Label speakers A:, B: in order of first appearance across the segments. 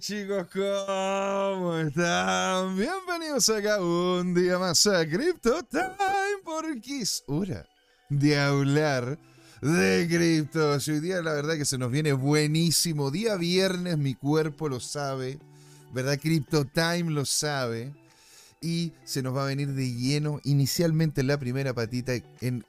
A: chicos, ¿cómo están? Bienvenidos acá un día más a Crypto Time porque es hora de hablar de criptos. Hoy día la verdad que se nos viene buenísimo. Día viernes, mi cuerpo lo sabe. ¿Verdad? Crypto Time lo sabe. Y se nos va a venir de lleno inicialmente en la primera patita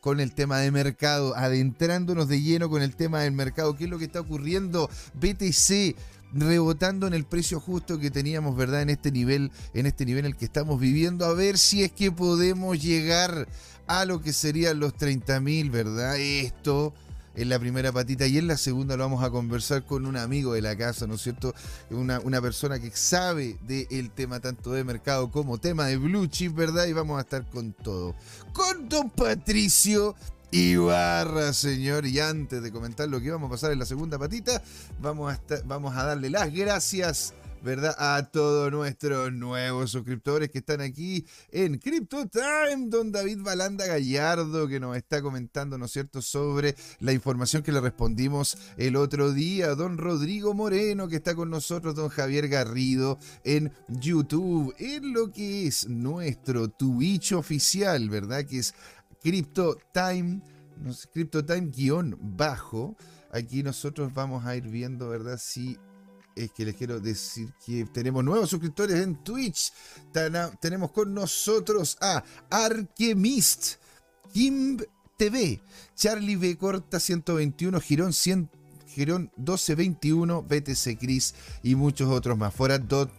A: con el tema de mercado, adentrándonos de lleno con el tema del mercado, qué es lo que está ocurriendo, BTC, rebotando en el precio justo que teníamos, ¿verdad? En este nivel, en este nivel en el que estamos viviendo, a ver si es que podemos llegar a lo que serían los 30 mil, ¿verdad? Esto en la primera patita y en la segunda lo vamos a conversar con un amigo de la casa, ¿no es cierto? Una, una persona que sabe del tema tanto de mercado como tema de blue chip, ¿verdad? Y vamos a estar con todo. Con don Patricio Ibarra, señor. Y antes de comentar lo que vamos a pasar en la segunda patita, vamos a, darle las gracias. ¿verdad? A todos nuestros nuevos suscriptores que están aquí en Crypto Time, don David Balanda Gallardo, que nos está comentando, ¿no es cierto?, sobre la información que le respondimos el otro día, don Rodrigo Moreno, que está con nosotros, don Javier Garrido en YouTube, en lo que es nuestro Twitch oficial, ¿verdad? Que es Crypto Time, Crypto Time guion bajo. Aquí nosotros vamos a ir viendo, ¿verdad? Si es que les quiero decir que tenemos nuevos suscriptores en Twitch. tenemos con nosotros a Archemist, Kim TV, Charlie B. Corta 121, Girón 100, Girón 1221, BTC Chris y muchos otros más. Fuera Dot,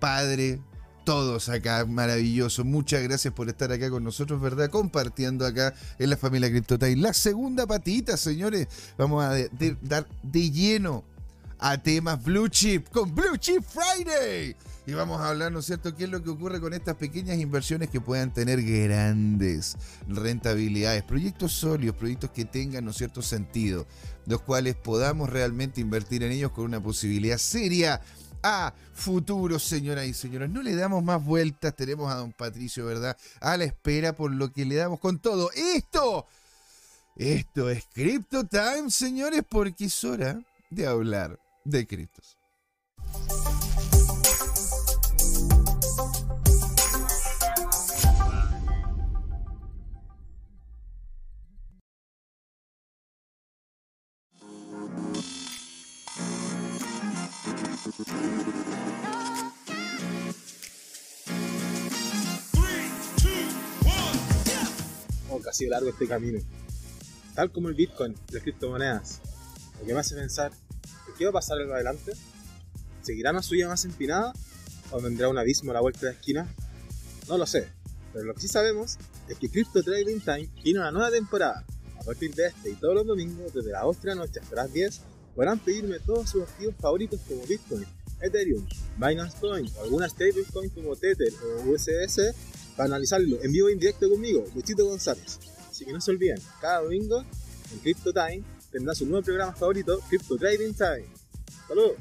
A: Padre, todos acá, maravilloso. Muchas gracias por estar acá con nosotros, ¿verdad? Compartiendo acá en la familia CryptoTime. La segunda patita, señores, vamos a dar de lleno a temas Blue Chip con Blue Chip Friday. Y vamos a hablar, ¿no es cierto?, qué es lo que ocurre con estas pequeñas inversiones que puedan tener grandes rentabilidades, proyectos sólidos, proyectos que tengan, ¿no es cierto?, sentido, los cuales podamos realmente invertir en ellos con una posibilidad seria a futuro, señoras y señores. No le damos más vueltas, tenemos a don Patricio, ¿verdad? A la espera por lo que le damos con todo. Esto, esto es Crypto Time, señores, porque es hora de hablar de criptos.
B: Oh, casi largo este camino. Tal como el Bitcoin, las criptomonedas. Lo que me hace pensar, ¿qué va a pasar en adelante? ¿Seguirá una suya más empinada? ¿O vendrá un abismo a la vuelta de la esquina? No lo sé, pero lo que sí sabemos es que Crypto Trading Time tiene una nueva temporada. A partir de este y todos los domingos, desde las 8 de la noche hasta las 10, podrán pedirme todos sus activos favoritos como Bitcoin, Ethereum, Binance Coin o alguna stablecoin como Tether o USS para analizarlo en vivo e indirecto conmigo, Luchito González. Así que no se olviden, cada domingo en Crypto Time tendrá su nuevo programa favorito, Crypto Trading Time. ¡Saludos!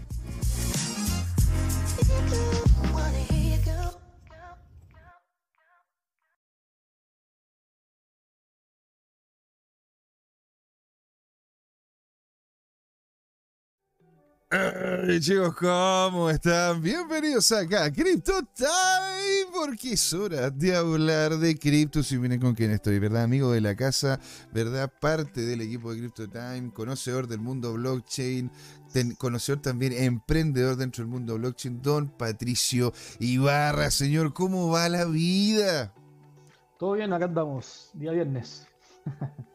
A: Chicos, ¿cómo están? Bienvenidos acá a Crypto Time, porque es hora de hablar de cripto. Si miren con quién estoy, ¿verdad? Amigo de la casa, ¿verdad? Parte del equipo de Crypto Time, conocedor del mundo blockchain, conocedor también, emprendedor dentro del mundo blockchain, don Patricio Ibarra. Señor, ¿cómo va la vida?
C: Todo bien, acá andamos, día viernes.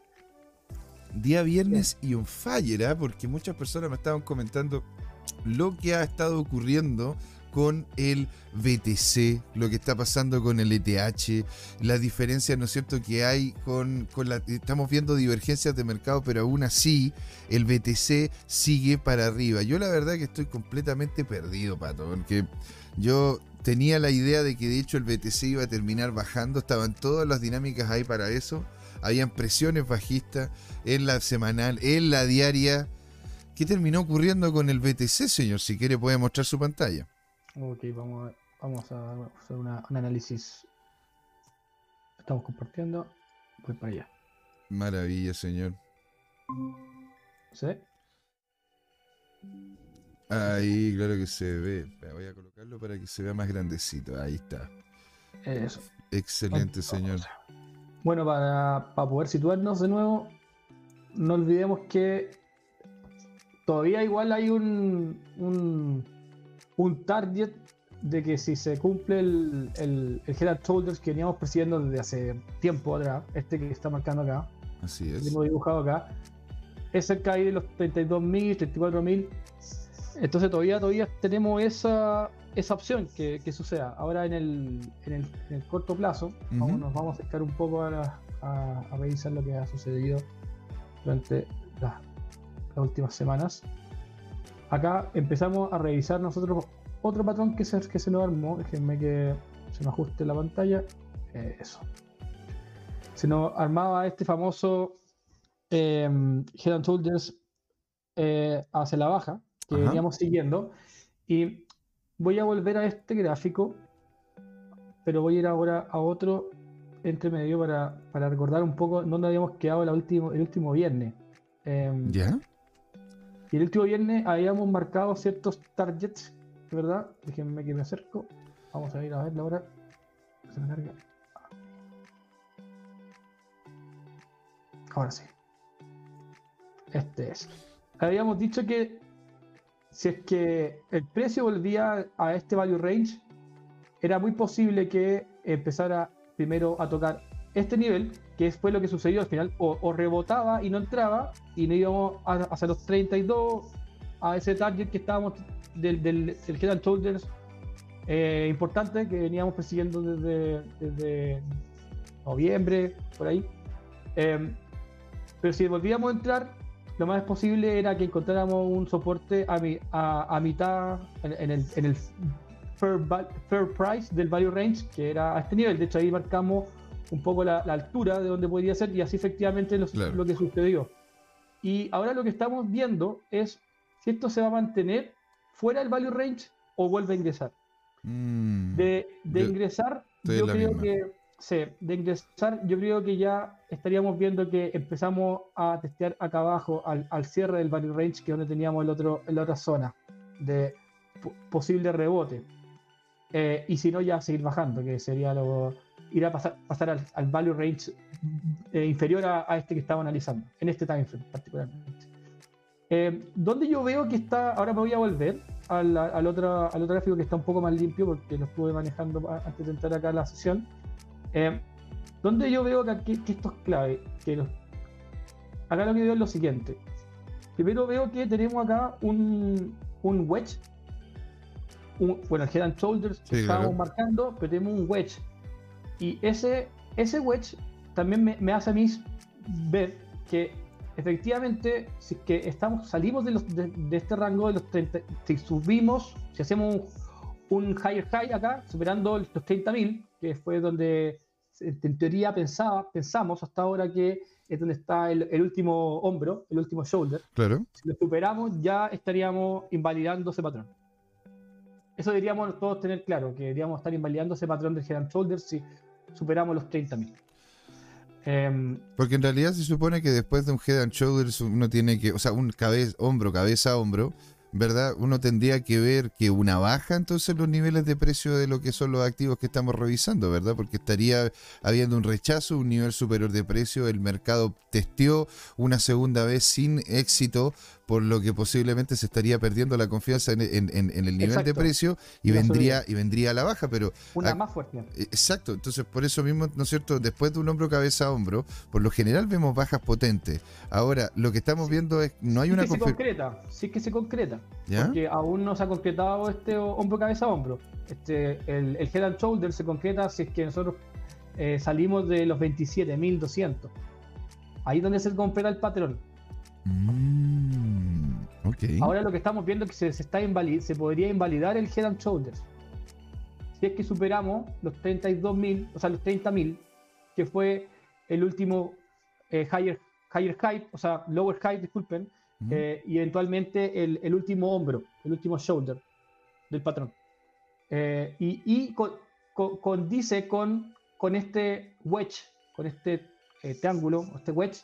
A: día viernes y un fire, ¿ah? porque muchas personas me estaban comentando lo que ha estado ocurriendo con el BTC, lo que está pasando con el ETH, las diferencias, ¿no es cierto?, que hay con, con la... Estamos viendo divergencias de mercado, pero aún así el BTC sigue para arriba. Yo la verdad que estoy completamente perdido, Pato, porque yo tenía la idea de que de hecho el BTC iba a terminar bajando, estaban todas las dinámicas ahí para eso habían presiones bajistas en la semanal, en la diaria. ¿Qué terminó ocurriendo con el BTC, señor? Si quiere puede mostrar su pantalla.
C: Ok, vamos a, vamos a hacer un análisis. Estamos compartiendo. Voy para allá.
A: Maravilla, señor.
C: ¿Sí?
A: Ahí, claro que se ve. Voy a colocarlo para que se vea más grandecito. Ahí está.
C: Eso.
A: Excelente, señor.
C: Bueno, para, para poder situarnos de nuevo, no olvidemos que todavía igual hay un, un, un target de que si se cumple el, el, el Head Shoulders que veníamos persiguiendo desde hace tiempo atrás, este que está marcando acá,
A: Así
C: que
A: es.
C: hemos dibujado acá, es cerca ahí de los 32.000, 34.000. Entonces todavía, todavía tenemos esa, esa opción que, que suceda. Ahora en el, en el, en el corto plazo, vamos-
A: Ujú.
C: nos vamos a acercar un poco a, la- a, a revisar lo que ha sucedido durante las, las últimas semanas. Acá empezamos a revisar nosotros otro patrón que se, que se nos armó. Déjenme que se me ajuste la pantalla. Eh, eso. Se nos armaba este famoso eh, Head and Shoulders eh, hacia la baja que
A: Ajá.
C: veníamos siguiendo. Y voy a volver a este gráfico, pero voy a ir ahora a otro entre medio para, para recordar un poco dónde habíamos quedado la último, el último viernes. Em,
A: ¿Ya?
C: y el último viernes habíamos marcado ciertos targets, ¿verdad? Déjenme que me acerco. Vamos a ir a verlo ahora. Se me carga. Ahora sí. Este es. Habíamos dicho que si es que el precio volvía a este value range, era muy posible que empezara primero a tocar este nivel, que fue lo que sucedió al final, o, o rebotaba y no entraba, y no íbamos a- hacia los 32, a ese target que estábamos del, del, del Head and Shoulders eh, importante que veníamos persiguiendo desde, desde noviembre, por ahí. Eh, pero si volvíamos a entrar, lo más posible era que encontráramos un soporte a, mi- a, a mitad en, en el, en el fair, fair price del value range, que era a este nivel. De hecho, ahí marcamos un poco la, la altura de donde podría ser y así efectivamente lo,
A: Claro.
C: lo que sucedió. Y ahora lo que estamos viendo es si esto se va a mantener fuera del value range o vuelve a ingresar.
A: Mm,
C: De, de
A: Yo
C: ingresar, yo creo
A: misma.
C: que sí, de ingresar, yo creo que ya estaríamos viendo que empezamos a testear acá abajo al, al cierre del value range, que es donde teníamos el otro, la otra zona de po- posible rebote. Eh, y si no, ya seguir bajando, que sería lo ir a pasar, pasar al, al value range eh, inferior a, a este que estaba analizando, en este time frame particularmente. Eh, donde yo veo que está, ahora me voy a volver al, al otro, al otro gráfico que está un poco más limpio porque lo estuve manejando antes de entrar acá a la sesión. Eh, donde yo veo que, aquí- que esto es clave. Que los- acá lo que veo es lo siguiente. Primero veo que tenemos acá un, un wedge. Un- bueno, el head and shoulders que
A: Sí,
C: estábamos
A: claro.
C: marcando, pero tenemos un wedge. Y ese, ese wedge también me, me hace a mí ver que efectivamente, si es que estamos, salimos de, los, de, de este rango de los 30, si subimos, si hacemos un, un higher high acá, superando los 30.000, que fue donde en teoría pensaba, pensamos hasta ahora que es donde está el, el último hombro, el último shoulder.
A: Claro.
C: Si lo superamos, ya estaríamos invalidando ese patrón. Eso deberíamos todos tener claro, que deberíamos estar invalidando ese patrón del head and shoulder si superamos los 30.000. Em,
A: Porque en realidad se supone que después de un head and shoulders uno tiene que, o sea, un cabeza, hombro, cabeza, hombro, ¿verdad? Uno tendría que ver que una baja entonces los niveles de precio de lo que son los activos que estamos revisando, ¿verdad? Porque estaría habiendo un rechazo, un nivel superior de precio, el mercado testeó una segunda vez sin éxito, por lo que posiblemente se estaría perdiendo la confianza en, en- en- en el nivel de precio y vendría, y vendría a la baja, pero
C: una más fuerte.
A: Exacto, entonces por eso mismo, ¿no es cierto? Después de un hombro cabeza a hombro, por lo general vemos bajas potentes. Ahora, lo que estamos viendo es, no hay
C: Sí
A: una
C: que se concreta, sí que se concreta.
A: ¿Ya?
C: Porque aún no se ha concretado este ho- hombro cabeza a hombro. Este, el, el head and shoulder se concreta si es que nosotros eh, salimos de los 27.200. Ahí es donde se completa el patrón.
A: Mm, ok.
C: Ahora lo que estamos viendo es que se, se está se podría invalidar el head and shoulders. Si es que superamos los 32.000, o sea, los 30.000, que fue el último eh, higher, higher high, o sea, lower high, disculpen,
A: Ujú.
C: eh, y eventualmente el, el último hombro, el último shoulder del patrón. Eh, y y co- co- condice con, con este wedge, con este eh, triángulo, este wedge,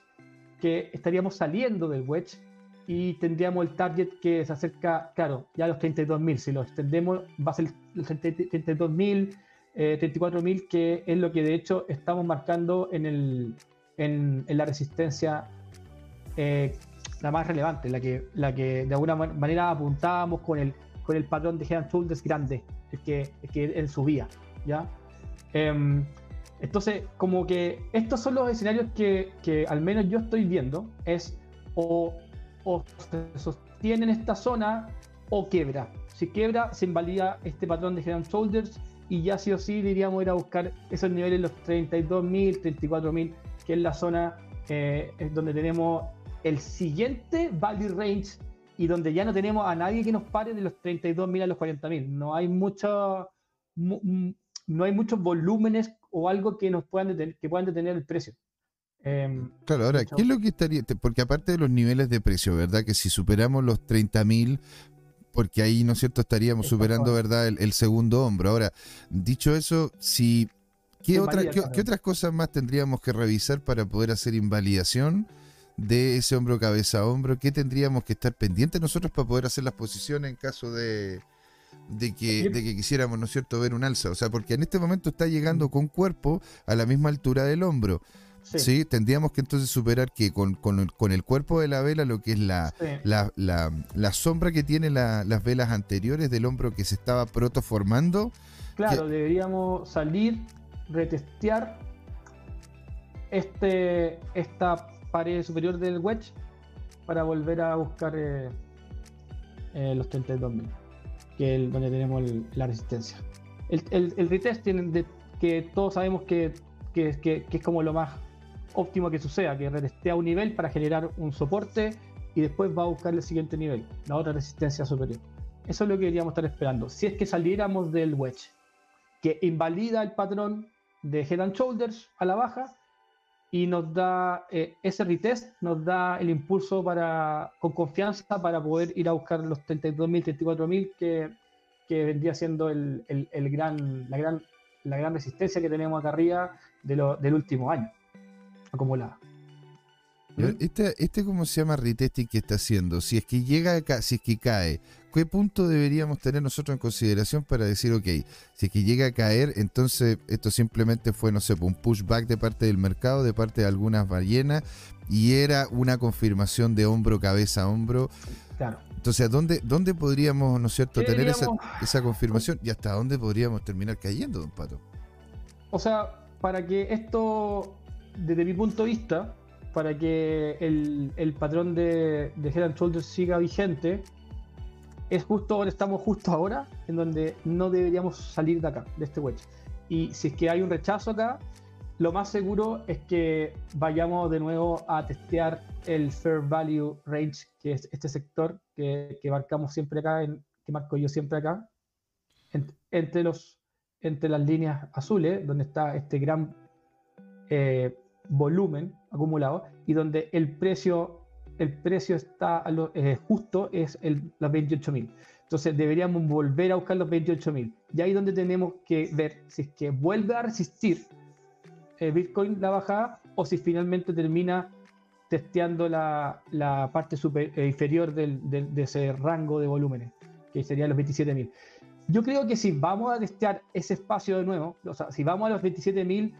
C: que estaríamos saliendo del wedge y tendríamos el target que se acerca, claro, ya a los 32.000. Si lo extendemos, va a ser los 32.000, eh, 34.000, que es lo que de hecho estamos marcando en, el, en, en la resistencia eh, la más relevante, la que, la que de alguna manera apuntábamos con el, con el patrón de Head Shoulders grande, el que, el que él subía. ¿ya? Em, entonces, como que estos son los escenarios que, que al menos yo estoy viendo, es o, se sostiene en esta zona o quiebra. Si quiebra, se invalida este patrón de Head and Shoulders y ya sí o sí diríamos ir a buscar esos niveles, los 32.000, 34.000, que es la zona eh, donde tenemos el siguiente value range y donde ya no tenemos a nadie que nos pare de los 32.000 a los 40.000. No hay mucho, no hay muchos volúmenes o algo que nos puedan detener, que puedan detener el precio.
A: Em, claro, ahora, ¿qué es lo que estaría? Porque aparte de los niveles de precio, ¿verdad? Que si superamos los 30.000, porque ahí, ¿no es cierto?, estaríamos superando, ¿verdad?, el, segundo hombro. Ahora, dicho eso, si ¿Qué, otra, ¿qué, otras cosas más tendríamos que revisar para poder hacer invalidación de ese hombro cabeza a hombro? ¿Qué tendríamos que estar pendientes nosotros para poder hacer las posiciones en caso de, de, que, de que quisiéramos, ¿no es cierto?, ver un alza. O sea, porque en este momento está llegando con cuerpo a la misma altura del hombro. Sí. Tendríamos que entonces superar que con, con, el cuerpo de la vela, lo que es la, la, la, sombra que tiene las velas anteriores del hombro que se estaba protoformando.
C: Claro, deberíamos salir, retestear este, esta pared superior del wedge para volver a buscar eh, eh, los 32.000, que es donde tenemos la resistencia. El, el, retest tiene que todos sabemos que, que, es como lo más óptimo que suceda, que retestea un nivel para generar un soporte y después va a buscar el siguiente nivel, la otra resistencia superior. Eso es lo que deberíamos estar esperando. Si es que saliéramos del wedge, que invalida el patrón de Head and Shoulders a la baja, y nos da eh, ese retest, nos da el impulso para, con confianza para poder ir a buscar los 32.000, 34.000 que, que vendría siendo el, el, gran, la, gran, la gran resistencia que tenemos acá arriba de lo, del último año acumulada.
A: Este, este, ¿cómo se llama retesting que está haciendo? Si es que llega acá, si es que cae, ¿qué punto deberíamos tener nosotros en consideración para decir, ok, si es que llega a caer, entonces esto simplemente fue, no sé, un pushback de parte del mercado, de parte de algunas ballenas, y era una confirmación de hombro, cabeza, hombro. Claro. Entonces, ¿a dónde, dónde podríamos, ¿no es cierto?, tener esa, esa confirmación y hasta dónde podríamos terminar cayendo, don Pato.
C: O sea, para que esto, desde mi punto de vista, para que el, patrón de, de Head and Shoulders siga vigente, es justo estamos justo ahora en donde no deberíamos salir de acá, de este wedge. Y si es que hay un rechazo acá, lo más seguro es que vayamos de nuevo a testear el Fair Value Range, que es este sector que, que marcamos siempre acá, en, que marco yo siempre acá, entre, los, entre las líneas azules, donde está este gran eh, volumen acumulado y donde el precio, el precio está eh, justo es el, los 28.000. Entonces deberíamos volver a buscar los 28.000. Y ahí donde tenemos que ver si es que vuelve a resistir eh, Bitcoin la bajada o si finalmente termina testeando la, la parte eh, inferior del, de ese rango de volúmenes, que serían los 27.000. Yo creo que si vamos a testear ese espacio de nuevo, o sea, si vamos a los 27.000,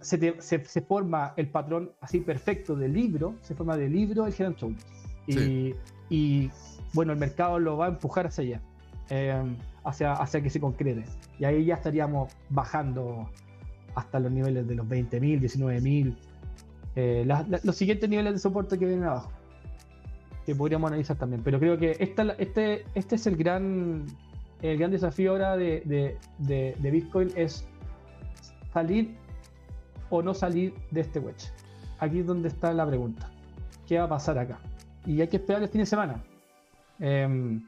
C: se, forma el patrón así perfecto del libro, se forma del libro el Head and Y, bueno, el mercado lo va a empujar hacia allá, eh, hacia, hacia que se concrete. Y ahí ya estaríamos bajando hasta los niveles de los 20.000, 19.000, eh, los siguientes niveles de soporte que vienen abajo, que podríamos analizar también. Pero creo que esta, este, este es el gran, el gran desafío ahora de, de, de Bitcoin, es salir o no salir de este wedge. Aquí es donde está la pregunta. ¿Qué va a pasar acá? Y hay que esperar el fin de semana. Em,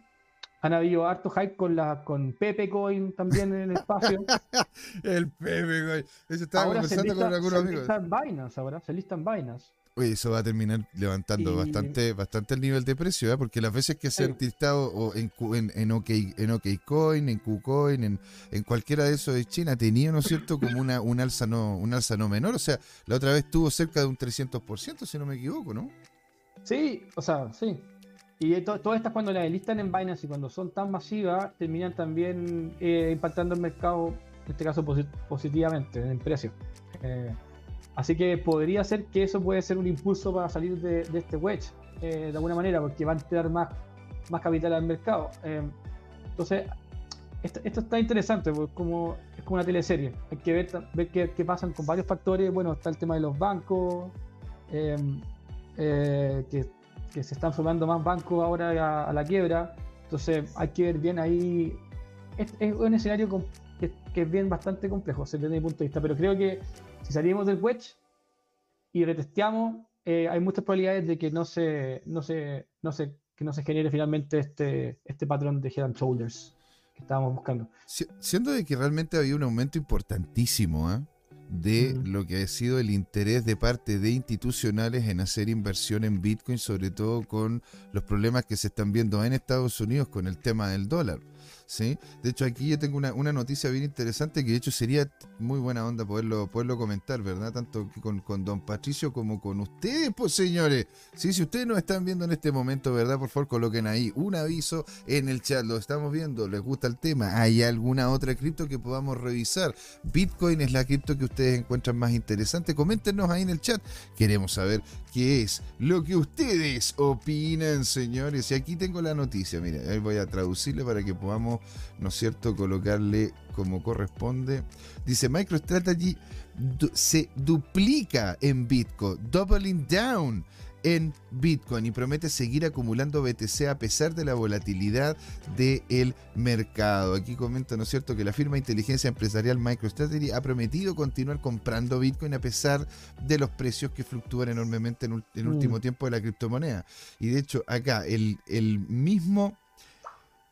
C: han habido harto hype con la con Pepe Coin también en el espacio.
A: el Pepe Coin. Eso estaba conversando con algunos amigos.
C: Se listan Binance ahora, se listan Binance
A: eso va a terminar levantando bastante, bastante el nivel de precio, ¿eh? porque las veces que se han listado en, en, en, OK, en OKCoin, en KuCoin, en, en cualquiera de esos de China, tenía, ¿no es cierto?, como una, un, alza no, un alza no menor. O sea, la otra vez tuvo cerca de un 300%, si no me equivoco, ¿no?
C: Sí, o sea, sí. Y todas estas cuando las listan en Binance y cuando son tan masivas, terminan también eh, impactando el mercado, en este caso positivamente, en el precio. Eh, así que podría ser que eso puede ser un impulso para salir de, este wedge, eh, de alguna manera, porque van a tirar más, más capital al mercado. entonces, esto, está interesante, porque como, es como una teleserie. Hay que ver, ver qué, qué pasan con varios factores. Bueno, está el tema de los bancos, que que se están formando más bancos ahora a, la quiebra. Entonces hay que ver bien ahí. Es, un escenario que, es bien bastante complejo desde mi punto de vista, pero creo que si salimos del wedge y retesteamos, eh, hay muchas probabilidades de que no se, no se, no se, que no se genere finalmente este, este patrón de head and shoulders que estábamos buscando.
A: Siendo de que realmente había un aumento importantísimo, ¿eh? de lo que ha sido el interés de parte de institucionales en hacer inversión en Bitcoin, sobre todo con los problemas que se están viendo en Estados Unidos con el tema del dólar. ¿Sí? De hecho, aquí yo tengo una, noticia bien interesante que de hecho sería muy buena onda poderlo, poderlo comentar, ¿verdad? Tanto con, con don Patricio como con ustedes, pues señores. ¿sí? Si ustedes nos están viendo en este momento, ¿verdad? Por favor, coloquen ahí un aviso en el chat. Lo estamos viendo, les gusta el tema. ¿Hay alguna otra cripto que podamos revisar? Bitcoin es la cripto que ustedes encuentran más interesante. Coméntenos ahí en el chat. Queremos saber qué es lo que ustedes opinan, señores. Y aquí tengo la noticia. Mira, ahí voy a traducirle para que podamos ¿no es cierto?, colocarle como corresponde. Dice, MicroStrategy se duplica en Bitcoin, doubling down en Bitcoin y promete seguir acumulando BTC a pesar de la volatilidad del mercado. Aquí comenta, ¿no es cierto?, que la firma de inteligencia empresarial MicroStrategy ha prometido continuar comprando Bitcoin a pesar de los precios que fluctúan enormemente en el mm. último tiempo de la criptomoneda. Y de hecho, acá el, el mismo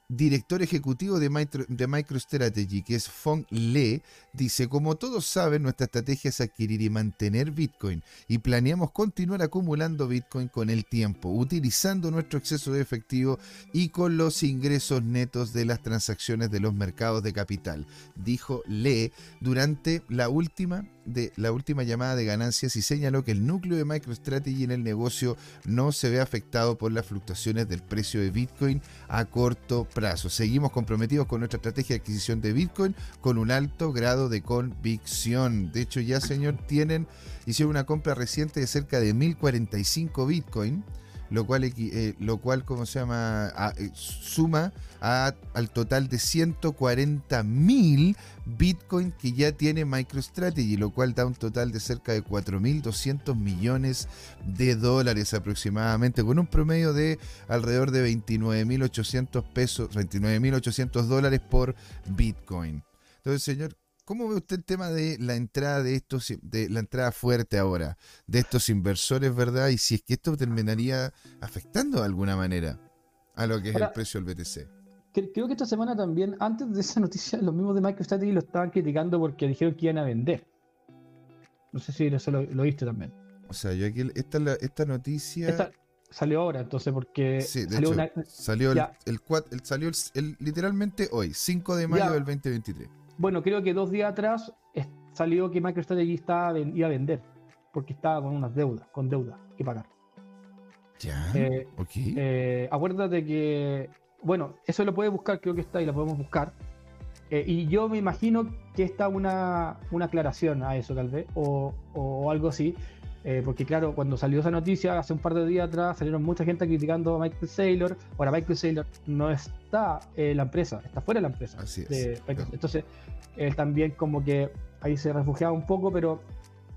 A: director ejecutivo de, MicroStrategy, que es Fong Le, dice, como todos saben, nuestra estrategia es adquirir y mantener Bitcoin y planeamos continuar acumulando Bitcoin con el tiempo, utilizando nuestro exceso de efectivo y con los ingresos netos de las transacciones de los mercados de capital, dijo Le durante la última de la última llamada de ganancias y señaló que el núcleo de MicroStrategy en el negocio no se ve afectado por las fluctuaciones del precio de Bitcoin a corto plazo. Seguimos comprometidos con nuestra estrategia de adquisición de Bitcoin con un alto grado de convicción. De hecho, ya, señor, tienen, hicieron una compra reciente de cerca de 1045 Bitcoin lo cual, eh, lo cual ¿cómo se llama? Eh, suma al total de 140 mil Bitcoin que ya tiene MicroStrategy, lo cual da un total de cerca de 4.200 millones de dólares aproximadamente, con un promedio de alrededor de 29.800 pesos, 29.800 dólares por Bitcoin. Entonces, señor, ¿Cómo ve usted el tema de la entrada de estos, de la entrada fuerte ahora, de estos inversores, verdad? Y si es que esto terminaría afectando de alguna manera a lo que es el precio del BTC.
C: Creo que esta semana también, antes de esa noticia, los mismos de MicroStrategy lo estaban criticando porque dijeron que iban a vender. No sé si eso lo, lo viste también.
A: O sea, yo aquí, esta, esta noticia...
C: Esta salió ahora, entonces, porque
A: sí, salió, una... salió, el, el, salió el, literalmente hoy, 5 de mayo del 2023.
C: Bueno, creo que dos días atrás salió que MicroStrategy estaba, iba a vender, porque estaba con unas deudas, con deudas que pagar.
A: Ya, eh, ok.
C: Eh, acuérdate que, bueno, eso lo puedes buscar, creo que está y lo podemos buscar. Eh, y yo me imagino que está una, una aclaración a eso, tal vez, o, o algo así. Eh, porque claro, cuando salió esa noticia hace un par de días atrás, salieron mucha gente criticando a Michael Saylor. Ahora Michael Saylor no está en la empresa, está fuera de la empresa.
A: Así
C: Entonces, él también como que ahí se refugiaba un poco, pero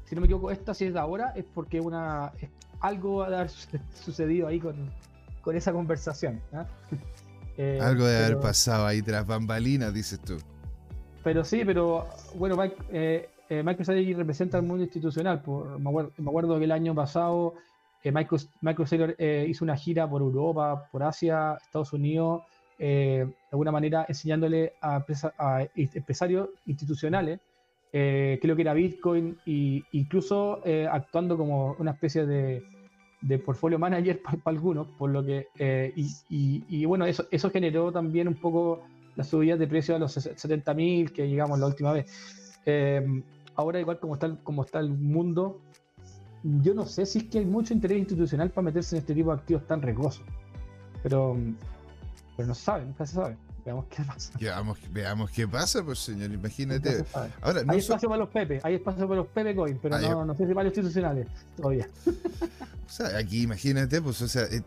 C: si no me equivoco, esta si es de ahora es porque una algo ha sucedido ahí con, con esa conversación. ¿ah?
A: Eh, algo de haber pasado ahí tras bambalinas, dices tú.
C: Pero sí, pero bueno, Mike, eh, eh, Michael representa al mundo institucional. Por, me, acuerdo, que el año pasado Michael, eh, hizo una gira por Europa, por Asia, Estados Unidos, de alguna manera enseñándole a, empresarios institucionales lo que era Bitcoin e incluso actuando como una especie de, portfolio manager para, algunos, por lo que y, bueno, eso, eso generó también un poco la subida de precio a los 70.000 que llegamos la última vez ahora igual como está, como está el mundo, yo no sé si es que hay mucho interés institucional para meterse en este tipo de activos tan riesgosos. Pero, pero no se sabe, nunca se sabe. Veamos qué pasa.
A: Veamos, veamos qué pasa, pues señor, imagínate.
C: Ahora, hay espacio para los Pepe, hay espacio para los Pepe Coin, pero no, no, sé si para los institucionales todavía.
A: O sea, aquí imagínate, pues, o sea, eh,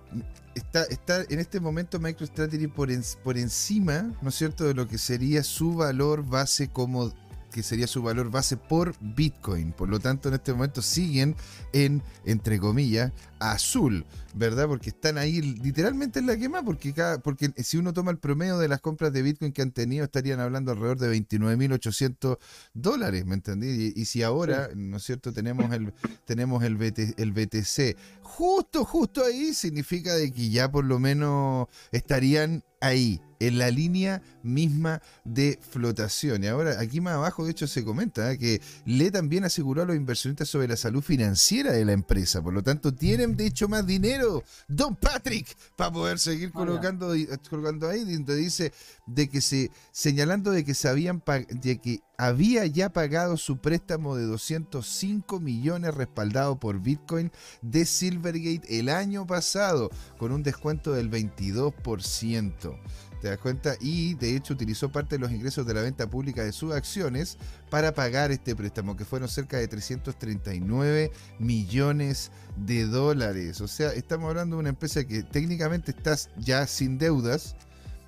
A: está, está en este momento MicroStrategy por, por encima, ¿no es cierto?, de lo que sería su valor base como que sería su valor base por Bitcoin. Por lo tanto, en este momento siguen en, entre comillas, azul, ¿verdad? Porque están ahí literalmente en la quema, porque, cada, porque si uno toma el promedio de las compras de Bitcoin que han tenido, estarían hablando alrededor de 29.800 dólares, ¿me entendí? Y, si ahora, ¿no es cierto?, tenemos el, tenemos el, el BTC justo, justo ahí, significa de que ya por lo menos estarían ahí, en la línea misma de flotación. Y ahora aquí más abajo, de hecho, se comenta ¿eh? que Le también aseguró a los inversionistas sobre la salud financiera de la empresa. Por lo tanto, tienen de hecho más dinero, Don Patrick, para poder seguir colocando, colocando ahí, donde dice de que se, señalando de que se habían de que había ya pagado su préstamo de 205 millones respaldado por Bitcoin de Silvergate el año pasado, con un descuento del 22%. ¿Te das cuenta? Y de hecho utilizó parte de los ingresos de la venta pública de sus acciones para pagar este préstamo, que fueron cerca de 339 millones de dólares. O sea, estamos hablando de una empresa que técnicamente está ya sin deudas,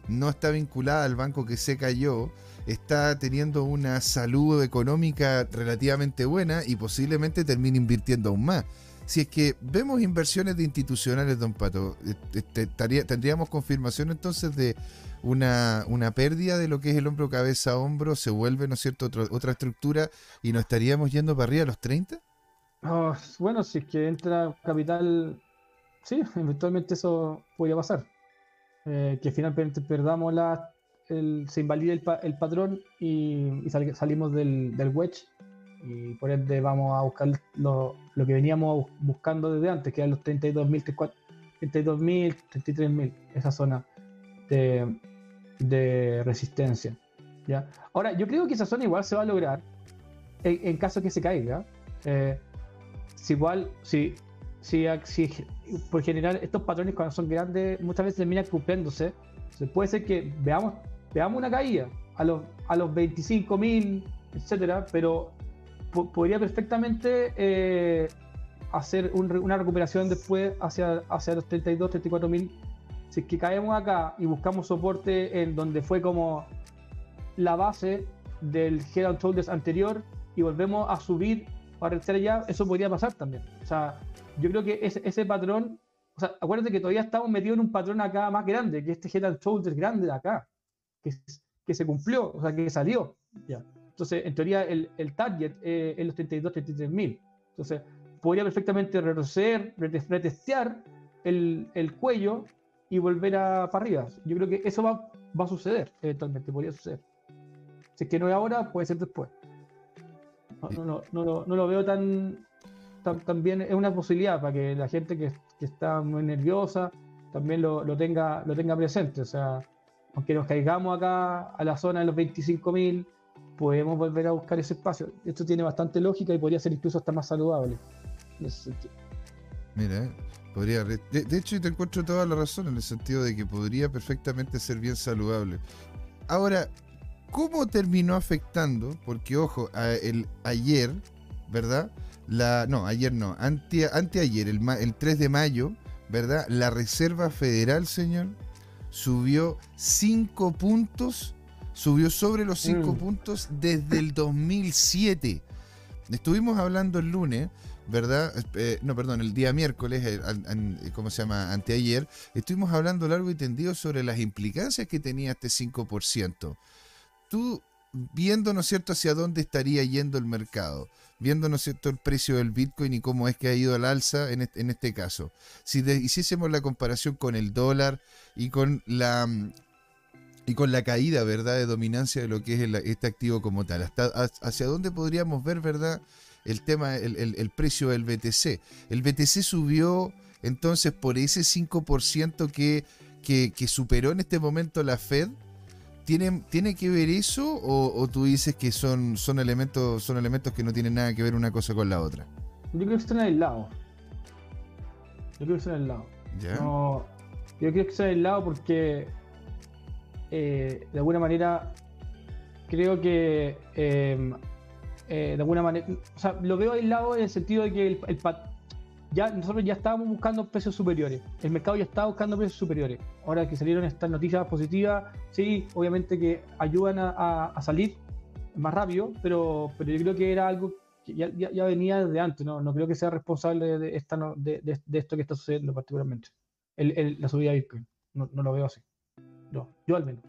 A: no está vinculada al banco que se cayó, está teniendo una salud económica relativamente buena y posiblemente termine invirtiendo aún más si es que vemos inversiones de institucionales, don Pato, este, tendríamos confirmación entonces de una, una, pérdida de lo que es el hombro cabeza a hombro, se vuelve, ¿no es cierto?, otra estructura y nos estaríamos yendo para arriba a los 30?
C: Ah, bueno, si es que entra capital, sí, eventualmente eso podría pasar. Eh, que finalmente perdamos la, el, se invalide el, patrón y, salimos del, del wedge y por ende vamos a buscar lo, que veníamos buscando desde antes, que eran los 32.000, 32.000, 33.000, esa zona de, de resistencia. ¿ya? Ahora, yo creo que esa zona igual se va a lograr en, caso que se caiga. Eh, si igual, si, si, si, por general estos patrones cuando son grandes muchas veces terminan cumpliéndose, puede ser que veamos, veamos una caída a los, a los 25.000, etcétera, pero podría perfectamente eh, hacer una recuperación después hacia, hacia los 32, 34 mil. Si es que caemos acá y buscamos soporte en donde fue como la base del Head and Shoulders anterior y volvemos a subir para estar allá, eso podría pasar también. O sea, yo creo que ese, ese patrón, o sea, acuérdate que todavía estamos metidos en un patrón acá más grande, que este Head and Shoulders grande de acá, que, que se cumplió, o sea, que salió. Ya. Entonces, en teoría, el, el target eh, es los 32, 33 mil. Entonces, podría perfectamente retroceder, retestear el, el, cuello y volver a, para arriba. Yo creo que eso va, va a suceder eventualmente, podría suceder. Si es que no es ahora, puede ser después. No, no, no, no lo veo tan, También es una posibilidad para que la gente que, que está muy nerviosa también lo, lo, tenga, lo tenga presente. O sea, aunque nos caigamos acá a la zona de los 25.000, podemos volver a buscar ese espacio. Esto tiene bastante lógica y podría ser incluso hasta más saludable.
A: Mira, podría. De, hecho, te encuentro toda la razón en el sentido de que podría perfectamente ser bien saludable. Ahora, ¿cómo terminó afectando? Porque, ojo, el, ayer, ¿verdad? La, no, ayer no, ante, anteayer, el, el 3 de mayo, ¿verdad? La Reserva Federal, señor, subió 5 puntos subió sobre los 5 mm. puntos desde el 2007. Estuvimos hablando el lunes, ¿verdad? Eh, no, perdón, el día miércoles, eh, ¿cómo se llama? Anteayer, estuvimos hablando largo y tendido sobre las implicancias que tenía este 5%. Tú, viendo, ¿no es cierto?, hacia dónde estaría yendo el mercado, viendo, ¿no es cierto?, el precio del Bitcoin y cómo es que ha ido al alza en este, en este caso. Si hiciésemos la comparación con el dólar y con la, y con la caída, ¿verdad?, de dominancia de lo que es este activo como tal. Hasta, ¿Hacia dónde podríamos ver, ¿verdad?, el tema, el, precio del BTC. El BTC subió entonces por ese 5% que, que, superó en este momento la Fed. ¿Tiene, ¿Tiene que ver eso o, tú dices que son, son, elementos, son elementos que no tienen nada que ver una cosa con la otra?
C: Yo creo que están aislados. Yo creo que están aislados.
A: ¿Ya?
C: No, yo creo que están aislados porque eh, de alguna manera creo que eh, eh, de alguna manera, o sea, lo veo aislado en el sentido de que el, el ya nosotros ya estábamos buscando precios superiores, el mercado ya estaba buscando precios superiores. Ahora que salieron estas noticias positivas, sí, obviamente que ayudan a, salir más rápido, pero, pero yo creo que era algo que ya, ya- ya venía desde antes, ¿no? No creo que sea responsable de, esta, de, de- de esto que está sucediendo particularmente, el- el- la subida de Bitcoin. No, no lo veo así. No, yo al menos.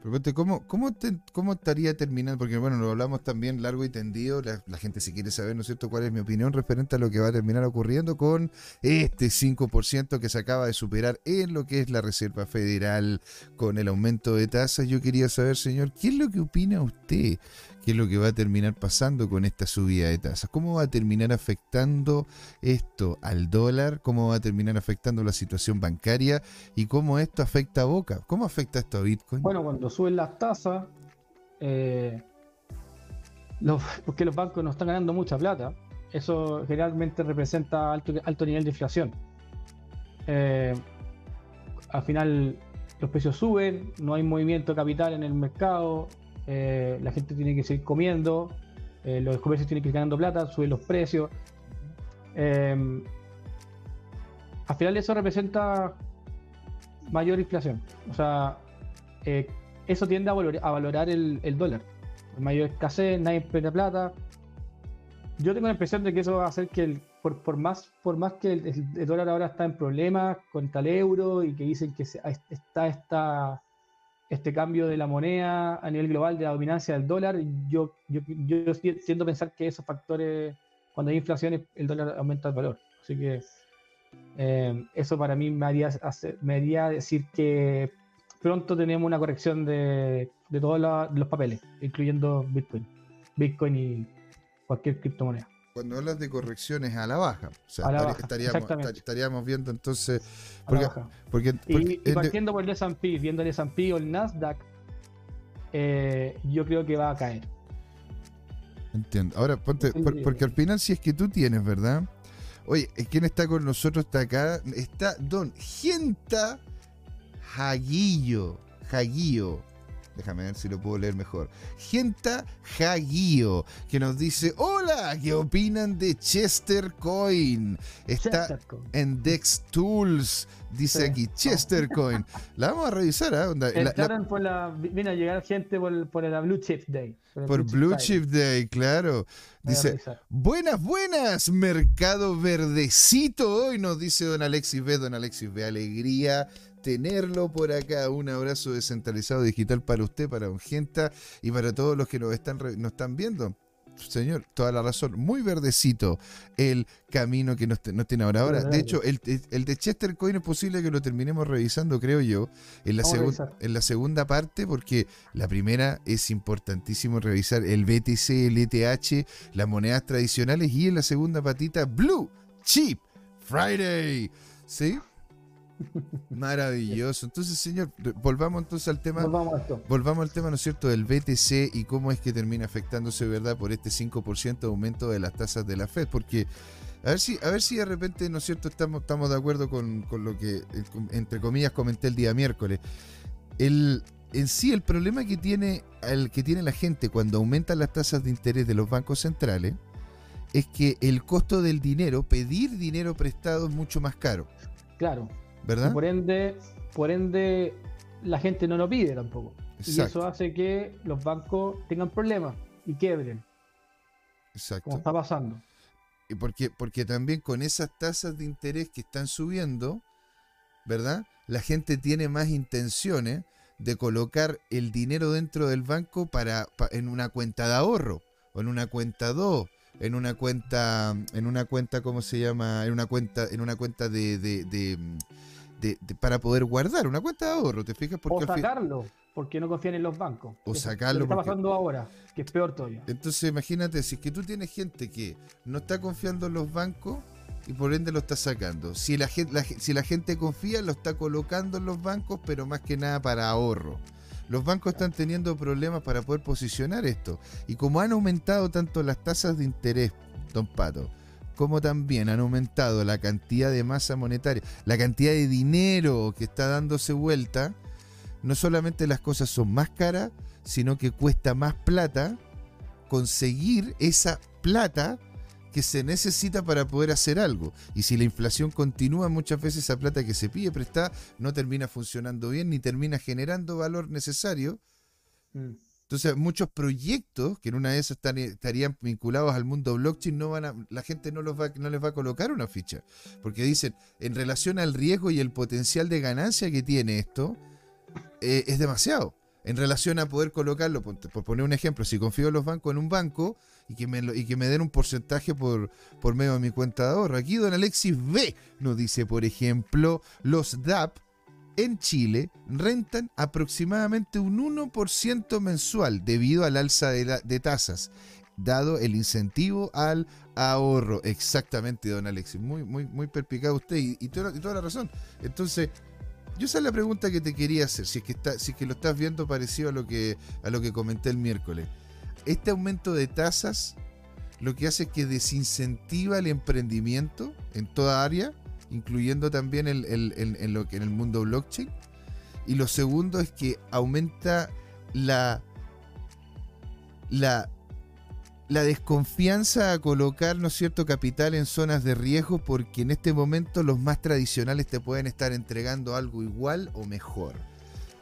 A: Pero ¿cómo, cómo, ¿Cómo estaría terminando? Porque bueno, lo hablamos también largo y tendido. La, la gente si quiere saber, ¿no es cierto?, cuál es mi opinión referente a lo que va a terminar ocurriendo con este 5% que se acaba de superar en lo que es la Reserva Federal con el aumento de tasas. Yo quería saber, señor, ¿qué es lo que opina usted? ¿Qué es lo que va a terminar pasando con esta subida de tasas? ¿Cómo va a terminar afectando esto al dólar? ¿Cómo va a terminar afectando la situación bancaria? ¿Y cómo esto afecta a Boca? ¿Cómo afecta esto a Bitcoin?
C: Bueno, cuando suben las tasas, eh, porque los bancos no están ganando mucha plata, eso generalmente representa alto, alto nivel de inflación. Eh, al final los precios suben, no hay movimiento de capital en el mercado, eh, la gente tiene que seguir comiendo, eh, los comercios tienen que ir ganando plata, suben los precios. Eh, al final eso representa mayor inflación. O sea, eh, eso tiende a, valor- a valorar el, el dólar. Mayor escasez, nadie espera plata. Yo tengo la impresión de que eso va a hacer que, por, por más, por más que el dólar ahora está en problemas contra el euro y que dicen que se- está esta, este cambio de la moneda a nivel global de la dominancia del dólar, yo, yo, yo tiendo a pensar que esos factores, cuando hay inflación, el dólar aumenta el valor. Así que eh, eso para mí me haría, me haría decir que pronto tenemos una corrección de, de todos los papeles, incluyendo Bitcoin. Bitcoin y cualquier criptomoneda.
A: Cuando hablas de correcciones a la baja, o sea,
C: A la
A: estari-
C: baja,
A: estaríamos, viendo entonces,
C: a la
A: porque,
C: baja.
A: porque,
C: Y,
A: porque
C: y
A: en-
C: partiendo por el S&P, viendo el S&P o el Nasdaq, eh, yo creo que va a caer.
A: entiendo. Ahora, ponte, por- porque al final si es que tú tienes, ¿verdad? Oye, ¿quién está con nosotros? Está acá, está Don Genta Jaguillo, Jaguillo. Déjame ver si lo puedo leer mejor. Genta Jaguillo, que nos dice, hola, ¿qué opinan de Chester Coin? Está, en Dex Tools. Dice
C: Sí.
A: aquí Chester Coin. La vamos a revisar, ¿ah? Onda, la- la-
C: Entraron por la. A llegar gente por, por la Blue Chip Day.
A: por Blue. Chip Day, claro. Dice, buenas, buenas, mercado verdecito. Hoy nos dice don Alexis B. Don Alexis B. Alegría tenerlo por acá. Un abrazo descentralizado digital para usted, para Don Genta y para todos los que nos están, nos están viendo. Señor, toda la razón. Muy verdecito el camino que nos, nos tiene ahora. Ahora, de hecho, el, el- de Chester Coin es posible que lo terminemos revisando, creo yo, en la, en la segunda parte, porque la primera es importantísimo revisar el BTC, el ETH, las monedas tradicionales y en la segunda patita, Blue Chip Friday. ¿Sí? Maravilloso. Entonces, señor, volvamos entonces al tema. Volvamos al tema, ¿no es cierto?, del BTC y cómo es que termina afectándose, ¿verdad?, por este 5% de aumento de las tasas de la Fed. Porque, a ver si, a ver si de repente, ¿no es cierto?, estamos, estamos de acuerdo con, con lo que, eh, entre comillas, comenté el día miércoles. El, en sí, el problema que tiene, el que tiene la gente cuando aumentan las tasas de interés de los bancos centrales es que el costo del dinero, pedir dinero prestado es mucho más caro,
C: Claro.
A: ¿Verdad?
C: Y por ende, por ende, la gente no lo pide tampoco. Y eso hace que los bancos tengan problemas y quiebren,
A: exacto.
C: como está pasando.
A: Y porque, porque también con esas tasas de interés que están subiendo, ¿verdad? La gente tiene más intenciones de colocar el dinero dentro del banco para, pa- en una cuenta de ahorro, o en una cuenta 2, en una cuenta, en una cuenta, ¿cómo se llama? En una cuenta, en una cuenta de, de- de- de- de- para poder guardar, una cuenta de ahorro, ¿te fijas?
C: O
A: al fin-
C: sacarlo, porque no confían en los bancos.
A: O
C: es
A: sacarlo
C: Lo que está
A: porque-
C: pasando ahora, que es peor todavía.
A: Entonces imagínate, si es que tú tienes gente que no está confiando en los bancos y por ende lo está sacando. Si la, gente, la, si la gente confía, lo está colocando en los bancos, pero más que nada para ahorro. Los bancos están teniendo problemas para poder posicionar esto. Y como han aumentado tanto las tasas de interés, don Pato, como también han aumentado la cantidad de masa monetaria, la cantidad de dinero que está dándose vuelta, no solamente las cosas son más caras, sino que cuesta más plata conseguir esa plata que se necesita para poder hacer algo. Y si la inflación continúa, muchas veces esa plata que se pide prestada no termina funcionando bien ni termina generando valor necesario. Mm. Entonces, muchos proyectos que en una de esas estarían vinculados al mundo blockchain, no van a, la gente no, los va, no les va a colocar una ficha. Porque dicen, en relación al riesgo y el potencial de ganancia que tiene esto, eh, es demasiado. En relación a poder colocarlo, por, poner un ejemplo, si confío en los bancos en un banco y que me, y que me den un porcentaje por, por medio de mi cuenta de ahorro. Aquí don Alexis B nos dice, por ejemplo, los DAP en Chile rentan aproximadamente un 1% mensual debido al alza de, tasas, dado el incentivo al ahorro. Exactamente, don Alexis. Muy, muy, muy perpicado usted y, toda, la razón. Entonces, yo esa es la pregunta que te quería hacer, si es que, está, lo estás viendo parecido a lo que, a lo que comenté el miércoles. Este aumento de tasas lo que hace es que desincentiva el emprendimiento en toda área incluyendo también el, en, lo en el mundo blockchain. Y lo segundo es que aumenta la, la, la desconfianza a colocar ¿no cierto? capital en zonas de riesgo porque en este momento los más tradicionales te pueden estar entregando algo igual o mejor.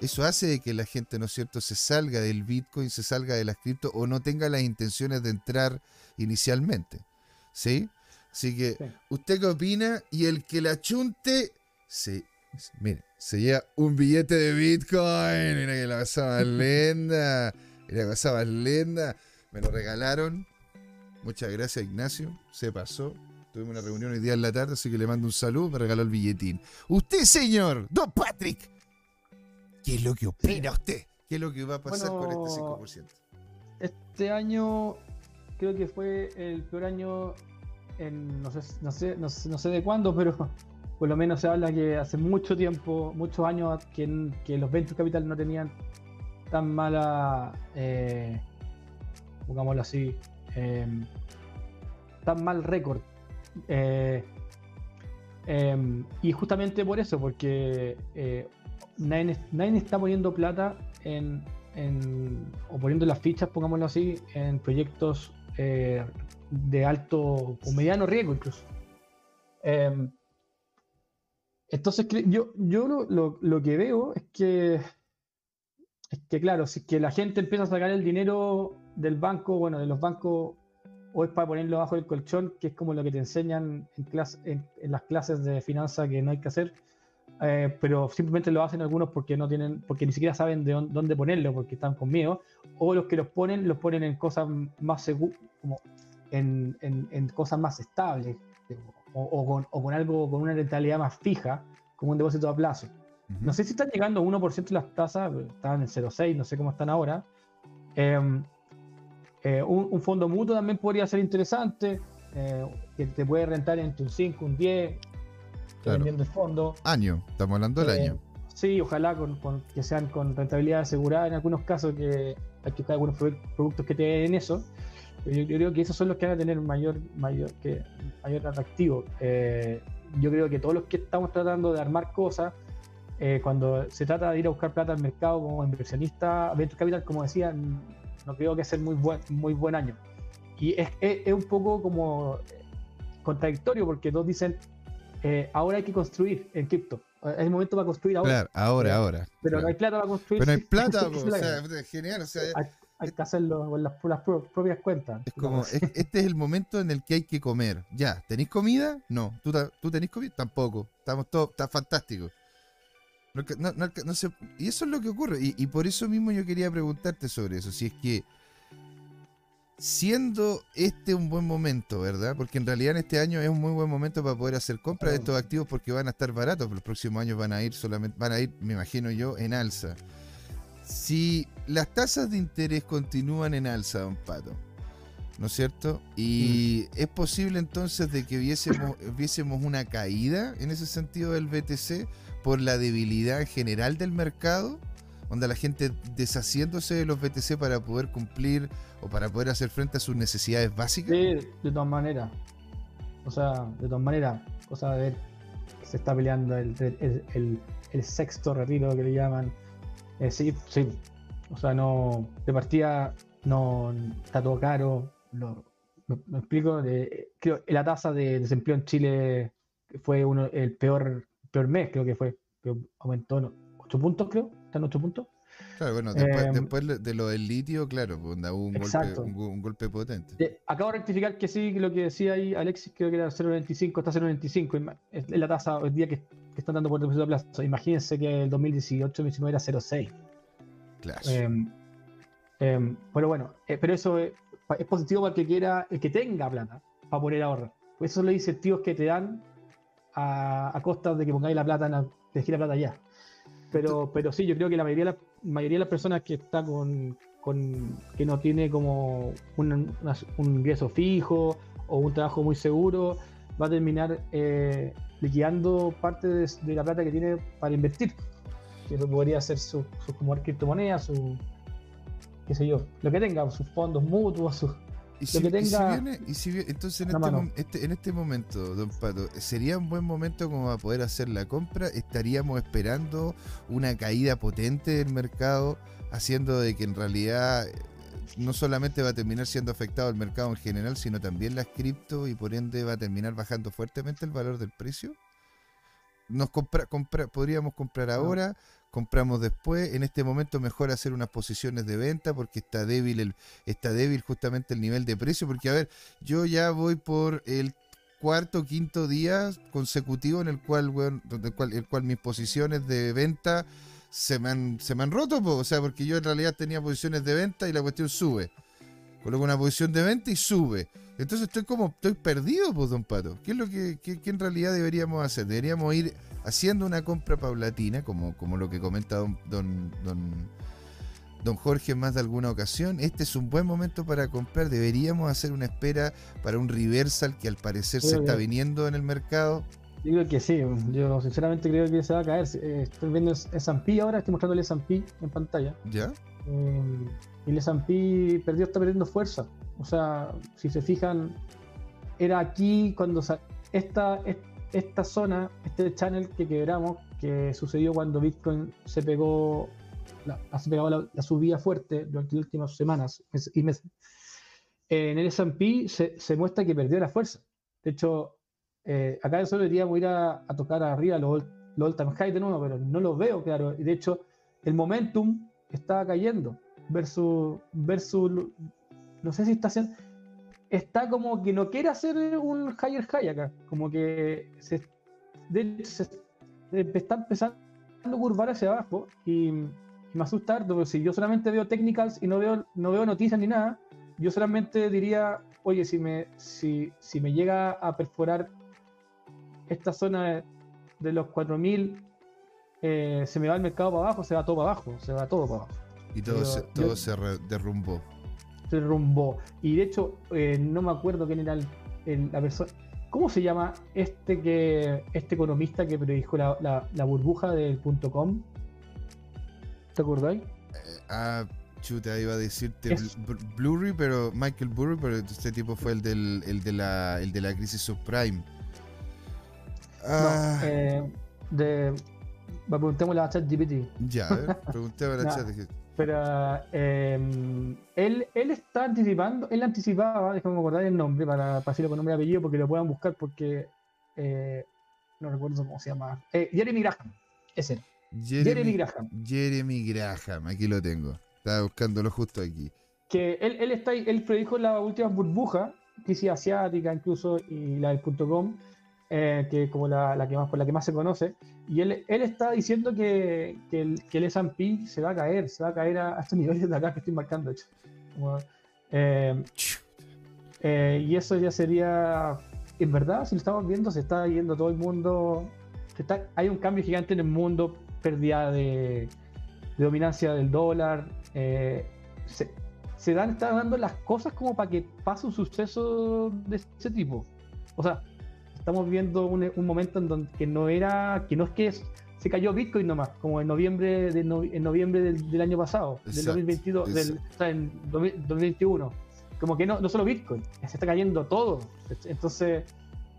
A: Eso hace de que la gente, ¿no es cierto?, se salga del Bitcoin, se salga de las cripto o no tenga las intenciones de entrar inicialmente. ¿Sí? Así que, ¿usted qué opina? Y el que la chunte, se, mire, se lleva un billete de Bitcoin. Mira que la cosa más linda. Mira la cosa más linda. Me lo regalaron. Muchas gracias, Ignacio. Se pasó. Tuvimos una reunión hoy día en la tarde, así que le mando un saludo. Me regaló el billetín. Usted, señor, Don Patrick, ¿qué es lo que opina usted? ¿Qué es lo que va a pasar con este 5%?
C: Este año creo que fue el peor año no, sé, no, sé, no, sé, de cuándo, pero por lo menos se habla que hace mucho tiempo, muchos años, que, los venture capital no tenían tan mala, eh, pongámoslo así, em, tan mal récord. Eh, em, y justamente por eso, porque eh, nadie, está poniendo plata en, en, o poniendo las fichas, pongámoslo así, en proyectos eh, de alto o mediano riesgo incluso. Em, entonces, yo, yo lo, que veo es que, es que, claro, si que la gente empieza a sacar el dinero del banco, bueno, de los bancos, o es para ponerlo bajo el colchón, que es como lo que te enseñan en, en, las clases de finanzas que no hay que hacer, eh, pero simplemente lo hacen algunos porque no tienen, porque ni siquiera saben de dónde ponerlo, porque están con miedo, o los que los ponen, los ponen en cosas más seguras, como en, cosas más estables o, con, algo, con una rentabilidad más fija, como un depósito a plazo. No sé si están llegando a 1% las tasas, estaban en 0,6, no sé cómo están ahora. Em, eh, un, fondo mutuo también podría ser interesante, eh, que te puede rentar entre un 5, un 10, dependiendo del fondo.
A: Año, estamos hablando del
C: eh,
A: año.
C: Sí, ojalá con, que sean con rentabilidad asegurada en algunos casos, que hay que buscar algunos productos que te den eso. Yo, creo que esos son los que van a tener mayor, mayor, que, mayor atractivo. Eh, yo creo que todos los que estamos tratando de armar cosas, eh, cuando se trata de ir a buscar plata al mercado como inversionista, Venture Capital, como decía, no creo que sea muy buen, muy buen año. Y es, es, un poco como contradictorio porque todos dicen, eh, ahora hay que construir en cripto. Es el momento para construir ahora.
A: Claro, ahora, ahora.
C: Pero no hay plata para construir.
A: Pero no hay plata, o sea, genial. O sea,
C: hay que hacerlo con las, propias cuentas.
A: Es como, este es el momento en el que hay que comer. Ya, ¿tenéis comida? No. ¿Tú, ¿Tú tenés comida? Tampoco. Estamos todos, está fantástico. No, y eso es lo que ocurre. Y, por eso mismo yo quería preguntarte sobre eso. Si es que, siendo este un buen momento, ¿verdad? Porque en realidad en este año es un muy buen momento para poder hacer compras de estos activos porque van a estar baratos. Los próximos años van a ir solamente, van a ir, me imagino yo, en alza. Si las tasas de interés continúan en alza, don Pato, ¿no es cierto? Y mm. es posible entonces de que viésemos, viésemos una caída en ese sentido del BTC por la debilidad general del mercado, donde la gente deshaciéndose de los BTC para poder cumplir o para poder hacer frente a sus necesidades básicas.
C: Sí, de todas maneras. O sea, de todas maneras, cosa de ver que se está peleando el, el, el, el sexto retiro que le llaman. Eh, sí, sí. O sea, no. De partida no está todo caro. No, me, me explico. De, creo la tasa de desempleo en Chile fue uno, el peor, peor mes, creo que fue. Aumentó ¿no? 8 puntos, creo. Está en 8 puntos.
A: Claro, bueno, después,
C: Em,
A: después de lo del litio, claro, pues, hubo un golpe, un, un golpe potente.
C: Eh, acabo de rectificar que sí, lo que decía ahí Alexis, creo que era 0.95, está 0.95. Ima- Es la tasa hoy día que, que están dando por depósito a plazo. Imagínense que el 2018-2019 era 0.6.
A: Claro.
C: Em, em, pero bueno, eh, pero eso es, pa- es positivo para el que quiera, el que tenga plata para poder ahorrar. Pues esos son los incentivos que te dan a, a costa de que pongáis la plata, en la, de la plata ya. Pero, pero sí, yo creo que la mayoría de las, mayoría de las personas que está con, con que no tiene como un, un ingreso fijo o un trabajo muy seguro, va a terminar eh, liquidando parte de, la plata que tiene para invertir. Que podría ser su como criptomonedas, su qué sé yo, lo que tenga, sus fondos mutuos, sus
A: Y
C: lo
A: si, y viene- y si vie- entonces en este, este- en este momento, don Pato, ¿sería un buen momento como para poder hacer la compra? ¿Estaríamos esperando una caída potente del mercado, haciendo de que en realidad eh, no solamente va a terminar siendo afectado el mercado en general, sino también las cripto y por ende va a terminar bajando fuertemente el valor del precio? Nos compra, compra- podríamos comprar ahora, compramos después, en este momento mejor hacer unas posiciones de venta porque está débil el, está débil justamente el nivel de precio, porque a ver, yo ya voy por el cuarto, quinto día consecutivo en el cual, donde el cual, el cual mis posiciones de venta se me han, se me han roto, o sea, porque yo en realidad tenía posiciones de venta y la cuestión sube. Coloco una posición de venta y sube. Entonces estoy como, estoy perdido, pues, don Pato. ¿Qué es lo que, qué- qué en realidad deberíamos hacer? Deberíamos ir haciendo una compra paulatina, como, como lo que comenta don, don, don, don Jorge en más de alguna ocasión. Este es un buen momento para comprar. Deberíamos hacer una espera para un reversal que al parecer se está viniendo en el mercado.
C: Yo creo que sí, yo sinceramente creo que se va a caer. Eh, Estoy viendo S&P ahora, estoy mostrando el S&P en pantalla.
A: ¿Ya?
C: Eh, y el S&P perdió, está perdiendo fuerza. O sea, si se fijan, era aquí cuando esta, es- esta zona, este channel que quebramos, que sucedió cuando Bitcoin se pegó, la, se pegó la, la subida fuerte durante las últimas semanas y meses. En el S&P se, se muestra que perdió la fuerza. De hecho, eh, acá solo deberíamos ir a, a tocar arriba los los all-time high de nuevo, pero no los veo, claro. De hecho, el momentum está cayendo versus, versus no sé si está haciendo, está como que no quiere hacer un higher high acá, como que se, de se, se está empezando a curvar hacia abajo y, me asusta harto, porque si yo solamente veo technicals y no veo, no veo noticias ni nada, yo solamente diría, oye, si me, si, si me llega a perforar esta zona de los 4000, eh, se me va el mercado para abajo, se va todo para abajo, se va todo para abajo
A: Y todo,
C: Pero
A: se,
C: yo-
A: todo se derrumbó.
C: se derrumbó. Y de hecho, eh, no me acuerdo quién era el- el- la persona. ¿Cómo se llama este que este economista que predijo la, la- la burbuja del punto com? ¿Te acordáis?
A: Ah, chuta, iba a decirte
C: Es-
A: Bl- Bl- Blurry, pero Michael Burry, pero este tipo fue el del el de la el de la crisis subprime. Ah,
C: No, eh, de. Preguntémosle a ChatGPT.
A: ya, a ver, pregunté a la
C: no.
A: chat. dije,
C: Pero eh, él, él está anticipando, él anticipaba, déjame acordar el nombre para, para decirlo con nombre y apellido porque lo puedan buscar porque eh, no recuerdo cómo se llama. Eh, Jeremy Graham, ese era. Jeremy Graham.
A: Jeremy Graham, aquí lo tengo. Estaba buscándolo justo aquí.
C: que él, él, está, él predijo la última burbuja, crisis asiática incluso, y la del punto com, eh, que como la, la que más, por la que más se conoce, y él, él está diciendo que, que el, que el S&P se va a caer, se va a caer a, a estos niveles de acá que estoy marcando, hecho. Como, eh, eh, y eso ya sería, en verdad, si lo estamos viendo, se está yendo todo el mundo, se está, hay un cambio gigante en el mundo, pérdida de, de dominancia del dólar, eh, se, se dan, están dando las cosas como para que pase un suceso de ese tipo. O sea, estamos viendo un, un momento en donde que no era, que no es que es- se cayó Bitcoin nomás, como en noviembre, de no- en noviembre del, del año pasado, del
A: Exacto,
C: 2022, del, o sea, en 2000 2021. Como que no, no solo Bitcoin, se está cayendo todo. Entonces,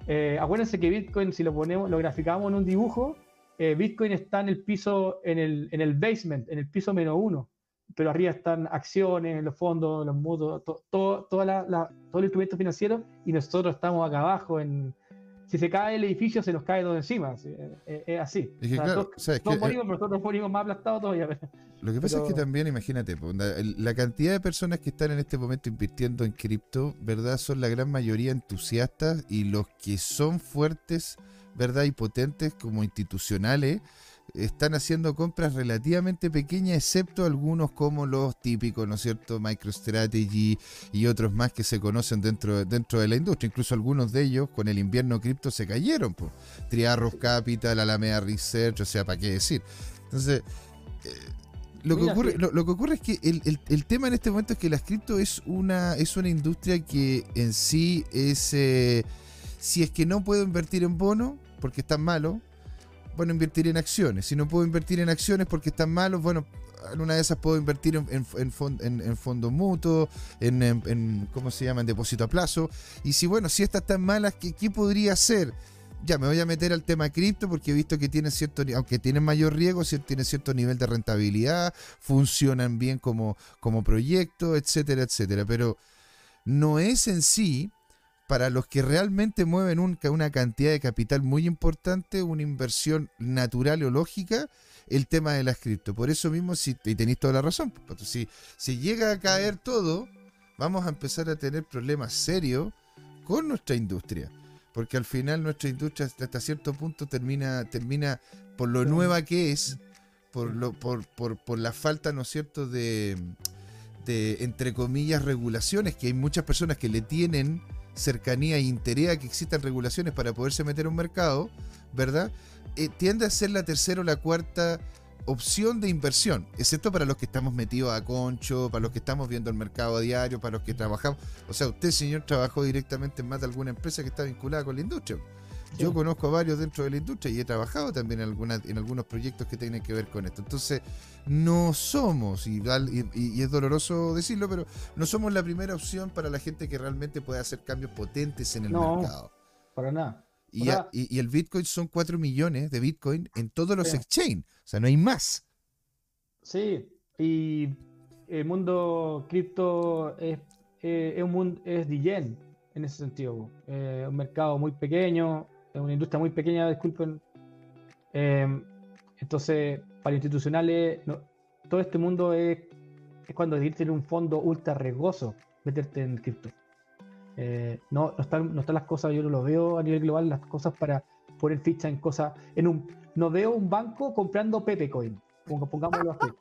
C: Eh, acuérdense que Bitcoin, si lo ponemos, lo graficamos en un dibujo, eh, Bitcoin está en el piso, en el, en el basement, en el piso menos uno, pero arriba están acciones, los fondos, los mutuos, todo, toda la, todo el instrumento financiero y nosotros estamos acá abajo en, si se cae el edificio, se nos cae todo encima. Es, así. todos, morimos, pero nosotros morimos más aplastados todavía.
A: Lo que pasa es que también, imagínate, la, cantidad de personas que están en este momento invirtiendo en cripto, ¿verdad? Son la gran mayoría entusiastas y los que son fuertes, ¿verdad? Y potentes como institucionales están haciendo compras relativamente pequeñas, excepto algunos como los típicos, ¿no es cierto? MicroStrategy y otros más que se conocen dentro, dentro de la industria. Incluso algunos de ellos con el invierno cripto se cayeron. Pues. Triarros Capital, Alameda Research, o sea, ¿para qué decir? Entonces, eh, lo, que ocurre, lo, que ocurre es que el, tema en este momento es que las cripto es una, es una industria que en sí es... Eh, si es que no puedo invertir en bono, porque está malo, bueno, invertir en acciones. Si no puedo invertir en acciones porque están malos, bueno, en una de esas puedo invertir en, en, en, en fondos mutuos, en, ¿cómo se llama?, en depósito a plazo. Y si, bueno, si estas están malas, ¿qué, qué podría hacer? Ya, me voy a meter al tema cripto porque he visto que tienen cierto, aunque tienen mayor riesgo, tienen cierto nivel de rentabilidad, funcionan bien como, como proyecto, etcétera, etcétera. Pero no es en sí para los que realmente mueven una cantidad de capital muy importante, una inversión natural o lógica, el tema de las cripto. Por eso mismo, si, y tenéis toda la razón, si, si llega a caer todo, vamos a empezar a tener problemas serios con nuestra industria. Porque al final nuestra industria hasta cierto punto termina, termina por lo nueva que es, por, lo, por, por, por la falta, ¿no es cierto?, de, de, entre comillas, regulaciones, que hay muchas personas que le tienen cercanía e interés a que existan regulaciones para poderse meter a un mercado, ¿verdad? Eh, tiende a ser la tercera o la cuarta opción de inversión, excepto para los que estamos metidos a concho, para los que estamos viendo el mercado a diario, para los que trabajamos. O sea, usted, señor, trabajó directamente en más de alguna empresa que está vinculada con la industria. Yo conozco a varios dentro de la industria y he trabajado también en, algunas, en algunos proyectos que tienen que ver con esto. Entonces, no somos, y, y, es doloroso decirlo, pero no somos la primera opción para la gente que realmente puede hacer cambios potentes en el
C: no,
A: mercado.
C: Para nada.
A: Y, y, el Bitcoin son 4 millones de Bitcoin en todos los exchanges. O sea, no hay más.
C: Sí, y el mundo cripto es, eh, es, un mundo, es DJen en ese sentido. Eh, un mercado muy pequeño, una industria muy pequeña, disculpen. Em, entonces, para institucionales, todo este mundo es, es cuando decir tener un fondo ultra riesgoso meterte en cripto. Eh, no, no, están, no están las cosas, yo no lo veo a nivel global, las cosas para poner ficha en cosas. En un, no veo un banco comprando Pepecoin, pongámoslo así.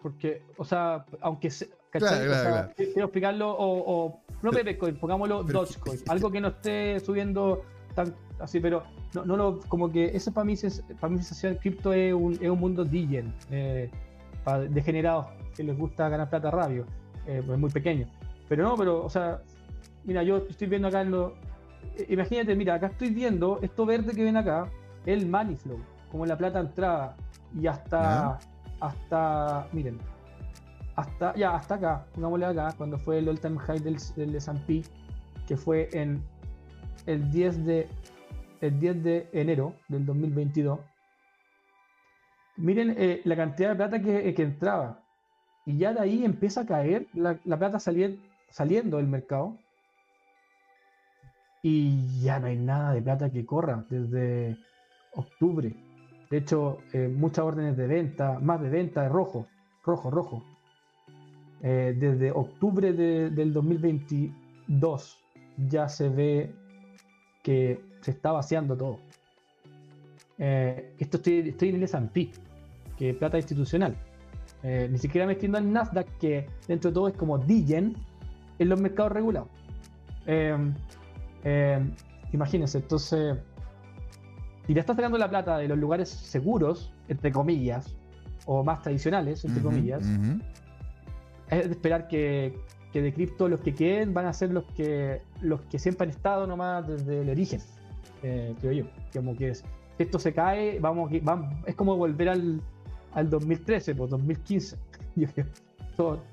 C: Porque, o sea, aunque se, quiero explicarlo, o, o no Pepecoin, pongámoslo Dogecoin, algo que no esté subiendo tan así, pero no, no lo, como que eso para mí, para mí el cripto es un, es un mundo DJ, eh, para degenerados que les gusta ganar plata rápido, eh, es muy pequeño. Pero no, pero, o sea, mira, yo estoy viendo acá en lo. Eh, imagínate, mira, acá estoy viendo esto verde que ven acá, el money flow, como la plata entrada, y hasta. Hasta. Miren, hasta. Ya, hasta acá, pongámosle acá, cuando fue el all time high del, del SP, que fue en el 10 de, el 10 de enero del 2022, miren eh, la cantidad de plata que, que, entraba. Y ya de ahí empieza a caer la, la plata saliendo del mercado. Y ya no hay nada de plata que corra desde octubre. De hecho, eh, muchas órdenes de venta, más de venta de rojo, rojo, rojo. Eh, desde octubre de, del 2022 ya se ve que se está vaciando todo. Eh, esto estoy, estoy en el S&P, que es plata institucional. Eh, ni siquiera metiendo al Nasdaq, que dentro de todo es como Digen en los mercados regulados. Em, imagínense, entonces, si ya estás sacando la plata de los lugares seguros, entre comillas, o más tradicionales, entre comillas, es de esperar que, de cripto los que queden van a ser los que los que siempre han estado nomás desde el origen, eh, creo yo. Como que es, esto se cae, vamos, es como volver al, al 2013, pues 2015.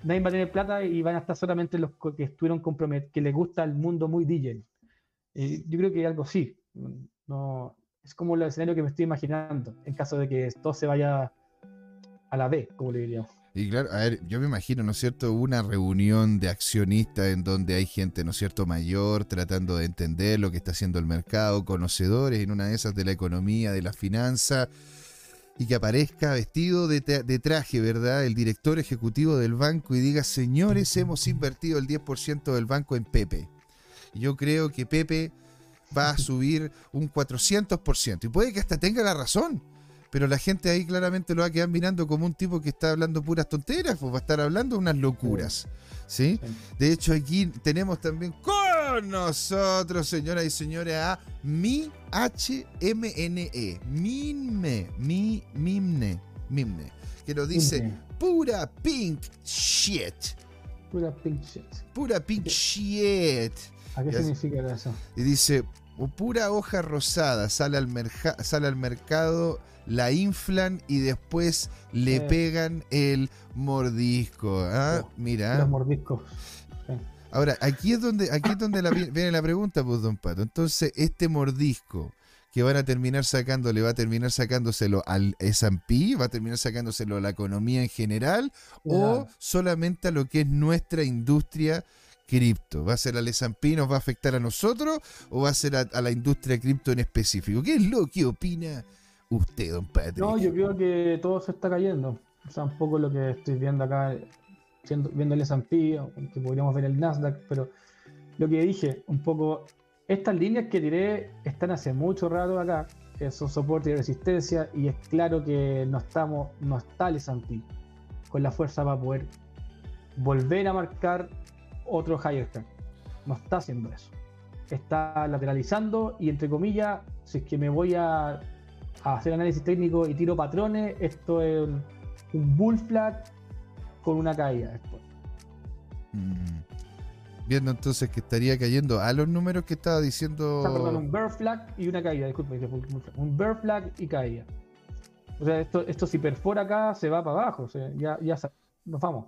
C: nadie va a tener plata y van a estar solamente los que estuvieron comprometidos, que les gusta el mundo muy DJ. Y yo creo que algo sí. No, es como el escenario que me estoy imaginando, en caso de que todo se vaya a la B, como le diríamos.
A: Y claro, a ver, yo me imagino, ¿no es cierto?, una reunión de accionistas en donde hay gente, ¿no es cierto?, mayor tratando de entender lo que está haciendo el mercado, conocedores en una de esas de la economía, de la finanza, y que aparezca vestido de, de traje, ¿verdad?, el director ejecutivo del banco y diga, señores, hemos invertido el 10% del banco en Pepe. Yo creo que Pepe va a subir un 400%, y puede que hasta tenga la razón pero la gente ahí claramente lo va a quedar mirando como un tipo que está hablando puras tonteras, pues va a estar hablando unas locuras. ¿sí? De hecho, aquí tenemos también con nosotros, señoras y señores, a Mi H-M-N-E. Mimne, Mi, Mimne, Mimne, que nos dice pura pink shit.
C: Pura pink shit.
A: Pura pink shit.
C: ¿A qué significa eso?
A: Y dice, pura hoja rosada, sale al, sale al mercado la inflan y después le pegan el mordisco. ¿ah? Mira.
C: Los mordiscos.
A: Ahora, aquí es donde, aquí es donde viene la pregunta, pues, don Pato. Entonces, este mordisco que van a terminar sacándole, va a terminar sacándoselo al S&P, va a terminar sacándoselo a la economía en general, o solamente a lo que es nuestra industria cripto. ¿Va a ser al S&P, nos va a afectar a nosotros, o va a ser a, a la industria cripto en específico? ¿Qué es lo que opina usted, don Patrick?
C: No, yo creo que todo se está cayendo. O sea, un poco lo que estoy viendo acá, viendo el S&P, que podríamos ver el Nasdaq, pero lo que dije, un poco, estas líneas que tiré están hace mucho rato acá, son soporte y resistencia, y es claro que no estamos, no está el S&P con la fuerza para poder volver a marcar otro higher track. No está haciendo eso. Está lateralizando y entre comillas, si es que me voy a a hacer análisis técnico y tiro patrones, esto es un, bull flag con una caída después.
A: Mm. Viendo entonces que estaría cayendo a los números que estaba diciendo.
C: O sea, perdón, un bear flag y una caída, disculpe, un bear flag y caída. O sea, esto, esto si perfora acá se va para abajo, o sea, ya, ya nos vamos.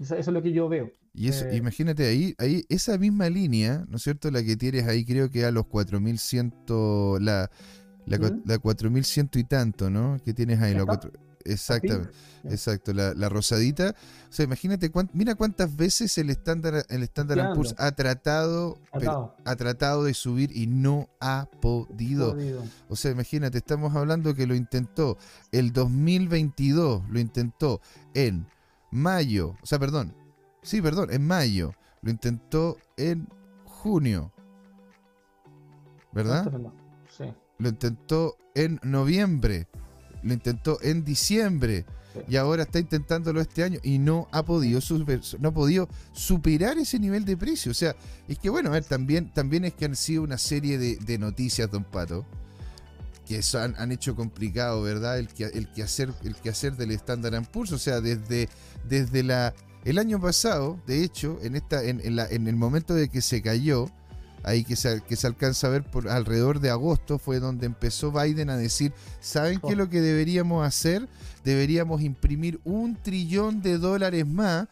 C: Eso, es lo que yo veo.
A: Y eso, eh, imagínate ahí, ahí, esa misma línea, ¿no es cierto? La que tienes ahí, creo que a los 4100, la, la, 4100 y tanto, ¿no? Que tienes ahí. La cuatro, exacto, exacto, la, rosadita. O sea, imagínate, mira cuántas veces el estándar el estándar Poor's ha tratado, ha tratado de subir y no ha podido. O sea, imagínate, estamos hablando que lo intentó el 2022, lo intentó en mayo, o sea, perdón, sí, perdón, en mayo, lo intentó en junio. ¿Verdad? Lo intentó en noviembre, lo intentó en diciembre y ahora está intentándolo este año y no ha podido no ha podido superar ese nivel de precio. O sea, es que bueno, a ver, también, también es que han sido una serie de, noticias, don Pato, que han, han, hecho complicado, ¿verdad? El que, el hacer, el que hacer del Standard Poor's. O sea, desde, desde la, el año pasado, de hecho, en, esta, en, en, la, en el momento de que se cayó, ahí que se, que se alcanza a ver por alrededor de agosto, fue donde empezó Biden a decir, ¿saben qué es lo que deberíamos hacer? Deberíamos imprimir un trillón de dólares más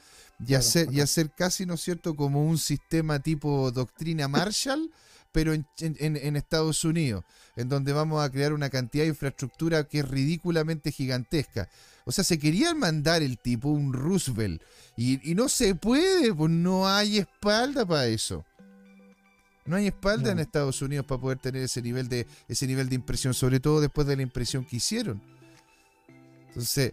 A: y, hacer, y hacer casi, ¿no es cierto?, como un sistema tipo doctrina Marshall, pero en, en, Estados Unidos, en donde vamos a crear una cantidad de infraestructura que es ridículamente gigantesca. O sea, se querían mandar el tipo un Roosevelt y, y no se puede, pues no hay espalda para eso. No hay espalda en Estados Unidos para poder tener ese nivel de ese nivel de impresión, sobre todo después de la impresión que hicieron. Entonces,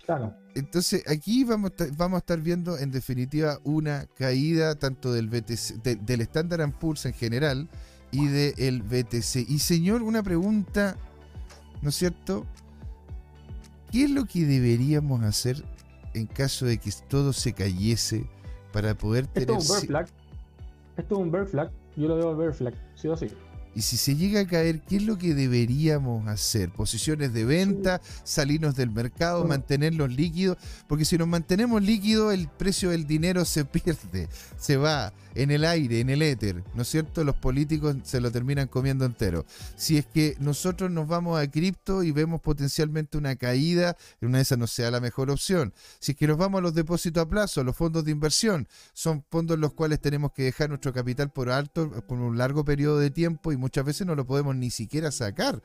A: entonces aquí vamos, vamos a estar viendo en definitiva una caída tanto del BTC, del Standard Poor's en general y del BTC. Y señor, una pregunta, ¿no es cierto? ¿Qué es lo que deberíamos hacer en caso de que todo se cayese para poder tener...
C: Esto es un bear flag. Esto es un bear flag yo lo veo ver flag, sí o sí.
A: Y si se llega a caer, ¿qué es lo que deberíamos hacer? ¿Posiciones de venta? ¿Salirnos del mercado? ¿Mantenerlos líquidos? Porque si nos mantenemos líquidos, el precio del dinero se pierde, se va en el aire, en el éter, ¿no es cierto? Los políticos se lo terminan comiendo entero. Si es que nosotros nos vamos a cripto y vemos potencialmente una caída, una de esas no sea la mejor opción. Si es que nos vamos a los depósitos a plazo, los fondos de inversión, son fondos en los cuales tenemos que dejar nuestro capital por alto, por un largo periodo de tiempo y muchas veces no lo podemos ni siquiera sacar.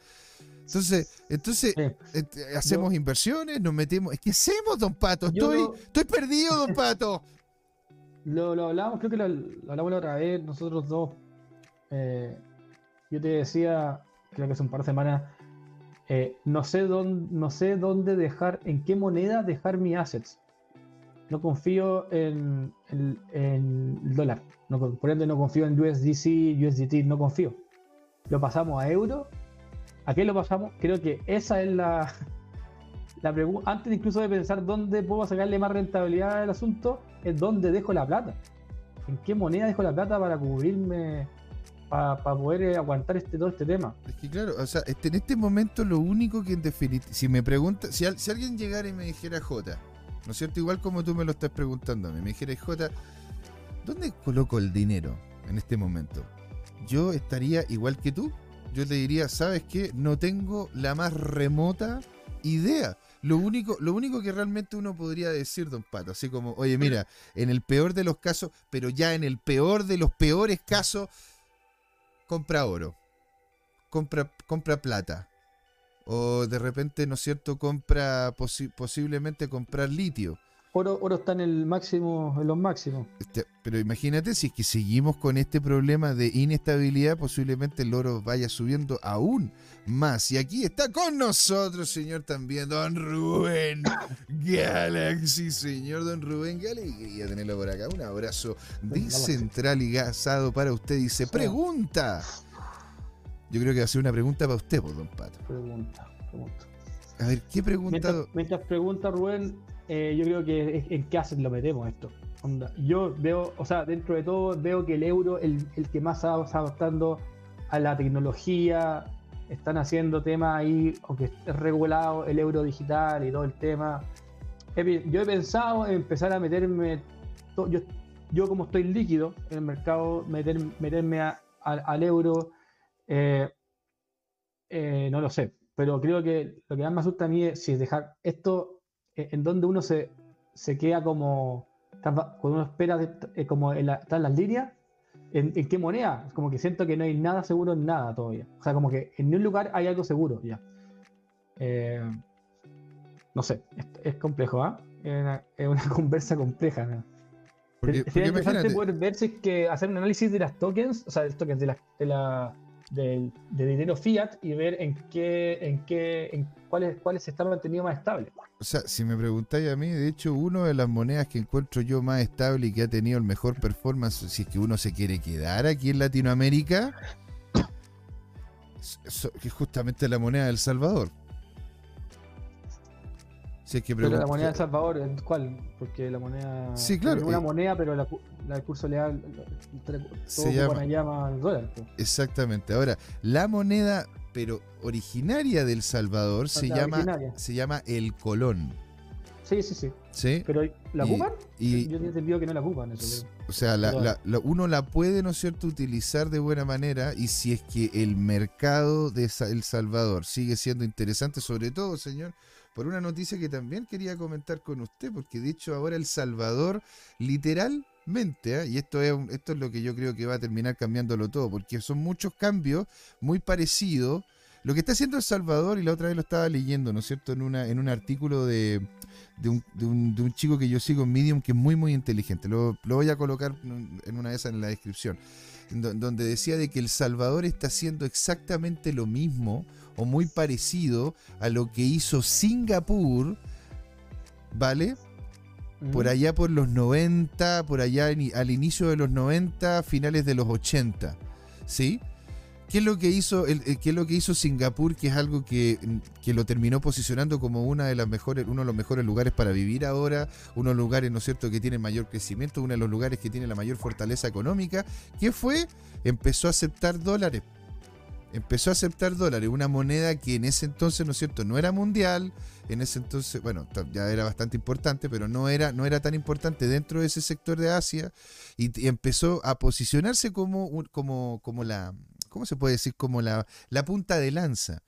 A: Entonces, entonces
C: Sí.
A: hacemos inversiones, nos metemos. ¿Qué hacemos, don Pato? Estoy,
C: no-
A: estoy perdido, don Pato.
C: Lo, lo hablábamos, creo que lo, lo hablamos la otra vez, nosotros dos. Eh, yo te decía, creo que hace un par de semanas, eh, no, sé dónde, no sé dónde dejar, en qué moneda dejar mis assets. No confío en, en- en el dólar. No, por ende, no confío en USDC, USDT, no confío. Lo pasamos a euro. ¿A qué lo pasamos? Creo que esa es la, la pregunta. Antes incluso de pensar dónde puedo sacarle más rentabilidad al asunto, es dónde dejo la plata. ¿En qué moneda dejo la plata para cubrirme, para poder eh, aguantar este, todo este tema?
A: Es que claro, o sea, este, en este momento lo único que en definitiva, si me pregunta, si, al- si alguien llegara y me dijera J, ¿no es cierto? Igual como tú me lo estás preguntando me dijera J, ¿dónde coloco el dinero en este momento? Yo estaría igual que tú. Yo te diría, ¿sabes qué? No tengo la más remota idea. Lo único, lo único que realmente uno podría decir, don Pato, así como, oye, mira, en el peor de los casos, pero ya en el peor de los peores casos, compra oro compra, compra plata. O de repente, ¿no es cierto?, compra posi- posiblemente comprar litio.
C: Oro, oro está en el máximo, en los máximos.
A: Este, pero imagínate si es que seguimos con este problema de inestabilidad, posiblemente el oro vaya subiendo aún más. Y aquí está con nosotros, señor, también, don Rubén Galaxy, señor don Rubén Galaxy. Quería tenerlo por acá. Un abrazo descentralizado para usted. Dice, pregunta. Yo creo que va a ser una pregunta para usted, pues, don Pato.
C: Pregunta, pregunta.
A: A ver, ¿qué pregunta?
C: Mientras, mientras pregunta Rubén, eh, yo creo que en qué asset lo metemos esto. Yo veo, o sea, dentro de todo, veo que el euro, el, el que más está está adaptando a la tecnología, están haciendo temas ahí, aunque es regulado el euro digital y todo el tema. Yo he pensado en empezar a meterme, yo, yo como estoy líquido en el mercado, meter- meterme a- al- euro. eh, eh, no lo sé, pero creo que lo que más me asusta a mí es si es dejar esto en donde uno se, se queda como cuando uno espera eh, como en la, las líneas ¿en, en qué moneda? Como que siento que no hay nada seguro en nada todavía. O sea, como que en un lugar hay algo seguro ya. Eh, no sé, es, es complejo, ¿ah? Es, una, es una conversa compleja. ¿no?
A: Porque,
C: Sería
A: porque
C: interesante
A: imagínate,
C: poder ver si es que hacer un análisis de las tokens, o sea, de los tokens de la, de la del- de dinero fiat y ver en qué, en qué, en cuáles, cuáles se están manteniendo más estables.
A: o sea, si me preguntáis a mí, de hecho, una de las monedas que encuentro yo más estable y que ha tenido el mejor performance, si es que uno se quiere quedar aquí en Latinoamérica, que es justamente la moneda del Salvador. Si es que
C: Pero la moneda de El Salvador, ¿en ¿cuál? Porque la moneda.
A: Sí, claro,
C: es Una
A: eh.
C: moneda, pero la, la del curso leal. Todos
A: Se llama-
C: más el dólar. pues.
A: Exactamente. Ahora, la moneda, pero originaria del Salvador, se
C: La
A: llama,
C: originaria.
A: se llama el colón.
C: Sí, sí, sí.
A: ¿Sí?
C: Pero ¿la ocupan?
A: y-
C: Yo tenía entendido que no la ocupan. Eso.
A: O sea, la-
C: Pero-
A: la- la- uno la puede, ¿no es cierto?, utilizar de buena manera y si es que el mercado de El Salvador sigue siendo interesante, sobre todo, señor, por una noticia que también quería comentar con usted, porque de hecho ahora El Salvador literalmente, ¿ah? y esto es, esto es lo que yo creo que va a terminar cambiándolo todo, porque son muchos cambios muy parecidos. Lo que está haciendo El Salvador, y la otra vez lo estaba leyendo, ¿no es cierto?, en, una, en un artículo de, de, un, de un chico que yo sigo en Medium que es muy, muy inteligente. Lo, lo voy a colocar en una de esas en la descripción. Donde decía de que El Salvador está haciendo exactamente lo mismo o muy parecido a lo que hizo Singapur, ¿vale? Por allá por los 90, por allá al inicio de los 90, finales de los 80, ¿sí? ¿Qué es lo que hizo, el, el- qué es lo que hizo Singapur, que es algo que, que lo terminó posicionando como una de las mejores, uno de los mejores lugares para vivir ahora, uno de los lugares, ¿no es cierto?, que tiene mayor crecimiento, uno de los lugares que tiene la mayor fortaleza económica. ¿Qué fue? Empezó a aceptar dólares. Empezó a aceptar dólares, una moneda que en ese entonces, ¿no es cierto?, no era mundial, en ese entonces, bueno, ya era bastante importante, pero no era, no era tan importante dentro de ese sector de Asia, y, y empezó a posicionarse como, como, como la, ¿cómo se puede decir? Como la, la punta de lanza,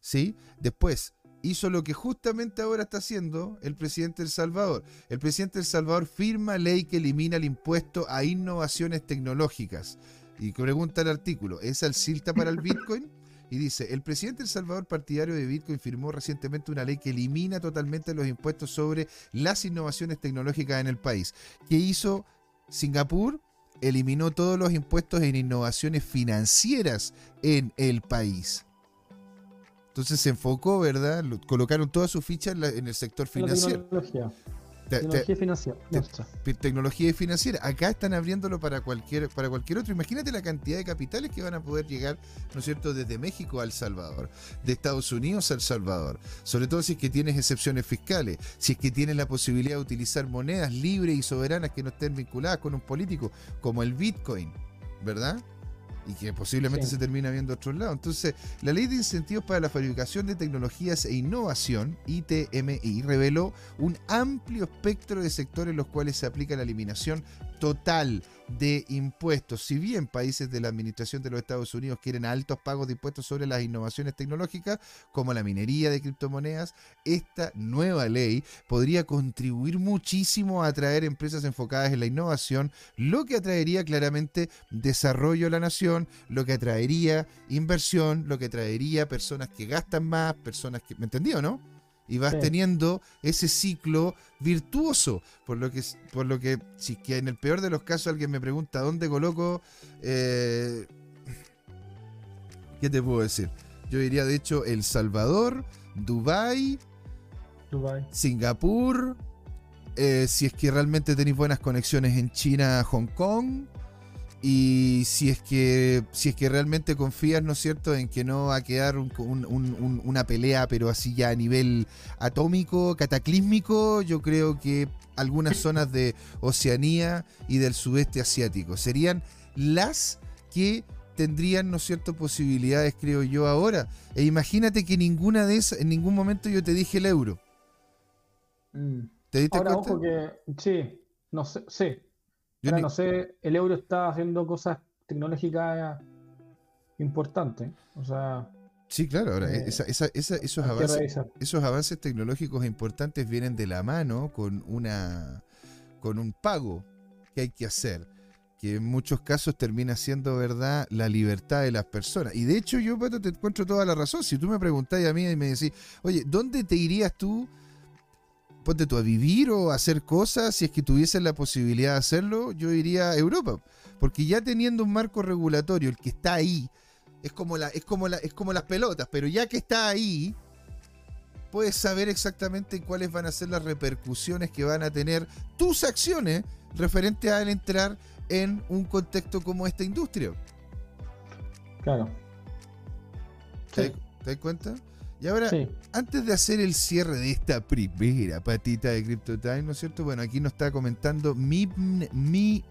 A: ¿sí? Después, hizo lo que justamente ahora está haciendo el presidente del Salvador. El presidente del Salvador firma ley que elimina el impuesto a innovaciones tecnológicas. Y pregunta el artículo, ¿es alcista para el Bitcoin? Y dice, el presidente El Salvador partidario de Bitcoin firmó recientemente una ley que elimina totalmente los impuestos sobre las innovaciones tecnológicas en el país. ¿Qué hizo Singapur? Eliminó todos los impuestos en innovaciones financieras en el país. Entonces se enfocó, ¿verdad? Lo- Colocaron toda su ficha en, el sector
C: La tecnología.
A: Te- te-
C: Tecnología financiera.
A: te- tecnología financiera. Acá están abriéndolo para cualquier, para cualquier otro. Imagínate la cantidad de capitales que van a poder llegar, ¿no es cierto?, desde México a El Salvador, de Estados Unidos a El Salvador. Sobre todo si es que tienes excepciones fiscales, si es que tienes la posibilidad de utilizar monedas libres y soberanas que no estén vinculadas con un político, como el Bitcoin, ¿verdad? Y que posiblemente
C: Sí.
A: se termina viendo a otros lados. Entonces, la Ley de Incentivos para la Fabricación de Tecnologías e Innovación, ITMI, reveló un amplio espectro de sectores en los cuales se aplica la eliminación total de impuestos. Si bien países de la Administración de los Estados Unidos quieren altos pagos de impuestos sobre las innovaciones tecnológicas, como la minería de criptomonedas, esta nueva ley podría contribuir muchísimo a atraer empresas enfocadas en la innovación, lo que atraería claramente desarrollo a la nación, lo que atraería inversión, lo que traería personas que gastan más, personas que... ¿Me entendió, no? Y vas
C: Sí.
A: teniendo ese ciclo virtuoso. Por lo que, por lo que, si es que en el peor de los casos alguien me pregunta dónde coloco, eh, ¿qué te puedo decir? Yo diría de hecho El Salvador, Dubai,
C: Dubai.
A: Singapur, eh, si es que realmente tenéis buenas conexiones en China, Hong Kong, y si es que si es que realmente confías, ¿no es cierto?, en que no va a quedar un- un- un- un- una pelea, pero así ya a nivel atómico, cataclísmico, yo creo que algunas zonas de Oceanía y del sudeste asiático serían las que tendrían, ¿no es cierto?, posibilidades, creo yo, ahora. E imagínate que ninguna de esas, en ningún momento yo te dije el euro.
C: Mm.
A: ¿Te diste
C: Ahora,
A: cuenta?
C: ojo que, sí, no sé, sí. Ahora,
A: ni-
C: no sé, el euro está haciendo cosas tecnológicas importantes. O sea,
A: Sí, claro, ahora,
C: eh,
A: esa- esa- esa- esos, avances,
C: revisar.
A: esos avances tecnológicos importantes vienen de la mano con, una, con un pago que hay que hacer, que en muchos casos termina siendo, ¿verdad?, la libertad de las personas. Y de hecho yo, Pato, te encuentro toda la razón. Si tú me preguntáis a mí y me decís, oye, ¿dónde te irías tú? Ponte tú a vivir o a hacer cosas, si es que tuvieses la posibilidad de hacerlo, yo iría a Europa. Porque ya teniendo un marco regulatorio, el que está ahí, es como, la, es, como la, es como las pelotas, pero ya que está ahí, puedes saber exactamente cuáles van a ser las repercusiones que van a tener tus acciones referente al entrar en un contexto como esta industria.
C: Claro.
A: ¿Te,
C: Sí,
A: das- te das cuenta? Y ahora,
C: sí.
A: antes de hacer el cierre de esta primera patita de CryptoTime, ¿no es cierto? Bueno, aquí nos está comentando Mimne, mi,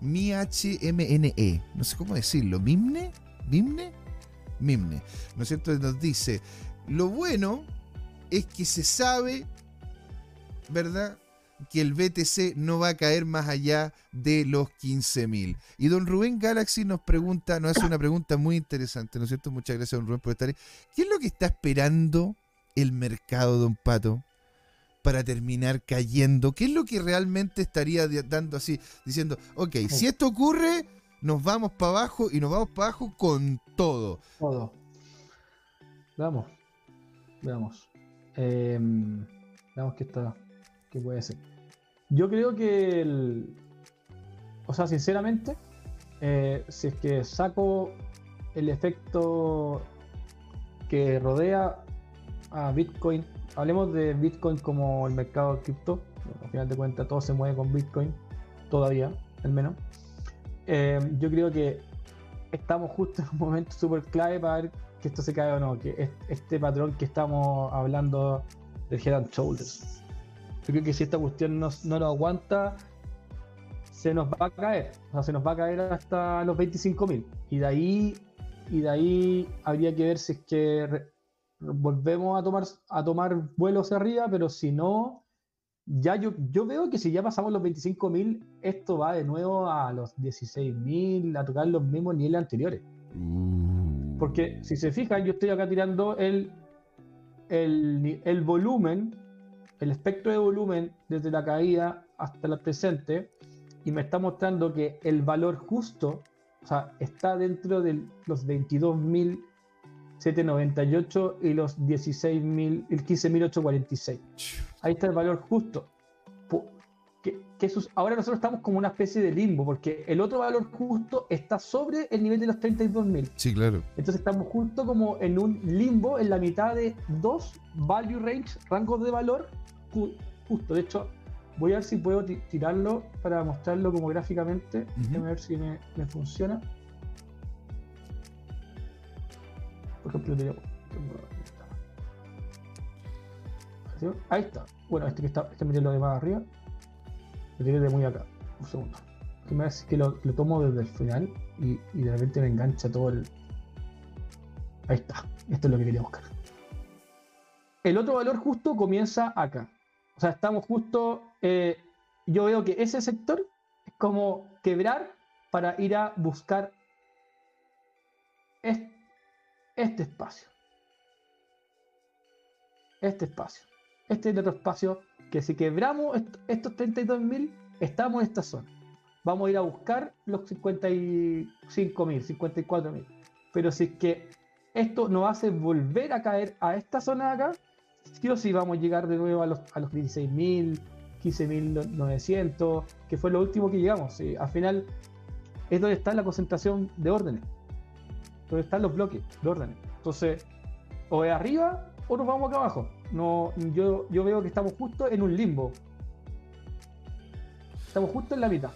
A: mi HMNE, no sé cómo decirlo, Mimne, Mimne, Mimne, ¿no es cierto? Nos dice, lo bueno es que se sabe, ¿verdad? Que el BTC no va a caer más allá de los 15.000. Y don Rubén Galaxy nos pregunta, nos hace una pregunta muy interesante, ¿no es cierto? Muchas gracias, don Rubén, por estar ahí. ¿Qué es lo que está esperando el mercado, don Pato, para terminar cayendo? ¿Qué es lo que realmente estaría dando así, diciendo, ok, si esto ocurre, nos vamos para abajo y nos vamos para abajo con todo?
C: Todo. Veamos. Veamos. Em, veamos qué está. ¿Qué puede ser? Yo creo que el. O sea, sinceramente, eh, si es que saco el efecto que rodea a Bitcoin, hablemos de Bitcoin como el mercado de cripto, al final de cuentas todo se mueve con Bitcoin, todavía, al menos. Eh, yo creo que estamos justo en un momento súper clave para ver que esto se cae o no, que es- este patrón que estamos hablando del Head and Shoulders. Yo creo que si esta cuestión no, no lo aguanta, se nos va a caer. O sea, se nos va a caer hasta los 25.000. Y de ahí, y de ahí habría que ver si es que re- volvemos a tomar, a tomar vuelo hacia arriba, pero si no, ya yo, yo veo que si ya pasamos los 25.000, esto va de nuevo a los 16.000, a tocar los mismos niveles anteriores. Porque si se fijan, yo estoy acá tirando el, el, el volumen, el espectro de volumen desde la caída hasta el presente, y me está mostrando que el valor justo O sea, está dentro de los 22.798 y los 16.000, el 15.846. Ahí está el valor justo. Que, sus- ahora nosotros estamos como una especie de limbo, porque el otro valor justo está sobre el nivel de los 32.000.
A: Sí, claro.
C: Entonces estamos justo como en un limbo en la mitad de dos value range, rangos de valor, ju- justo. De hecho, voy a ver si puedo ti- tirarlo para mostrarlo como gráficamente.
A: Ujú.
C: Déjame ver si me, me funciona. Por ejemplo, tengo- tengo- ahí está. Bueno, este que está, este lo de más arriba. Lo tiré de muy acá. Un segundo. Ver si que lo, tomo desde el final y, de repente me engancha todo el. Ahí está. Esto es lo que quería buscar. El otro valor justo comienza acá. O sea, estamos justo. eh, yo veo que ese sector es como quebrar para ir a buscar es- este espacio. Este espacio. Este otro espacio que si quebramos est- estos 32.000, estamos en esta zona. Vamos a ir a buscar los 55.000, 54.000. Pero si es que esto nos hace volver a caer a esta zona de acá, sí o sí vamos a llegar de nuevo a los, a los 16.000, 15.900, que fue lo último que llegamos. Al final es donde está la concentración de órdenes, donde están los bloques de órdenes. Entonces, o es arriba o nos vamos acá abajo. No, yo, yo veo que estamos justo en un limbo. Estamos justo en la mitad,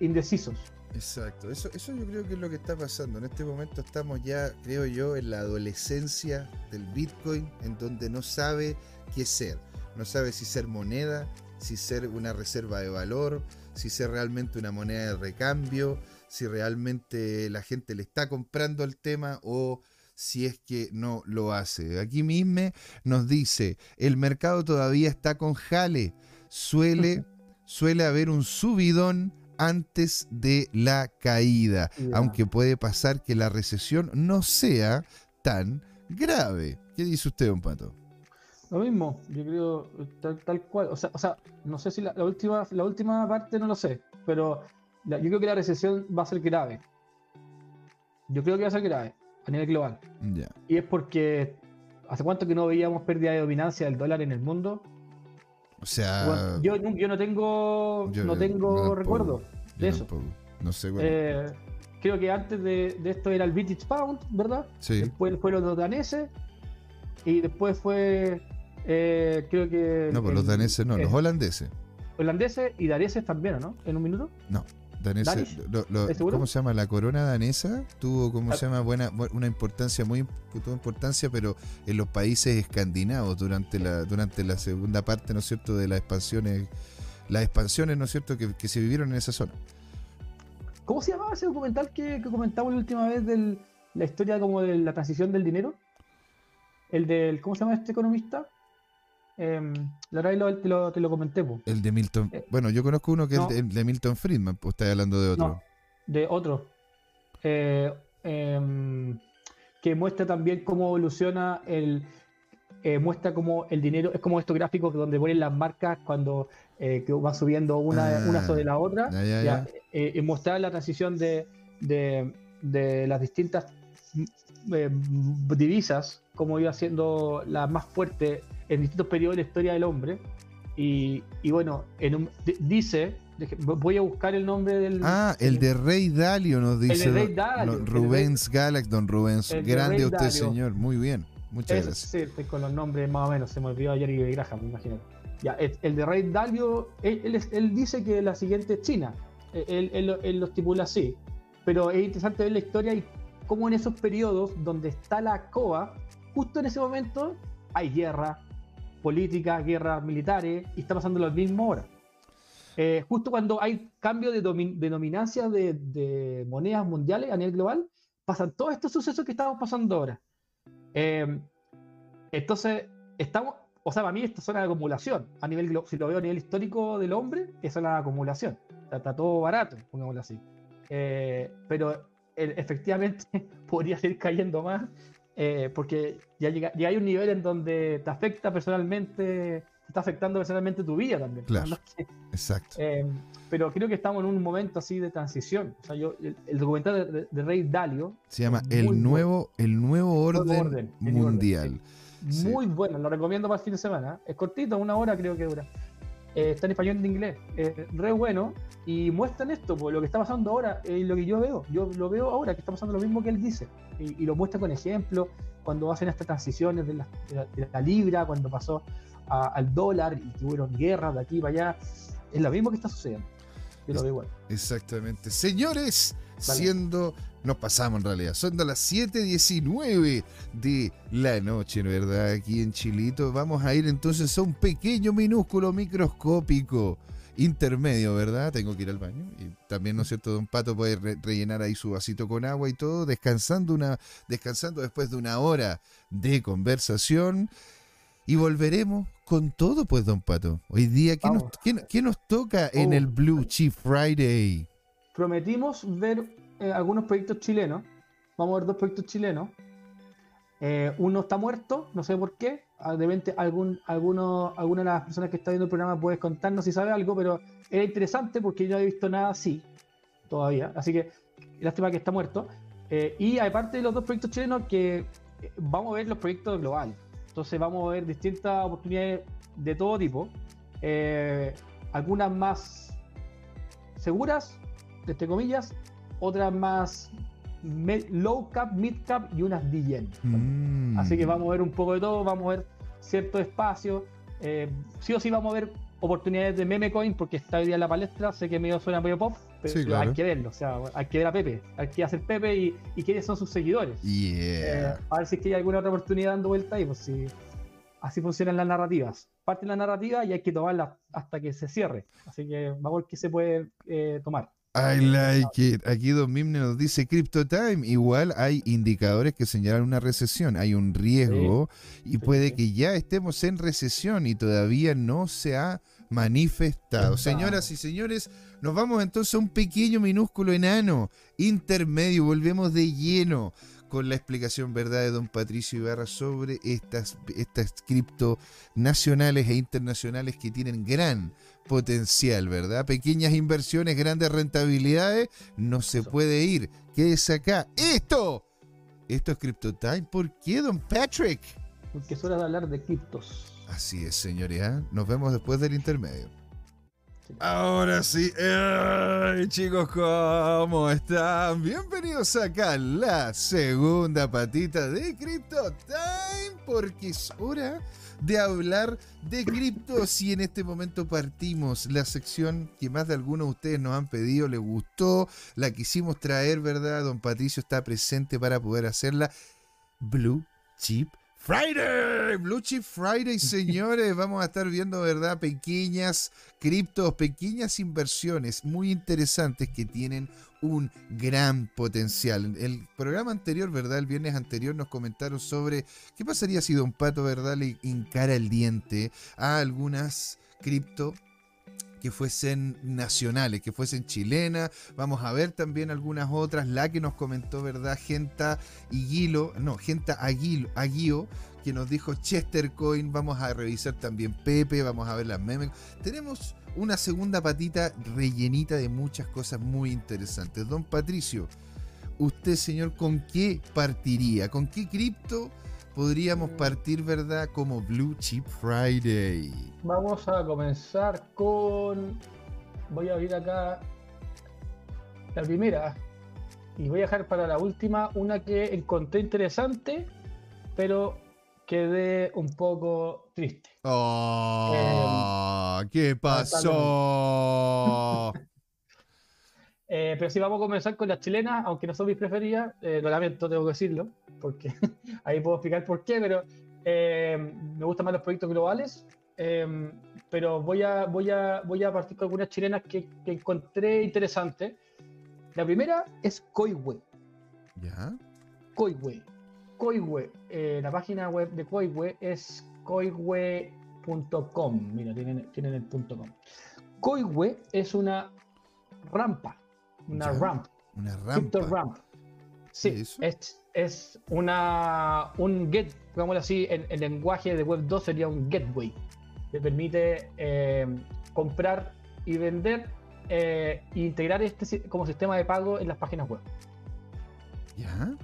C: indecisos.
A: Exacto, eso, eso yo creo que es lo que está pasando. En este momento estamos ya, creo yo, en la adolescencia del Bitcoin, en donde no sabe qué ser. No sabe si ser moneda, si ser una reserva de valor, si ser realmente una moneda de recambio, si realmente la gente le está comprando el tema o si es que no lo hace. Aquí mismo nos dice, el mercado todavía está con jale, suele, suele haber un subidón antes de la caída, aunque puede pasar que la recesión no sea tan grave. ¿Qué dice usted, don Pato?
C: Lo mismo, yo creo tal, tal cual. O sea, o sea, no sé si la, la última, la última parte no lo sé, pero la- yo creo que la recesión va a ser grave. Yo creo que va a ser grave a nivel global. Y es porque hace cuánto que no veíamos pérdida de dominancia del dólar en el mundo.
A: O sea,
C: Bueno, yo, no- yo no tengo,
A: yo-
C: no tengo recuerdo de eso.
A: tampoco. No sé cuándo.
C: Eh, creo que antes de, de esto era el British Pound, ¿verdad?
A: sí.
C: Después fueron los daneses. Y después fue, eh, creo que.
A: No, pues los daneses no,
C: eh,
A: los holandeses.
C: holandeses y daneses también, ¿o ¿no? En un minuto.
A: Daneses,
C: ¿Danish?
A: lo- lo-
C: ¿Estás seguro?
A: ¿Cómo se llama? La corona danesa tuvo, ¿cómo
C: Ah.
A: se llama? Buena, bu- una importancia muy tuvo importancia, pero en los países escandinavos durante la, durante la segunda parte, ¿no es cierto?, de las expansiones, las expansiones, ¿no es cierto?, que, que se vivieron en esa zona.
C: ¿Cómo se llamaba ese documental que, que comentamos la última vez de la historia como de la transición del dinero? El del, ¿cómo se llama este economista? Em, la otra vez lo- te, lo, te lo comenté, po.
A: El de Milton.
C: Eh,
A: bueno, yo conozco uno que
C: no.
A: es el de, Milton Friedman, pues estáis hablando de otro.
C: No, de otro. Eh, em, que muestra también cómo evoluciona el. eh, muestra cómo el dinero. Es como estos gráficos donde ponen las marcas cuando eh, que van subiendo una,
A: Ah,
C: una sobre la otra.
A: Ya, ya,
C: Ya,
A: ya.
C: eh, y mostrar la transición de, de, de las distintas mm, eh, divisas, como iba siendo la más fuerte en distintos periodos de la historia del hombre. Y, y bueno, en un- di- dice, voy a buscar el nombre del...
A: Ah, el de Rey Dalio nos
C: de
A: dice
C: Rey
A: don-
C: Dalio,
A: don
C: el de
A: Rubens Galax, don Rubens.
C: el de
A: Grande
C: Rey
A: usted,
C: Dalio.
A: señor. Muy bien. Muchas
C: Eso,
A: gracias.
C: sí, estoy con los nombres más o menos, se me olvidó ayer y Graham, me imagino. Ya, el, el de Rey Dalio, él, él él dice que la siguiente es China. Él, él lo estipula así. Pero es interesante ver la historia y cómo en esos periodos donde está la COA, justo en ese momento hay guerra política, guerras militares, y está pasando lo mismo ahora. Eh, justo cuando hay cambio de, de dominancia de, de monedas mundiales a nivel global, pasan todos estos sucesos que estamos pasando ahora. Eh, entonces, estamos, o sea, para mí esto es de acumulación. A nivel, si lo veo a nivel histórico del hombre, es de acumulación. Está, está todo barato, pongámoslo así. Eh, pero eh, efectivamente podría seguir cayendo más, eh, porque ya, llega, ya hay un nivel en donde te afecta personalmente está afectando personalmente tu vida también.
A: Claro.
C: No
A: Exacto.
C: eh, pero creo que estamos en un momento así de transición. O sea, yo, el, el documental de, de Rey Dalio,
A: Se llama el
C: bueno.
A: nuevo, el nuevo orden, mundial. Sí.
C: muy bueno, lo recomiendo para el fin de semana. Es cortito, una hora creo que dura. Eh, está en español y en inglés. Es re bueno. Y muestran esto, pues, lo que está pasando ahora, es lo que yo veo. Yo lo veo ahora, que está pasando lo mismo que él dice. Y, y lo muestra con ejemplos, cuando hacen estas transiciones de la, de la- de la libra, cuando pasó a- al dólar y que hubo guerras de aquí para allá. Es lo mismo que está sucediendo. Yo lo veo igual.
A: Exactamente. Señores,
C: Vale.
A: siendo. Nos pasamos en realidad. Son de las 7:19 de la noche, ¿no ¿verdad? Aquí en Chilito. Vamos a ir entonces a un pequeño, minúsculo, microscópico intermedio, ¿verdad? Tengo que ir al baño. Y también, ¿no es cierto? Don Pato puede re- rellenar ahí su vasito con agua y todo, descansando, una, descansando después de una hora de conversación. Y volveremos con todo, pues, Don Pato. Hoy día, ¿qué, nos, qué nos toca en
C: Oh.
A: el Blue Chip Friday?
C: prometimos ver eh, algunos proyectos chilenos. Vamos a ver dos proyectos chilenos. Eh, uno está muerto, no sé por qué. Ah, De repente algún, alguno, alguna de las personas que está viendo el programa puede contarnos si sabe algo, pero era interesante porque yo no he visto nada así todavía. Así que lástima que está muerto. Eh, y aparte de los dos proyectos chilenos, que vamos a ver los proyectos globales. Entonces vamos a ver distintas oportunidades de todo tipo. Algunas más seguras, entre comillas, otras más low cap, mid cap y unas DJN.
A: Mm.
C: Así que vamos a ver un poco de todo, vamos a ver cierto espacio. eh, sí o sí vamos a ver oportunidades de meme coin porque está hoy día en la palestra. Sé que medio suena medio pop, pero
A: Sí, claro.
C: hay que verlo. O sea, hay que ver a Pepe, hay que hacer Pepe y, y quiénes son sus seguidores.
A: Yeah.
C: Eh, a ver si es que hay alguna otra oportunidad dando vuelta ahí, pues si así funcionan las narrativas. Parte la narrativa y hay que tomarla hasta que se cierre. Así que vamos a ver qué se puede eh, tomar.
A: I like it. Aquí Don Mimne nos dice Crypto Time. Igual hay indicadores que señalan una recesión. Hay un riesgo y puede
C: sí.
A: que ya estemos en recesión y todavía no se ha manifestado. Señoras y señores, nos vamos entonces a un pequeño, minúsculo, enano, intermedio. Volvemos de lleno con la explicación verdad de don Patricio Ibarra sobre estas, estas cripto nacionales e internacionales que tienen gran potencial, ¿verdad? Pequeñas inversiones, grandes rentabilidades, no se puede ir. Quédese acá. ¡Esto! Esto es Crypto Time. ¿Por qué, don Patrick?
C: Porque es hora de hablar de criptos.
A: Así es, señores. ¿ah? Nos vemos después del intermedio. Ahora sí, ¡Ay, chicos, ¿cómo están? Bienvenidos acá a la segunda patita de Crypto Time, porque es hora de hablar de criptos y en este momento partimos la sección que más de algunos de ustedes nos han pedido, les gustó, la quisimos traer, ¿verdad? Don Patricio está presente para poder hacerla. Blue Chip Friday, Blue Chip Friday, señores, vamos a estar viendo, ¿verdad? Pequeñas criptos, pequeñas inversiones muy interesantes que tienen un gran potencial. El programa anterior, ¿verdad? El viernes anterior nos comentaron sobre qué pasaría si Don Pato, ¿verdad? Le encara el diente a algunas cripto que fuesen nacionales, que fuesen chilenas. Vamos a ver también algunas otras. La que nos comentó, ¿verdad? Genta Higuilo, no, Genta Aguilo, Aguío, que nos dijo Chester Coin. Vamos a revisar también Pepe, vamos a ver las memes. Tenemos una segunda patita rellenita de muchas cosas muy interesantes. Don Patricio, usted, señor, ¿con qué partiría? ¿Con qué cripto podríamos partir, verdad, como Blue Chip Friday?
C: Vamos a comenzar con. Voy a abrir acá la primera. Y voy a dejar para la última una que encontré interesante, pero quedé un poco triste.
A: Oh, ¿Qué pasó?
C: Eh, pero si vamos a comenzar con las chilenas, aunque no son mis preferidas, eh, lo lamento, tengo que decirlo, porque ahí puedo explicar por qué, pero eh, me gustan más los proyectos globales. pero voy a, voy, a, voy a partir con algunas chilenas que, que encontré interesantes. La primera es Coihue.
A: ¿Ya?
C: Coihue. eh, la página web de Coihue es coihue.com. Mira, tienen, tienen el punto .com. Es una rampa. Una
A: Ya.
C: ramp.
A: Una rampa.
C: ramp. Sí, es, es una, un get, digámoslo así, en el lenguaje de Web 2 sería un gateway. te permite eh, comprar y vender eh, e integrar este como sistema de pago en las páginas web.
A: ¿Ya?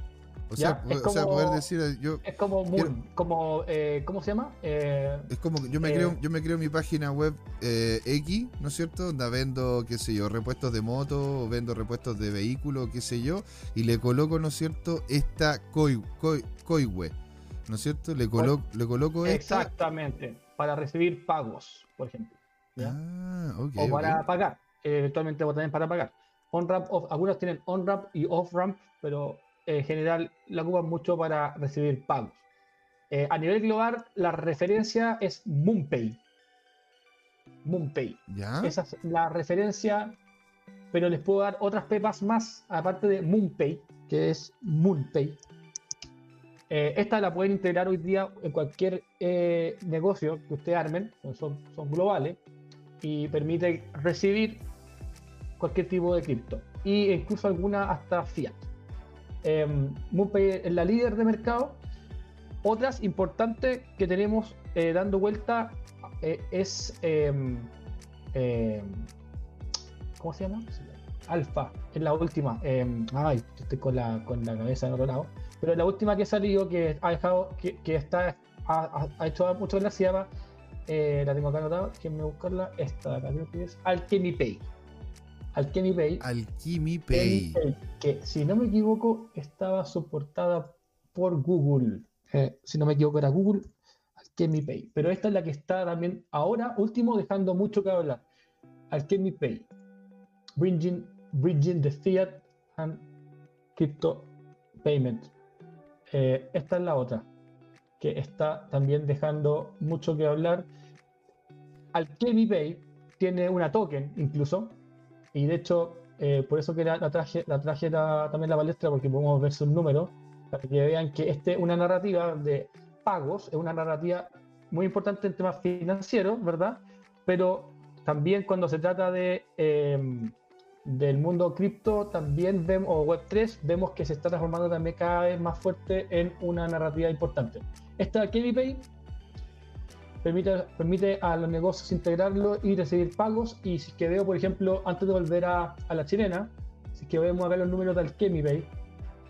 A: O sea,
C: es
A: sea, poder decir, eh, yo,
C: Es como Moon, como, eh, ¿cómo se llama? Eh,
A: es como yo me
C: Eh,
A: creo, yo me creo mi página web eh, X, ¿no es cierto? Donde vendo, qué sé yo, repuestos de moto, o vendo repuestos de vehículo, qué sé yo, y le coloco, ¿no es cierto? Esta koi, koi, koiwe, ¿no es cierto? Le coloco, le coloco esta.
C: exactamente, para recibir pagos, por ejemplo. ¿ya?
A: Ah, ok.
C: o para pagar, eh, eventualmente también para pagar. On-ramp, off- algunos tienen on-ramp y off-ramp, pero eh, en general la ocupan mucho para recibir pagos. Eh, a nivel global, la referencia es MoonPay. MoonPay.
A: ¿Ya?
C: Esa es la referencia, pero les puedo dar otras pepas más, aparte de MoonPay, que es MoonPay. Eh, esta la pueden integrar hoy día en cualquier eh, negocio que ustedes armen, son, son globales, y permite recibir cualquier tipo de cripto, e incluso alguna hasta fiat. Eh, es la líder de mercado. Otras importantes que tenemos eh, dando vuelta eh, es em, eh, ¿cómo se llama? Alfa, es la última. ay, estoy con la, con la cabeza en otro lado. Pero la última que ha salido, que ha dejado, que, que está, ha, ha- hecho mucho gracia, se llama, la tengo acá anotada, déjenme buscarla, esta de acá creo que es Alchemy Pay. Alchemy Pay,
A: Alchemy Pay.
C: el- que si no me equivoco estaba soportada por Google. Eh, si no me equivoco era Google, Alchemy Pay. Pero esta es la que está también ahora, último, dejando mucho que hablar. Alchemy Pay. Bridging, bridging the fiat and crypto payment. Eh, esta es la otra, que está también dejando mucho que hablar. Alchemy Pay tiene una token incluso, y de hecho, eh, por eso que la, la traje, la traje la- también la palestra, porque podemos ver sus números, para que vean que este es una narrativa de pagos, es una narrativa muy importante en temas financieros, ¿verdad? Pero también cuando se trata de eh, del mundo cripto, también vemos, o Web3, vemos que se está transformando también cada vez más fuerte en una narrativa importante. Esta KDPay permite, permite a los negocios integrarlo y recibir pagos. Y si es que veo, por ejemplo, antes de volver a, a la chilena, si es que vemos acá los números del KemiPay,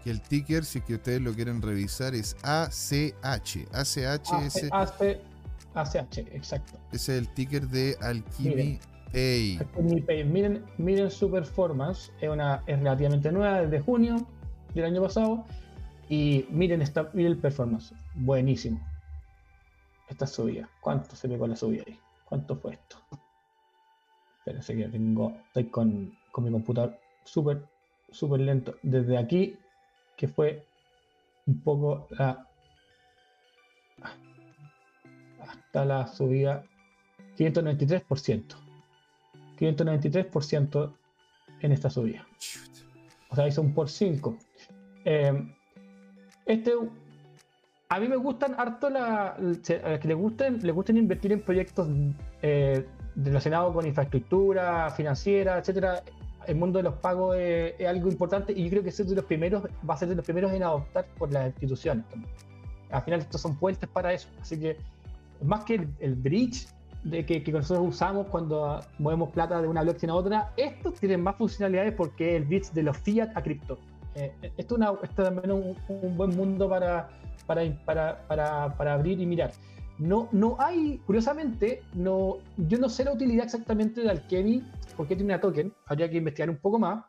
A: Que el ticker, si es que ustedes lo quieren revisar, es ACH. ACH es,
C: AC, ACH, exacto.
A: ese es el ticker de Alchemy
C: Miren.
A: Pay.
C: KemiPay, miren, miren su performance, es, una, es relativamente nueva, desde junio del año pasado. Y miren, esta, miren el performance, buenísimo. Esta subida, ¿cuánto se pegó la subida ahí? ¿Cuánto fue esto? Espérense que tengo, estoy con, con mi computador súper, súper lento. Desde aquí, que fue un poco la. hasta la subida 593%. 593% en esta subida. O sea, hizo un por 5. este, a mí me gustan harto la, a los que les gusten, les gusten invertir en proyectos eh, relacionados con infraestructura financiera, etcétera. El mundo de los pagos es, es algo importante y yo creo que es de los primeros, va a ser de los primeros en adoptar por las instituciones. Al final estos son puentes para eso. Así que más que el, el bridge de que, que nosotros usamos cuando movemos plata de una blockchain a otra, estos tienen más funcionalidades porque es el bridge de los fiat a cripto. Eh, esto, es una- esto también un, un buen mundo para, para, para, para, abrir y mirar. No, no hay, curiosamente, no, yo no sé la utilidad exactamente de Alchemy, porque tiene una token, habría que investigar un poco más,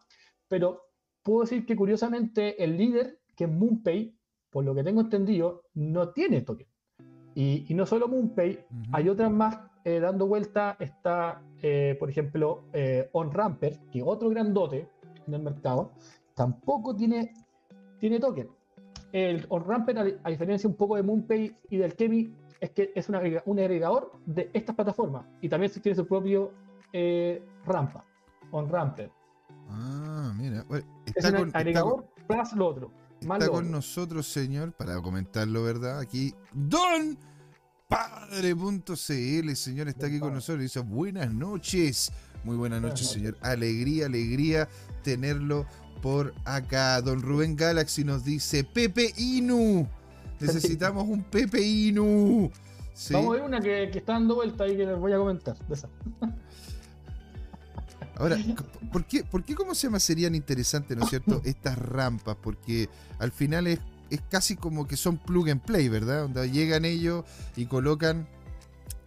C: pero puedo decir que curiosamente el líder, que es MoonPay, por lo que tengo entendido, no tiene token. Y, y no solo MoonPay, hay otras más eh, dando vuelta. Está, eh, por ejemplo, eh, OnRamper, que es otro grandote en el mercado, tampoco tiene, tiene token. El OnRamper, a, a diferencia un poco de MoonPay y del Kemi, es que es un, agrega- un agregador de estas plataformas y también tiene su propio eh, rampa, OnRamper.
A: Ah, mira. Bueno,
C: Es
A: está
C: un
A: con, está
C: agregador
A: con-
C: plus lo otro. Más
A: está
C: lo
A: con
C: otro.
A: nosotros, señor, para comentarlo, ¿verdad? Aquí, Don Padre.cl, señor, está aquí con nosotros. Dice, buenas noches. Muy buenas noches. señor. Alegría, alegría tenerlo por acá. Don Rubén Galaxy nos dice, Pepe Inu. Necesitamos un Pepe Inu. Sí.
C: Vamos a ver una que, que está dando vuelta y que les voy a comentar. De esa.
A: Ahora, ¿por qué, ¿por qué cómo se llama serían interesantes, ¿no es cierto? Estas rampas, porque al final es, es casi como que son plug and play, ¿verdad? Donde llegan ellos y colocan,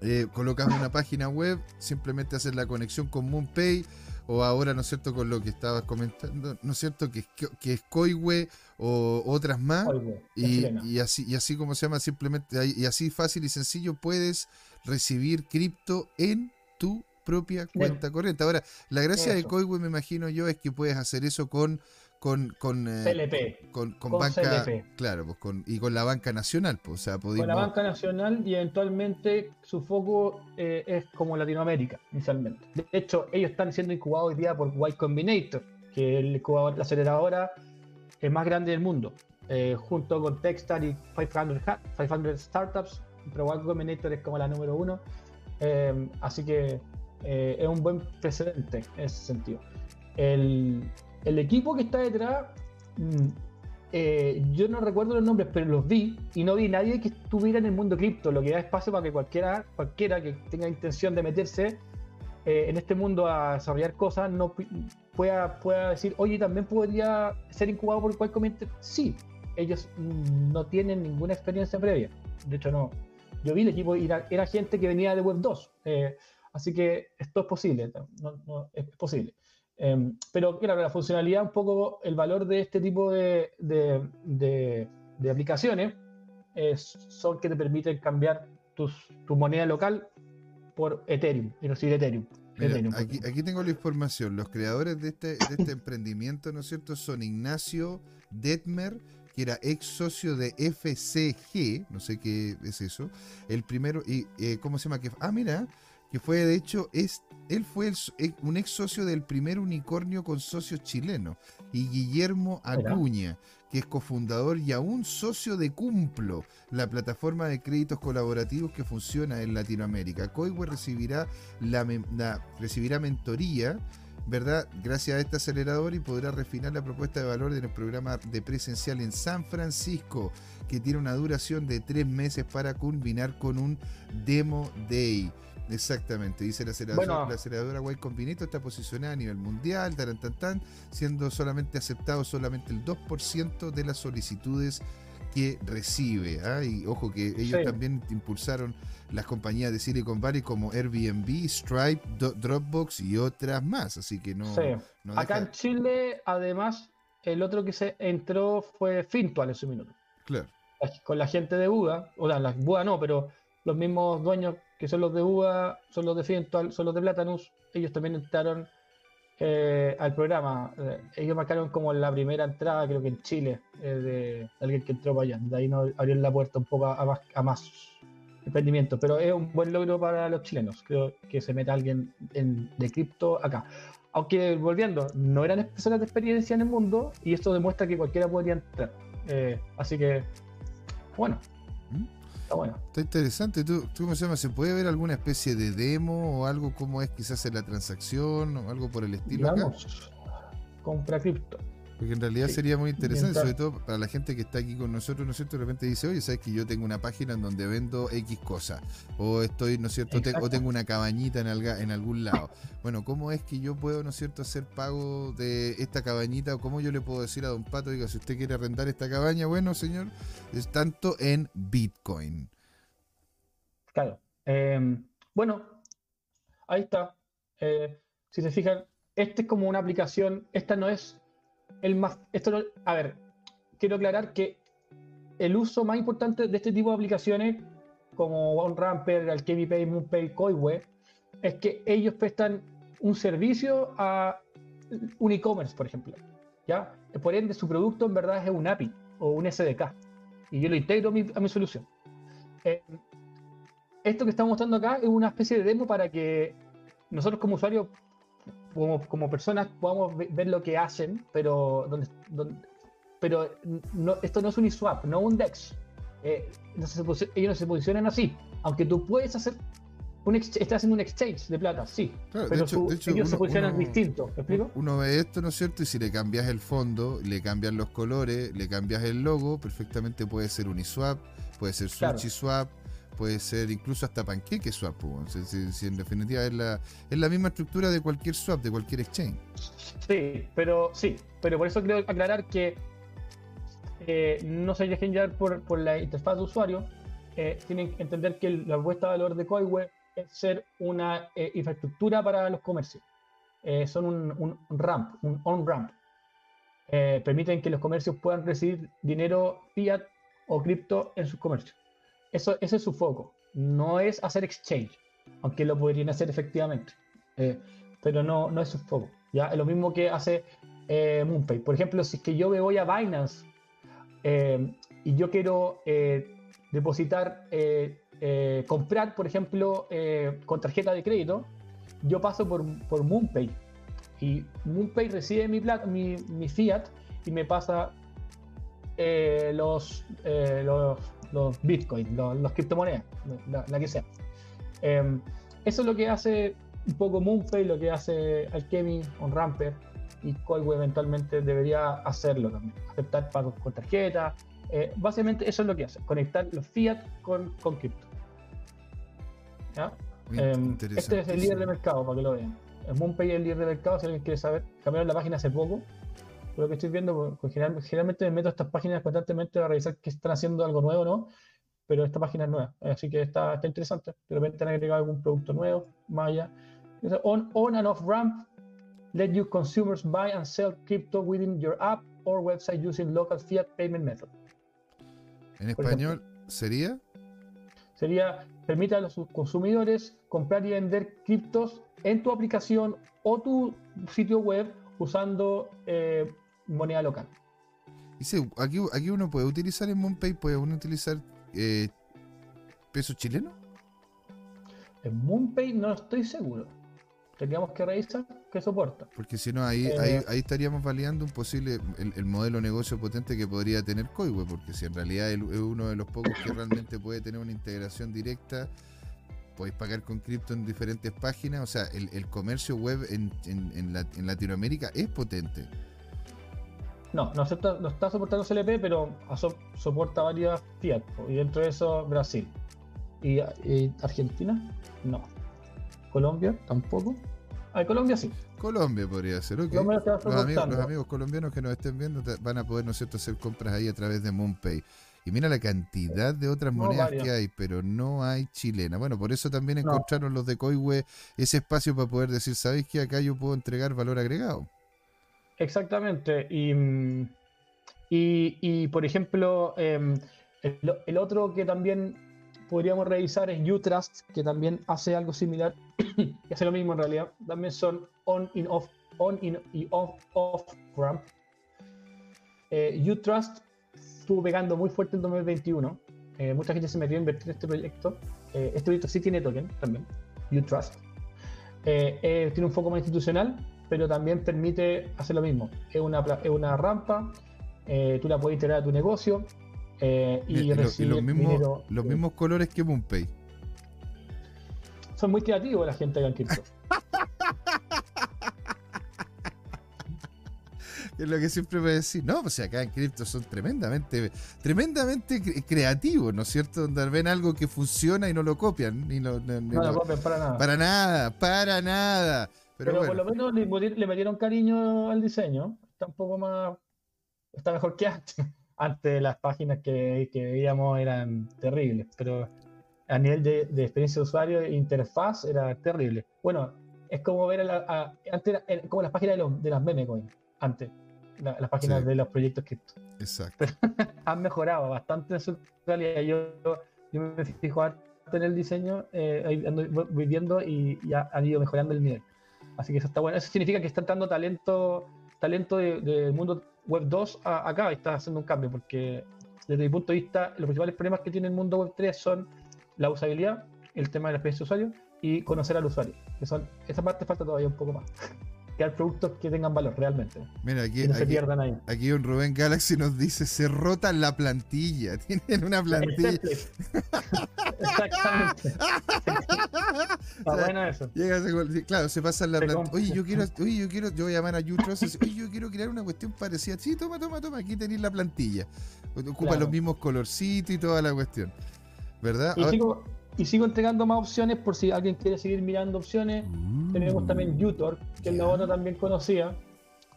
A: eh, colocan una página web, simplemente hacen la conexión con MoonPay, o ahora, ¿no es cierto?, con lo que estabas comentando, ¿no es cierto?, que, que es Coihue o otras más. Y, así, y así como se llama, simplemente, y así fácil y sencillo puedes recibir cripto en tu propia cuenta corriente. Ahora, la gracia de. Coihue, me imagino yo, es que puedes hacer eso con con con, eh,
C: CLP.
A: con, con
C: con
A: banca,
C: CLP.
A: claro, pues con y con la banca nacional, pues, o sea, podéis
C: Con la banca nacional y eventualmente su foco eh, es como Latinoamérica, inicialmente. De hecho, ellos están siendo incubados hoy día por Y Combinator, que es el incubador- la aceleradora eh, más grande del mundo, eh, junto con Techstar y 500, ha- 500 Startups, pero Y Combinator es como la número uno. Eh, así que es un buen precedente en ese sentido. El, el equipo que está detrás, mm, eh, yo no recuerdo los nombres, pero los vi y no vi nadie que estuviera en el mundo cripto, lo que da espacio para que cualquiera, cualquiera que tenga intención de meterse eh, en este mundo a desarrollar cosas no pu- pueda, pueda decir, oye, también podría ser incubado por cual comente. Sí, ellos mm, no tienen ninguna experiencia previa. De hecho, no. Yo vi el equipo y era, gente que venía de Web 2. eh, así que esto es posible. no, es posible. Eh, pero claro, la funcionalidad, un poco el valor de este tipo de, de, de- de aplicaciones es- son que te permiten cambiar tus, tu moneda local por Ethereum y recibir Ethereum.
A: Mira,
C: Ethereum, por
A: aquí, aquí tengo la información. Los creadores de este, de este emprendimiento, ¿no es cierto?, son Ignacio Detmer, que era ex socio de FCG, no sé qué es eso. El primero, y eh, ¿cómo se llama? Ah, mira, que fue de hecho, es, él fue el eh, un ex socio del primer unicornio con socios chilenos. Y Guillermo. Acuña, que es cofundador y aún socio de Cumplo, la plataforma de créditos colaborativos que funciona en Latinoamérica. Coihue recibirá la- recibirá mentoría, ¿verdad? Gracias a este acelerador y podrá refinar la propuesta de valor del programa de presencial en San Francisco, que tiene una duración de tres meses para culminar con un Demo Day. Exactamente, dice la aceleradora,
C: Bueno.
A: la aceleradora Y Combinator está posicionada a nivel mundial, taran, tan, tan, siendo solamente aceptado solamente el 2% de las solicitudes que recibe. ¿ah? Y ojo que ellos
C: Sí.
A: también impulsaron las compañías de Silicon Valley como Airbnb, Stripe, Do- Dropbox y otras más. Así que no.
C: Sí.
A: no
C: Acá en Chile, además, el otro que se entró fue Fintual en su minuto.
A: Claro.
C: Con la gente de Buda, o sea, las Buda no, pero los mismos dueños que son los de Buda, son los de Fintual, son los de Platanus, ellos también entraron eh, al programa. Eh, ellos marcaron como la primera entrada, creo que en Chile, eh, de alguien que entró para allá. De ahí nos abrieron la puerta un poco a, a más, a más emprendimientos. Pero es un buen logro para los chilenos. Creo que se meta alguien en- de cripto acá. Aunque volviendo, no eran personas de experiencia en el mundo y esto demuestra que cualquiera podría entrar. Eh, así que, bueno,
A: ¿Mm?
C: está bueno.
A: Está interesante. ¿Tú, tú cómo se llama? ¿Se puede ver alguna especie de demo o algo como es quizás en la transacción o algo por el estilo acá?
C: Vamos, compra cripto.
A: Porque en realidad
C: Sí.
A: sería muy interesante,
C: Mientras-
A: sobre todo para la gente que está aquí con nosotros, ¿no es cierto? De repente dice, oye, ¿sabes que yo tengo una página en donde vendo X cosas? O estoy, ¿no es cierto? Te- o tengo una cabañita en, alga- en algún lado. Bueno, ¿cómo es que yo puedo, ¿no es cierto?, hacer pago de esta cabañita? ¿O cómo yo le puedo decir a Don Pato, diga, si usted quiere arrendar esta cabaña, bueno, señor, es tanto en Bitcoin.
C: Eh, bueno, ahí está. Eh, si se fijan, este es como una aplicación. Esta no es el más. Esto no- a ver, quiero aclarar que el uso más importante de este tipo de aplicaciones, como OneRamper, Alchemy MoonPay, Coinweb, es que ellos prestan un servicio a un e-commerce, por ejemplo. ¿ya? Por ende, su producto en verdad es un API o un SDK. Y yo lo integro a mi, a mi solución. Eh, esto que estamos mostrando acá es una especie de demo para que nosotros como usuarios, como, como personas, podamos ve- ver lo que hacen, pero, donde, donde- pero no, esto no es un eSwap, no un DEX. Eh, no se ellos no se posicionan así. Aunque tú puedes hacer un haciendo un exchange de plata, sí.
A: Claro, de
C: pero
A: hecho-
C: su-
A: de hecho,
C: ellos se
A: uno-
C: posicionan
A: uno-
C: distinto. ¿Me explico?
A: Uno ve esto, ¿no es cierto? Y si le cambias el fondo, le cambias los colores, le cambias el logo, perfectamente puede ser Uniswap, puede ser
C: Claro.
A: Puede ser incluso hasta Pancake Swap. Si, si- en definitiva es la, es la misma estructura de cualquier swap, de cualquier exchange.
C: Sí, pero sí, pero por eso quiero aclarar que eh, no se dejen llevar por, por la interfaz de usuario. eh, tienen que entender que la propuesta de valor de Coinweb es ser una eh, infraestructura para los comercios. Eh, son un, un- ramp, un on-ramp. Permiten que los comercios puedan recibir dinero fiat o cripto en sus comercios. Eso, ese es su foco. No es hacer exchange, aunque lo podrían hacer efectivamente. Eh, pero no, no es su foco. ¿ya? Es lo mismo que hace eh, MoonPay. Por ejemplo, si es que yo me voy a Binance eh, y yo quiero depositar, comprar, por ejemplo, con tarjeta de crédito, yo paso por, por MoonPay. Y MoonPay recibe mi, plat- mi, mi fiat y me pasa los, los, los bitcoins, los, los criptomonedas, la, la que sea. Em, eso es lo que hace un poco MoonPay, lo que hace Alchemy, OnRamper y Coinweb eventualmente debería hacerlo también. Aceptar pagos con tarjeta. eh, básicamente eso es lo que hace, conectar los fiat con, con cripto. Em, este es el líder de mercado, para que lo vean. El MoonPay es el líder de mercado, si alguien quiere saber. Cambiaron la página hace poco. Por lo que estoy viendo, porque general- generalmente me meto a estas páginas constantemente a revisar que están haciendo algo nuevo o no. Pero esta página es nueva, así que está, está interesante. De repente han agregado algún producto nuevo, más allá. Dice, On, on and off ramp, let you consumers buy and sell crypto within your app or website using local fiat payment method.
A: En
C: por
A: español sería.
C: sería permite a los consumidores comprar y vender criptos en tu aplicación o tu sitio web usando eh, moneda local.
A: Dice, aquí, aquí uno puede utilizar en MoonPay, puede uno utilizar eh, peso chileno.
C: En MoonPay no estoy seguro. Tendríamos que revisar qué soporta.
A: Porque si no, ahí,
C: Eh.
A: ahí, ahí estaríamos validando un posible, el, el modelo de negocio potente que podría tener Coiwe, porque si en realidad es uno de los pocos que realmente puede tener una integración directa, podéis pagar con cripto en diferentes páginas, o sea, el, el comercio web en, en, en la- en Latinoamérica es potente.
C: No, no, acepta- no está soportando CLP, pero soporta varias fiat. Y dentro de eso, Brasil. ¿Y, y Argentina? No. ¿Colombia? Tampoco. Ah, Colombia sí.
A: Colombia podría ser, ok. Los amigos,
C: soportando.
A: los amigos colombianos que nos estén viendo van a poder, ¿no es cierto?, hacer compras ahí a través de MoonPay. Y mira la cantidad de otras
C: No,
A: monedas
C: varias.
A: que hay, pero no hay chilena. Bueno, por eso también
C: No.
A: encontraron los de Coiwe ese espacio para poder decir, ¿sabéis que acá yo puedo entregar valor agregado?
C: Exactamente. Y, mm, y, y, por ejemplo, em, el, otro que también podríamos revisar es Utrust, que también hace algo similar y hace lo mismo en realidad. También son on y off, on in- y off, off ramp. Eh, Utrust estuvo pegando muy fuerte en 2021. Eh, mucha gente se metió a invertir en este proyecto. Eh, este proyecto sí tiene token también, Utrust. Eh, eh, tiene un foco más institucional, pero también permite hacer lo mismo. Es una, es una rampa, eh, tú la puedes integrar a tu negocio eh, y,
A: Y, lo- y
C: recibir
A: los, mismos,
C: dinero.
A: los mismos colores que MoonPay.
C: Son muy creativos la gente acá en cripto.
A: Es lo que siempre me decís. No, pues acá en cripto son tremendamente, tremendamente cre- creativos, ¿no es cierto? Donde ven algo que funciona y no lo copian. Ni lo, ni- ni
C: No
A: lo-
C: lo copian para nada.
A: para nada, para nada. Pero,
C: Pero,
A: bueno,
C: por lo menos le, le metieron cariño al diseño. Está un poco más. Está mejor que antes. Antes las páginas que, que veíamos eran terribles, pero a nivel de, de experiencia de usuario interfaz era terrible. Bueno, es como ver a la- a- antes era- era como las páginas de, los, de las meme coin, antes. la- las páginas
A: Sí.
C: de los proyectos cripto.
A: exacto.
C: han mejorado bastante en su calidad. Yo, yo me fijo en el diseño, eh, ando voy viendo y ya han ido mejorando el nivel. Así que eso está bueno. Eso significa que está entrando talento, talento de- del mundo web 2 a- acá y está haciendo un cambio, porque desde mi punto de vista, los principales problemas que tiene el mundo web 3 son la usabilidad, el tema de la experiencia de usuario y conocer al usuario. Que son, esa parte falta todavía un poco más. Crear productos que tengan valor realmente.
A: Mira, aquí,
C: Que no se
A: aquí,
C: pierdan ahí.
A: aquí don Rubén Galaxy nos dice, se rota la plantilla. Tienen una plantilla.
C: Exactamente. Está bueno eso.
A: Llega claro, se pasa la
C: Se
A: plantilla. Oye, yo quiero, oye, yo quiero, yo voy a llamar a Jutros oye, yo quiero crear una cuestión parecida. Sí, toma, toma, toma, aquí tenéis la plantilla. Ocupa
C: Claro.
A: los mismos colorcitos y toda la cuestión. ¿Verdad?
C: Y y sigo entregando más opciones por si alguien quiere seguir mirando opciones. Tenemos también Utor, que es la otra también conocida.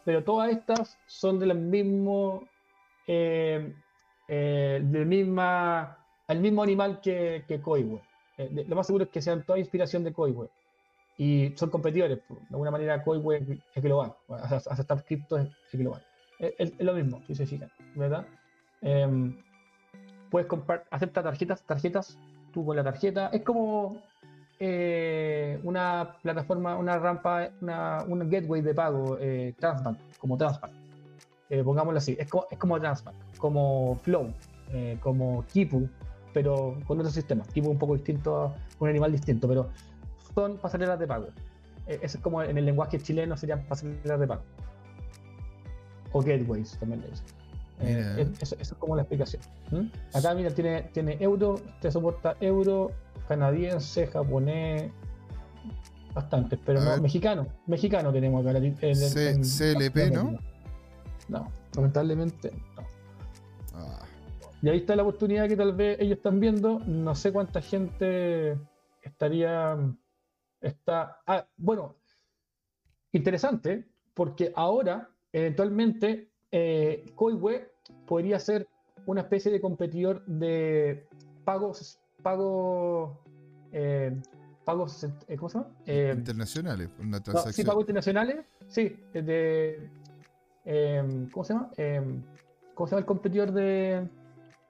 C: Pero todas estas son del mismo. eh, eh, del misma, el mismo animal que, que Koiwe. Eh, de- lo más seguro es que sean toda inspiración de Koiwe. Y son competidores. De alguna manera, Koiwe es global. Aceptar cripto es, es global. Es, es- es lo mismo, si se fijan, ¿verdad? Em, puedes comprar, acepta tarjetas, tarjetas, tú con la tarjeta. Es como eh, una plataforma, una rampa, una, un gateway de pago, eh, Transbank, como Transbank. Eh, pongámoslo así, es como, es como Transbank, como Flow, como Kipu, pero con otro sistema. Kipu un poco distinto, un animal distinto, pero son pasarelas de pago. Eso es como en el lenguaje chileno serían pasarelas de pago. O gateways también le dicen. Eh, eso, eso es como la explicación. ¿Mm? Acá, mira, tiene, tiene euro, te soporta euro, canadiense, japonés, bastantes, pero
A: A
C: no,
A: ver.
C: mexicano, mexicano tenemos acá. en- en-
A: C- CLP, ¿no?
C: No, lamentablemente no.
A: Ah,
C: Y ahí está la oportunidad que tal vez ellos están viendo. No sé cuánta gente estaría. Está. Ah, bueno, interesante, porque ahora, eventualmente, eh, Koiwe podría ser una especie de competidor de pagos. Pagos. eh, pagos. eh, ¿Cómo se llama? Eh,
A: internacionales, una
C: no, sí,
A: transacción.
C: pagos internacionales. Sí, de. eh, ¿Cómo se llama? Eh, ¿Cómo se llama el competidor de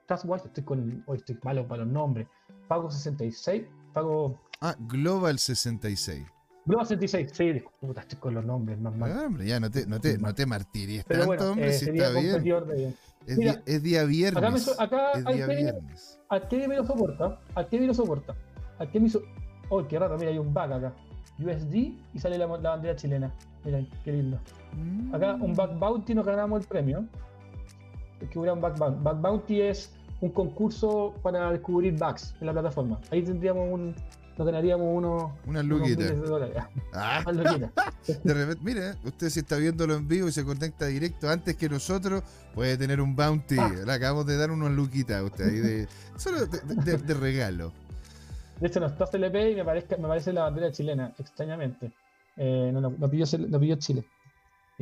C: Trustwatch? Estoy con. Hoy estoy malo para los nombres. Pago 66. Pago.
A: Ah, Global 66.
C: Global 66. Sí, disculpa, estoy con los nombres más mal.
A: Ah, hombre, ya no te, no te, no te martiries tanto,
C: bueno,
A: hombre,
C: eh,
A: si está bien.
C: de.
A: Es,
C: Mira,
A: di- es día viernes.
C: Acá, me so- acá
A: es día
C: premio-
A: viernes.
C: Lo soporta. Activi lo soporta. Activi so... Oh, qué raro, mira, hay un back acá. USD y sale la, la bandera chilena. Mira, qué lindo. Acá un Back Bounty nos ganamos el premio. Es que hubiera un Back Bounty. Back Bounty es un concurso para descubrir bugs en la plataforma. Ahí tendríamos un. Nos ganaríamos unos.
A: Una
C: unos
A: luquita.
C: miles de dólares.
A: Ah,
C: luquitas.
A: de repente, mire, usted si está viéndolo en vivo y se conecta directo antes que nosotros, puede tener un bounty.
C: Ah.
A: Le acabamos de dar unos luquitas a usted ahí de, solo de, de- de regalo.
C: De hecho, no está CLP y me, parezca, me parece la bandera chilena, extrañamente. Eh, no, no, pilló, CL no pilló Chile.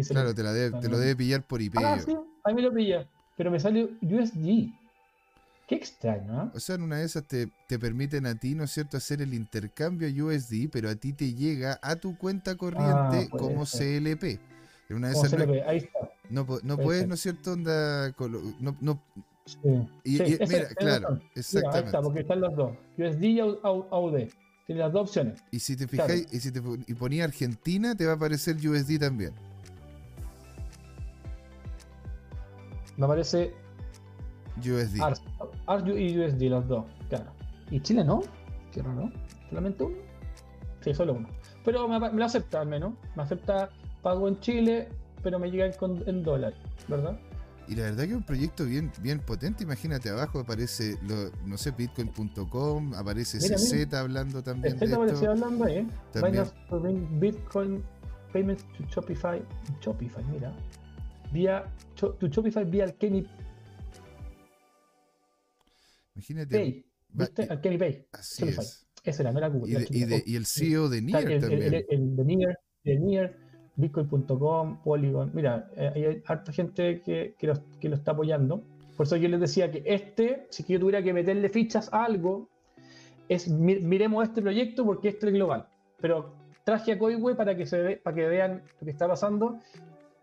A: Claro, te, la debe- te lo debe pillar por IP.
C: Ah, sí, ahí me lo pilla. Pero me sale USD. Qué extraño, ¿ah?
A: O sea, en una de esas te, te permiten a ti, ¿no es cierto?, hacer el intercambio USD, pero a ti te llega a tu cuenta corriente
C: Ah,
A: como
C: ser.
A: CLP. En una de
C: Como
A: esas no,
C: CLP, ahí está.
A: no, puedes,
C: ser.
A: ¿no es cierto?, onda, no, no-
C: Sí.
A: y,
C: Sí,
A: y-
C: ese-
A: mira, claro,
C: botón. Mira, ahí
A: exactamente.
C: está, porque están los dos. USD y AU- AU- AUD. Tiene las dos opciones.
A: Y si te
C: Claro.
A: fijáis, y si te y ponía Argentina, te va a aparecer USD también.
C: Me aparece
A: USD.
C: ARS y USD, los dos. Claro. ¿Y Chile no? Qué raro. ¿Solamente uno? Sí, solo uno. Pero me, me lo acepta al menos. Me acepta pago en Chile, pero me llega en, dólares, ¿verdad?
A: Y la verdad que es un proyecto bien, bien potente. Imagínate, abajo aparece, lo, no sé, bitcoin.com, aparece
C: Mira,
A: CZ hablando también de
C: aparecía
A: esto.
C: hablando ahí.
A: También.
C: Bitcoin payments to Shopify. Shopify, mira. Vía, to Shopify vía Alchemy
A: Imagínate. Va-
C: ¿Viste?
A: y-
C: Alchemy Pay.
A: así es.
C: Ese era, no era Google.
A: Y,
C: era
A: de- y, de-
C: Shopify.
A: y el CEO de Nier
C: el,
A: también.
C: el- el de Nier, de Nier, Bitcoin.com, Polygon. Mira, eh, hay harta gente que, que, lo, que lo está apoyando. Por eso yo les decía que este, si yo tuviera que meterle fichas a algo, es mi- miremos este proyecto porque este es global. Pero traje a Koiwe para que se ve, para que vean lo que está pasando.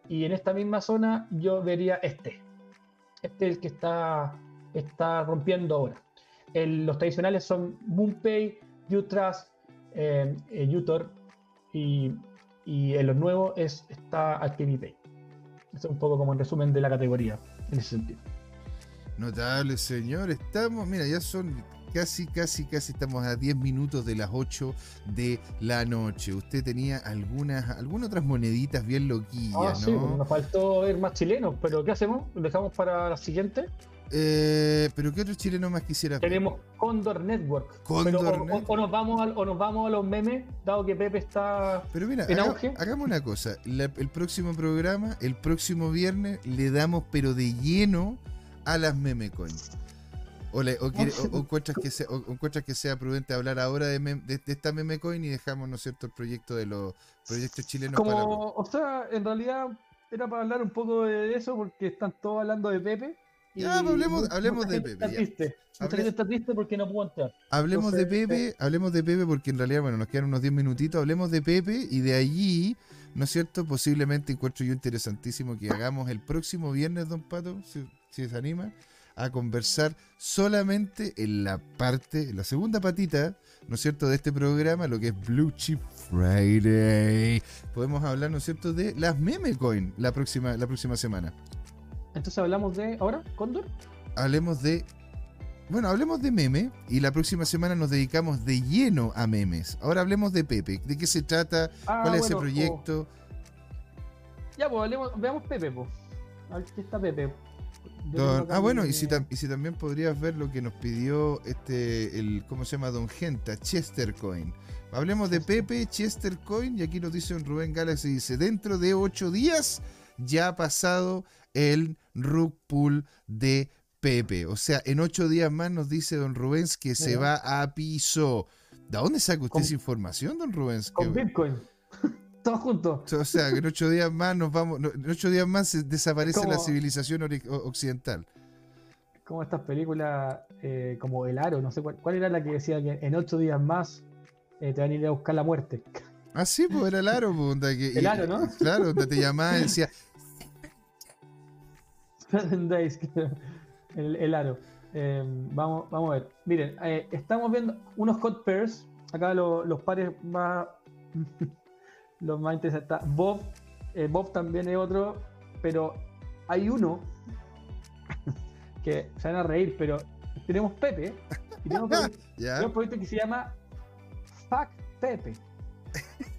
C: Y en esta misma zona yo vería este. Este es el que está, está rompiendo ahora. El- los tradicionales son MoonPay, Utrust, eh, eh, Utor y, y en los nuevos es, está Alchemy Pay. Eso es un poco como en resumen de la categoría en ese sentido.
A: Notable, señor. Estamos, mira, ya son casi, casi, casi estamos a 10 minutos de las 8 de la noche. Usted tenía algunas, algunas otras moneditas bien
C: Ah,
A: loquillas,
C: sí,
A: ¿no?
C: nos faltó ver más chilenos, pero ¿qué hacemos? ¿Lo dejamos para la siguiente?
A: Eh, pero ¿qué otro chileno más quisiera?
C: Tenemos Condor Network.
A: Condor
C: Pero o- o,
A: Network.
C: o nos vamos al- o nos vamos a los memes, dado que Pepe está.
A: Pero mira,
C: en
A: haga-
C: auge.
A: hagamos una cosa. La- el próximo programa, el próximo viernes, le damos pero de lleno a las meme coins. O, le- o quiere- o- o encuentras, que sea, o encuentras que sea prudente hablar ahora de, mem- de, de esta meme coin y dejamos, ¿no es cierto?, el proyecto de los proyectos chilenos para
C: Como, o sea, en realidad era para hablar un poco de eso porque están todos hablando de Pepe.
A: Ya, pues hablemos- de Pepe,
C: Está triste. Está triste porque no pudo entrar.
A: Hablemos de Pepe, hablemos de Pepe porque en realidad, bueno, nos quedan unos 10 minutitos, hablemos de Pepe y de allí, ¿no es cierto? Posiblemente encuentro yo interesantísimo que hagamos el próximo viernes, don Pato, si, si se anima, a conversar solamente en la parte, en la segunda patita, ¿no es cierto?, de este programa, lo que es Blue Chip Friday. Podemos hablar, ¿no es cierto?, de las meme coin la próxima, la próxima semana.
C: Entonces hablamos de. ¿Ahora? ¿Cóndor?
A: hablemos de. Bueno, hablemos de meme y la próxima semana nos dedicamos de lleno a memes. Ahora hablemos de Pepe. ¿De qué se trata?
C: Ah,
A: ¿Cuál es ese proyecto?
C: Ya, pues hablemos- veamos Pepe, pues. A ver qué está Pepe.
A: Don- ah, bueno, y si, tam- y si también podrías ver lo que nos pidió este, el, ¿cómo se llama? Don Genta, Chester Coin. Hablemos de. Pepe, Chester Coin, y aquí nos dice un Rubén Galaxy, dice, dentro de ocho días ya ha pasado el rug pool de Pepe. O sea, en ocho días más nos dice Don Rubens que se va a piso. ¿De dónde saca usted
C: Con-
A: esa información, Don Rubens?
C: Con Bitcoin. Todos juntos.
A: o sea, que en ocho días más nos vamos, en ocho días más se desaparece la civilización occidental.
C: Como estas películas, eh, como El Aro, no sé cuál, cuál era la que decía que en ocho días más eh, te van a ir a buscar la muerte.
A: Ah, sí, pues era el aro, pues, onda que-
C: El aro, ¿no?
A: Claro, donde te llamaba y decía,
C: el, el aro. Eh, vamos, vamos a ver. Miren, eh, estamos viendo unos hot pairs. Acá lo- los pares más. Los más interesantes. Está Bob. eh, Bob también es otro. Pero hay uno que se van a reír, pero tenemos Pepe. Y tenemos, Pepe-
A: ya,
C: tenemos un proyecto que se llama Fuck Pepe.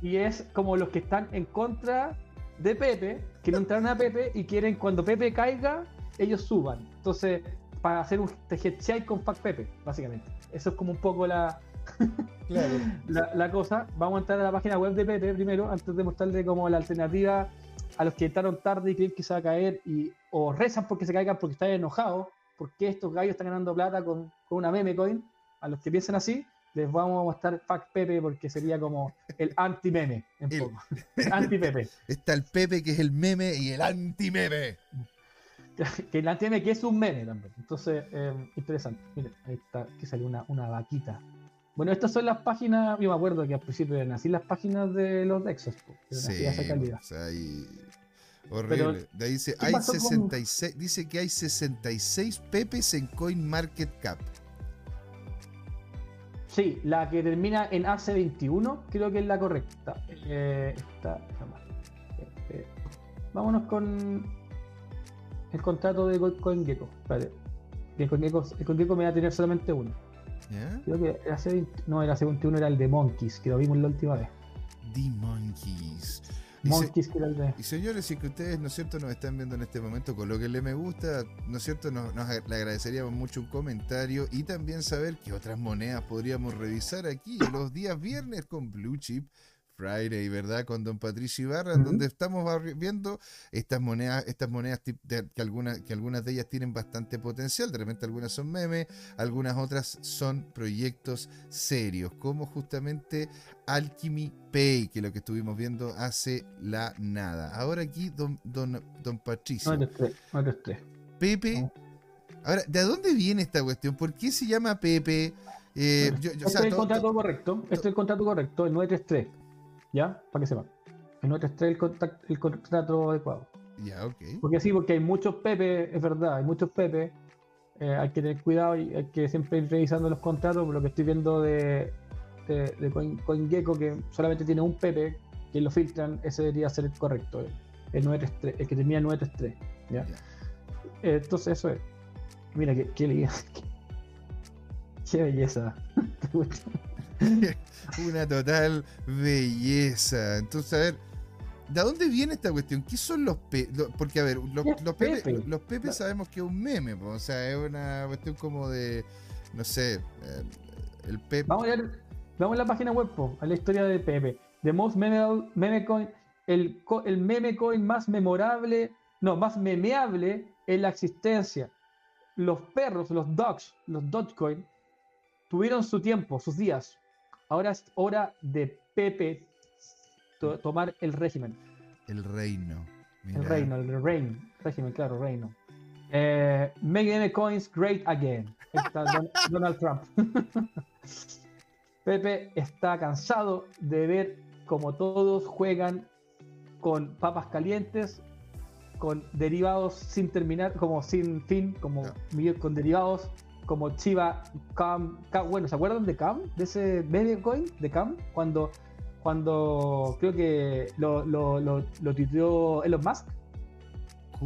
C: Y es como los que están en contra de Pepe, que no entraron a Pepe y quieren cuando Pepe caiga, ellos suban. Entonces, para hacer un TGCI con Fuck Pepe, básicamente. Eso es como un poco la,
B: Claro.
C: la, la cosa. Vamos a entrar a la página web de Pepe primero, antes de mostrarle como la alternativa a los que entraron tarde y creen que se va a caer y o rezan porque se caigan porque están enojados, porque estos gallos están ganando plata con, con una meme coin. A los que piensan así, les vamos a mostrar Fuck Pepe porque sería como el anti-meme, en
A: El-
C: poco. Anti-Pepe.
A: está el Pepe que es el meme y el anti-meme.
C: que el anti-meme que es un meme también. Entonces, eh, interesante. Miren, ahí está, que salió una, una vaquita. Bueno, estas son las páginas, yo me acuerdo que al principio eran así las páginas de los así
A: Sí,
C: de esa calidad.
A: o sea, y- horrible. De ahí dice,
C: ¿qué
A: hay
C: pasó con-
A: 66, dice que hay 66 Pepes en Coin Market Cap.
C: Sí, la que termina en AC21 creo que es la correcta. Eh, ver. Eh, eh, vámonos con el contrato de Co- CoinGecko. Espérate. El CoinGecko, el CoinGecko me va a tener solamente uno.
A: ¿Ya?
C: Creo que el AC20 no, el AC21 era el de Monkeys, que lo vimos la última vez.
A: The Monkeys. Se-
C: Monkeys que era el de...
A: y señores, si que ustedes, ¿no es cierto?, nos están viendo en este momento, colóquenle me gusta, ¿no es cierto?, nos, nos le agradeceríamos mucho un comentario y también saber qué otras monedas podríamos revisar aquí los días viernes con Blue Chip Friday, ¿verdad? Con Don Patricio Ibarra,
C: Ujú.
A: donde estamos viendo estas monedas, estas monedas que, algunas, que algunas de ellas tienen bastante potencial, de repente algunas son memes, algunas otras son proyectos serios, como justamente Alchemy Pay, que es lo que estuvimos viendo hace la nada. Ahora aquí, don, don, don Patricio,
C: No, tres, no, tres.
A: Pepe.
C: No.
A: Ahora, ¿de dónde viene esta cuestión? ¿Por qué se llama Pepe? Eh, yo- yo- o
C: Este
A: sea,
C: es el
A: to-
C: contrato
A: to-
C: correcto. Este es el contrato correcto, el 933. ¿Ya? Para que sepan. El 933 es el, contact- el contrato adecuado.
A: Ya, ok.
C: Porque sí, porque hay muchos Pepe, es verdad, hay muchos Pepe. eh, hay que tener cuidado y hay que siempre ir revisando los contratos. Por lo que estoy viendo de, de, de Coin- CoinGecko, que solamente tiene un Pepe, que lo filtran, ese debería ser el correcto. El, el 933, el que termina en 933. ¿ya? Eh, entonces, eso es. Mira, qué, qué, qué, qué belleza.
A: Una total belleza. Entonces, a ver, ¿de dónde viene esta cuestión? ¿Qué son los Pepe? Porque, a ver, los,
C: ¿Qué es
A: los Pepe,
C: Pepe?
A: los Pepe sabemos que es un meme, po, o sea, es una cuestión como de, no sé, eh, el Pepe.
C: Vamos a ver, vamos a la página web, po, a la historia de Pepe. The most memorable meme coin, el, co- el meme coin más memorable, no, más memeable en la existencia. Los perros, los dogs, los Dogecoin, tuvieron su tiempo, sus días. Ahora es hora de Pepe to- tomar el régimen.
A: El reino.
C: El reino, el reign, régimen, claro, reino. Eh, make meme coins great again. Está Don- Donald Trump. Pepe está cansado de ver como todos juegan con papas calientes, con derivados sin terminar, como sin fin, como con derivados como Chiva, Cam, Cam- bueno, ¿se acuerdan de Cam? De ese meme coin de Cam, cuando cuando creo que lo, lo, lo, lo tuiteó Elon Musk,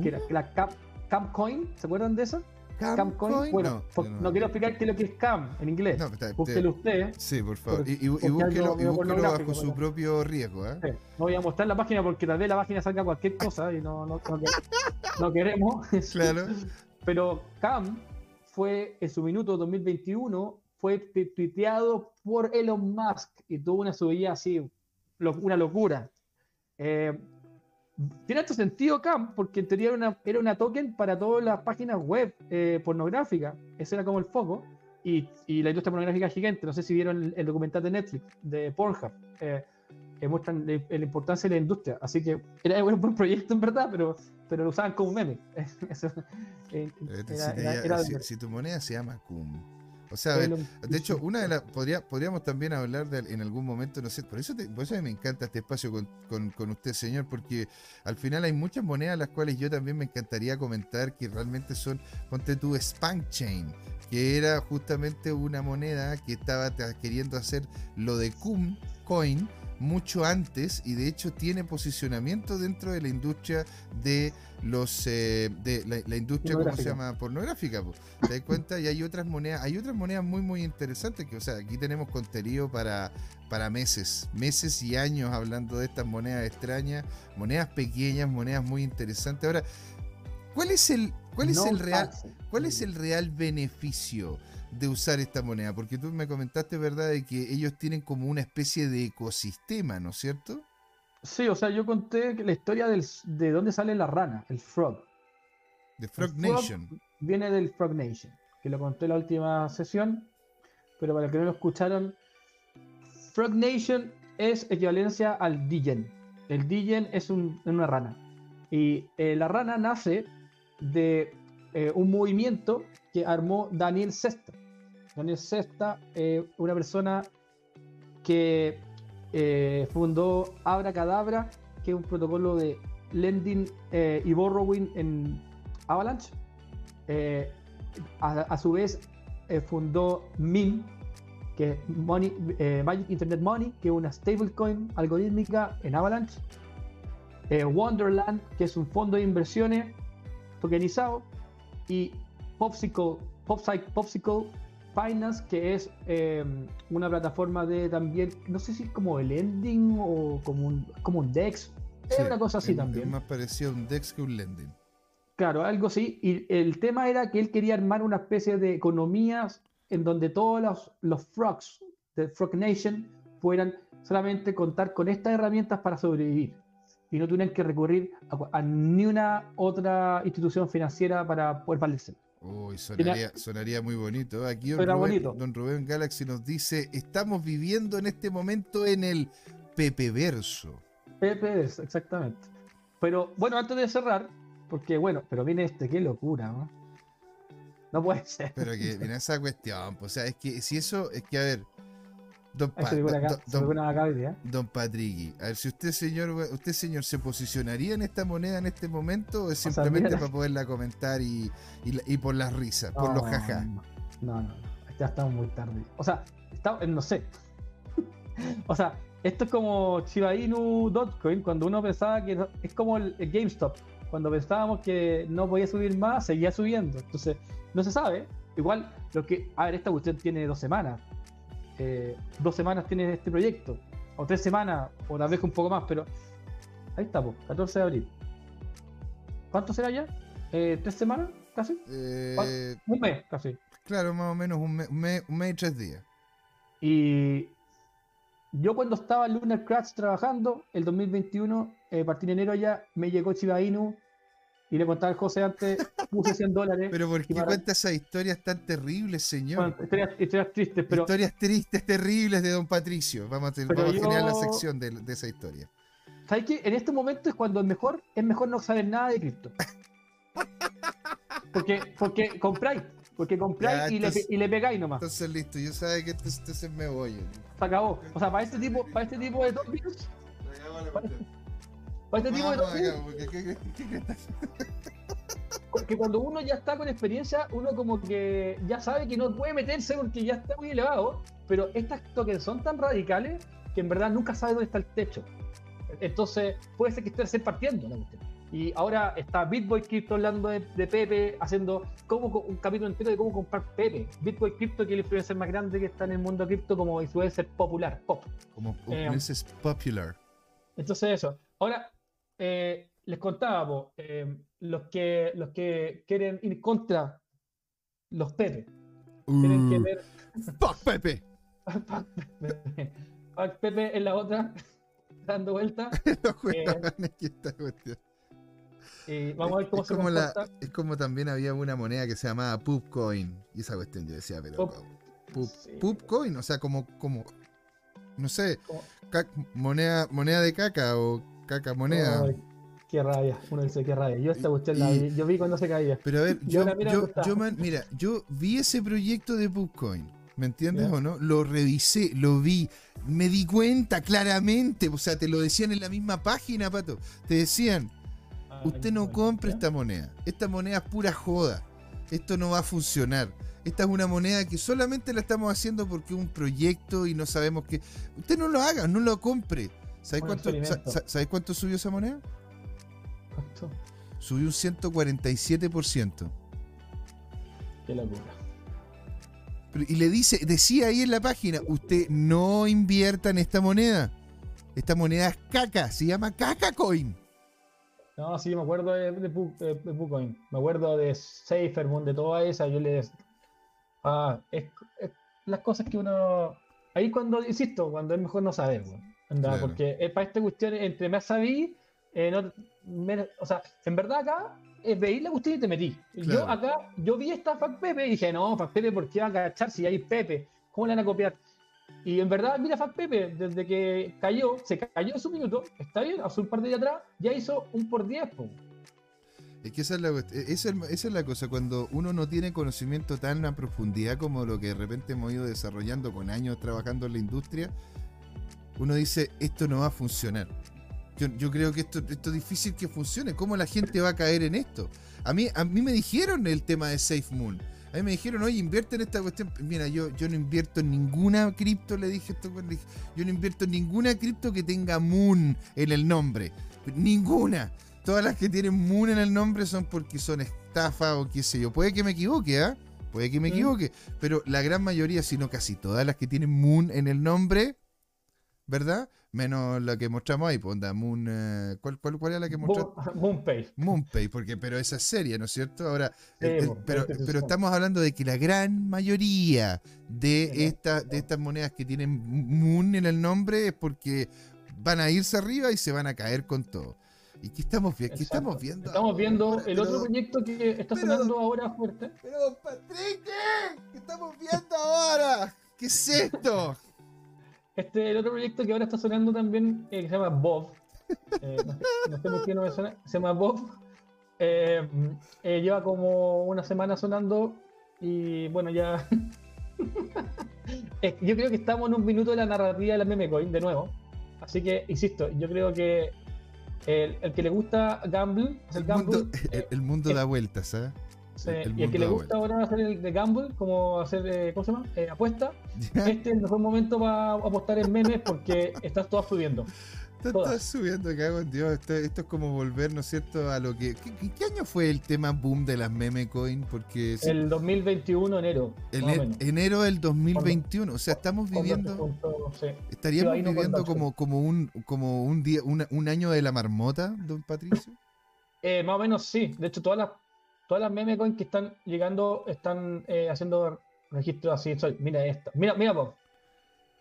C: que era
A: ¿Cómo?
C: la Cam, Camcoin, ¿se acuerdan de eso? Camcoin.
A: Camcoin?
C: Bueno,
A: No,
C: quiero explicar qué es lo que es Cam en inglés.
A: No, está-
C: Búsquelo usted.
A: Sí, por favor.
C: Por-
A: Y, y- y búsquelo, y búsquelo bajo su propio riesgo, ¿eh?
C: Sí, No voy a mostrar la página porque tal vez la página salga cualquier cosa y no, no, no queremos.
A: Claro.
C: Pero Cam fue en su minuto 2021 fue tu- tuiteado por Elon Musk y tuvo una subida así, lo- una locura. Eh, tiene este sentido Cam porque en teoría era una, era una token para todas las páginas web eh, pornográficas. Ese era como el foco. Y, y la industria pornográfica gigante. No sé si vieron el, el documental de Netflix, de Pornhub. eh, que muestran la, la importancia de la industria. Así que era un buen proyecto en verdad, pero, pero lo usaban como meme. Eso, eh,
A: Eh,
C: era-
A: si, te
C: era-
A: llama-
C: era
A: si-
C: de-
A: si tu moneda se llama cum. O sea, a ver,
C: Elon-
A: de hecho, una de las. Podría, podríamos también hablar de, en algún momento, no sé, por eso, te- por eso me encanta este espacio con, con- con usted, señor, porque al final hay muchas monedas las cuales yo también me encantaría comentar que realmente son, ponte tú, Spank Chain, que era justamente una moneda que estaba ta- queriendo hacer lo de cum coin mucho antes y de hecho tiene posicionamiento dentro de la industria de los eh, de la, la industria cómo se llama pornográfica po. te das cuenta y hay otras monedas hay otras monedas muy muy interesantes que o sea aquí tenemos contenido para para meses meses y años hablando de estas monedas extrañas monedas pequeñas monedas muy interesantes ahora cuál es el cuál es
C: No
A: el real. ¿Cuál es el real beneficio de usar esta moneda? Porque tú me comentaste, ¿verdad?, de que ellos tienen como una especie de ecosistema, ¿no es cierto?
C: Sí, o sea, yo conté la historia del, de dónde sale la rana, el frog.
A: De Frog
C: El frog
A: Nation.
C: Viene del Frog Nation, que lo conté en la última sesión, pero para los que no lo escucharon, Frog Nation es equivalencia al Digen. El Digen es un- una rana. Y eh, la rana nace de eh, un movimiento que armó Daniel Sesta. Daniel Sesta, eh, una persona que eh, fundó Abracadabra, que es un protocolo de lending eh, y borrowing en Avalanche. Eh, a, su vez eh, fundó MIM, que es Money, Magic Internet Money, que es una stablecoin algorítmica en Avalanche. Wonderland, que es un fondo de inversiones tokenizado. Y Popsicle, Popsicle, Popsicle Finance, que es eh, una plataforma de también, no sé si es como el lending o como un, como un DEX. Es
A: Sí,
C: una cosa así
A: es-
C: también.
A: Es más parecido a un DEX que un lending.
C: Claro, algo así. Y el tema era que él quería armar una especie de economías en donde todos los, los frogs de Frog Nation puedan solamente contar con estas herramientas para sobrevivir. Y no tuvieran que recurrir a, a ni una otra institución financiera para poder valerse.
A: Uy, sonaría, sonaría muy bonito. Aquí don Rubén,
C: bonito.
A: don Rubén Galaxy nos dice, estamos viviendo en este momento en el Pepe Verso.
C: PPS, exactamente. Pero bueno, antes de cerrar, porque bueno, pero viene este, qué locura, ¿no? No puede ser.
A: Pero que viene esa cuestión, pues, o sea, es que si eso, es que a ver, don, Pa- don- don-. Don a ver si usted señor, usted señor se posicionaría en esta moneda en este momento o es simplemente para poderla comentar y, y, por las risas, por los jajá.
C: No, no, no, ya estamos muy tarde. O sea, está, no sé. o sea, esto es como Shiba Inu Dogecoin, cuando uno pensaba que es como el, el GameStop, cuando pensábamos que no podía subir más, seguía subiendo. Entonces, no se sabe. Igual, lo que, a ver, esta cuestión tiene dos semanas. Eh, dos semanas tiene este proyecto, o tres semanas, o tal vez un poco más, pero ahí está, po, 14 de abril. ¿Cuánto será ya? Eh, ¿Tres semanas? ¿Casi?
A: Eh,
C: Un mes, casi.
A: claro, más o menos un mes, un mes, un mes y tres días.
C: Y yo cuando estaba en Lunar Crash trabajando, el 2021, eh, partí en enero ya, me llegó Chiba Inu y le contaba al José antes, puse 100 dólares.
A: Pero ¿por qué
C: para-
A: cuenta esas historias tan terribles, señor?
C: bueno, historias, historias tristes, pero
A: Historias tristes, terribles de Don Patricio. Vamos a, tener- a generar la sección de, de esa historia.
C: ¿sabes qué? En este momento es cuando es mejor, es mejor no saber nada de cripto. Porque, porque compráis, porque compráis
A: Ya,
C: y, le, y le pegáis nomás.
A: Entonces, listo, yo sabe que entonces, entonces me voy.
C: Se acabó. O sea, para este tipo, para este tipo de tópicos, para este tipo de
A: acá, porque ¿qué- qué- qué- qué está-
C: que cuando uno ya está con experiencia, uno como que ya sabe que no puede meterse porque ya está muy elevado, pero estas tokens son tan radicales que en verdad nunca sabe dónde está el techo. Entonces, puede ser que esté partiendo la cuestión. Y ahora está Bitboy Crypto hablando de, de Pepe, haciendo cómo, co- un capítulo entero de cómo comprar Pepe. Bitboy Crypto, que es el influencer más grande que está en el mundo cripto como influencer popular, pop.
A: Como
C: Eh,
A: Princess Popular.
C: Entonces eso. Ahora, eh, les contaba, po, eh, los, que, los que quieren ir contra los Pepe, tienen que
A: Uh,
C: ver
A: ¡Fuck, Pepe!
C: Pac Pepe. Pepe en la otra, dando vuelta.
A: Los huevones que esta cuestión.
C: Y vamos a ver cómo
A: es,
C: se
A: como la,
C: comporta.
A: es como también había una moneda que se llamaba Poopcoin. Y esa cuestión yo decía, pero.
C: Pop-
A: Poop,
C: Sí.
A: Poopcoin, o sea, como. como no sé, moneda, moneda de caca o caca moneda.
C: Ay, qué rabia. Uno dice qué rabia. Yo esta cuestión la vi, yo vi cuando se caía.
A: Pero a ver, yo,
C: mira
A: yo,
C: dónde está.
A: yo, man- mira, yo vi ese proyecto de Poopcoin, ¿me entiendes o no? Lo revisé, lo vi, me di cuenta claramente, o sea, te lo decían en la misma página, Pato. Te decían, usted no compre esta moneda, esta moneda es pura joda, esto no va a funcionar. Esta es una moneda que solamente la estamos haciendo porque es un proyecto y no sabemos qué. Usted no lo haga, no lo compre. ¿Sabes
C: Un
A: cuánto, ¿sabes cuánto subió esa moneda?
C: ¿Cuánto?
A: Subió un 147%.
C: Qué locura.
A: Pero- Y le dice, decía ahí en la página, usted no invierta en esta moneda. Esta moneda es caca, se llama caca coin.
C: No, sí, me acuerdo de, de, Pu- de- de Pucoin. Me acuerdo de Safermoon, de toda esa. Yo les. Ah, es, es las cosas que uno. Ahí cuando, insisto, cuando es mejor no saber, weón. Anda,
A: Claro.
C: Porque eh, para esta cuestión, entre más sabí, eh, no- me- o sea, en verdad acá es veí la cuestión y te metí. Yo
A: Claro.
C: acá, yo vi esta Fac Pepe y dije, no, Fac Pepe, ¿por qué va a cachar si hay Pepe? ¿Cómo le van a copiar? Y en verdad, mira Fac Pepe, desde que cayó, se cayó su minuto, está bien, hace un par de días atrás, ya hizo un por 10, po.
A: Es que esa es, la, cuest- esa, es- esa es la cosa, cuando uno no tiene conocimiento tan a profundidad como lo que de repente hemos ido desarrollando con años trabajando en la industria, uno dice, esto no va a funcionar. Yo, yo creo que esto, esto es difícil que funcione. ¿Cómo la gente va a caer en esto? A mí, a mí me dijeron el tema de Safe Moon. A mí me dijeron, oye, invierte en esta cuestión. Mira, yo, yo no invierto en ninguna cripto, le dije esto. Yo no invierto en ninguna cripto que tenga Moon en el nombre. Ninguna. Todas las que tienen Moon en el nombre son porque son estafa o qué sé yo. Puede que me equivoque, ¿ah? Puede que me equivoque. Pero la gran mayoría, si no casi todas las que tienen Moon en el nombre, ¿verdad? Menos la que mostramos ahí, pues onda, Moon. eh, ¿cuál, cuál, cuál era la que mostramos?
C: Boompay.
A: Moonpay, porque, pero esa es seria, ¿no es cierto? Ahora,
C: Sí,
A: el-
C: po,
A: pero,
C: este
A: pero estamos hablando de que la gran mayoría de,
C: Sí,
A: esta, de estas monedas que tienen Moon en el nombre es porque van a irse arriba y se van a caer con todo. ¿Y qué estamos, vi- qué estamos viendo?
C: Estamos viendo el
A: Pero-
C: otro proyecto que está
A: pero-
C: sonando ahora fuerte.
A: Pero, Patrick. ¿Qué estamos viendo ahora? ¿Qué es esto?
C: Este, el otro proyecto que ahora está sonando también, eh, que se llama Bob. Eh, no, sé, no sé por qué no me suena. Se llama Bob. Eh, lleva como una semana sonando y bueno, ya. Yo creo que estamos en un minuto de la narrativa de la meme coin de nuevo. Así que, insisto, yo creo que el, el que le gusta Gamble, hacer
A: El
C: Gamble,
A: mundo, el, el mundo da vueltas, ¿sabes?
C: Sí,
A: el
C: y que le gusta ahora hacer el de Gamble, como hacer, eh, ¿cómo se llama? Eh, apuesta, este es el mejor momento para apostar en memes porque estás todas subiendo.
A: Está,
C: Todas.
A: subiendo, cago en Dios. Esto, esto es como volver, ¿no es cierto?, a lo que. ¿Qué, año fue el tema boom de las meme coin? Porque
C: El 2021, enero.
A: el en- enero del 2021. O sea, estamos viviendo.
C: sí.
A: Estaríamos
C: no
A: viviendo como, como un como un día, una- un año de la marmota, don Patricio.
C: Eh, más o menos sí. De hecho, todas las todas las meme coins que están llegando están eh, haciendo registros así. Soy, mira esta. Mira, mira, Bob.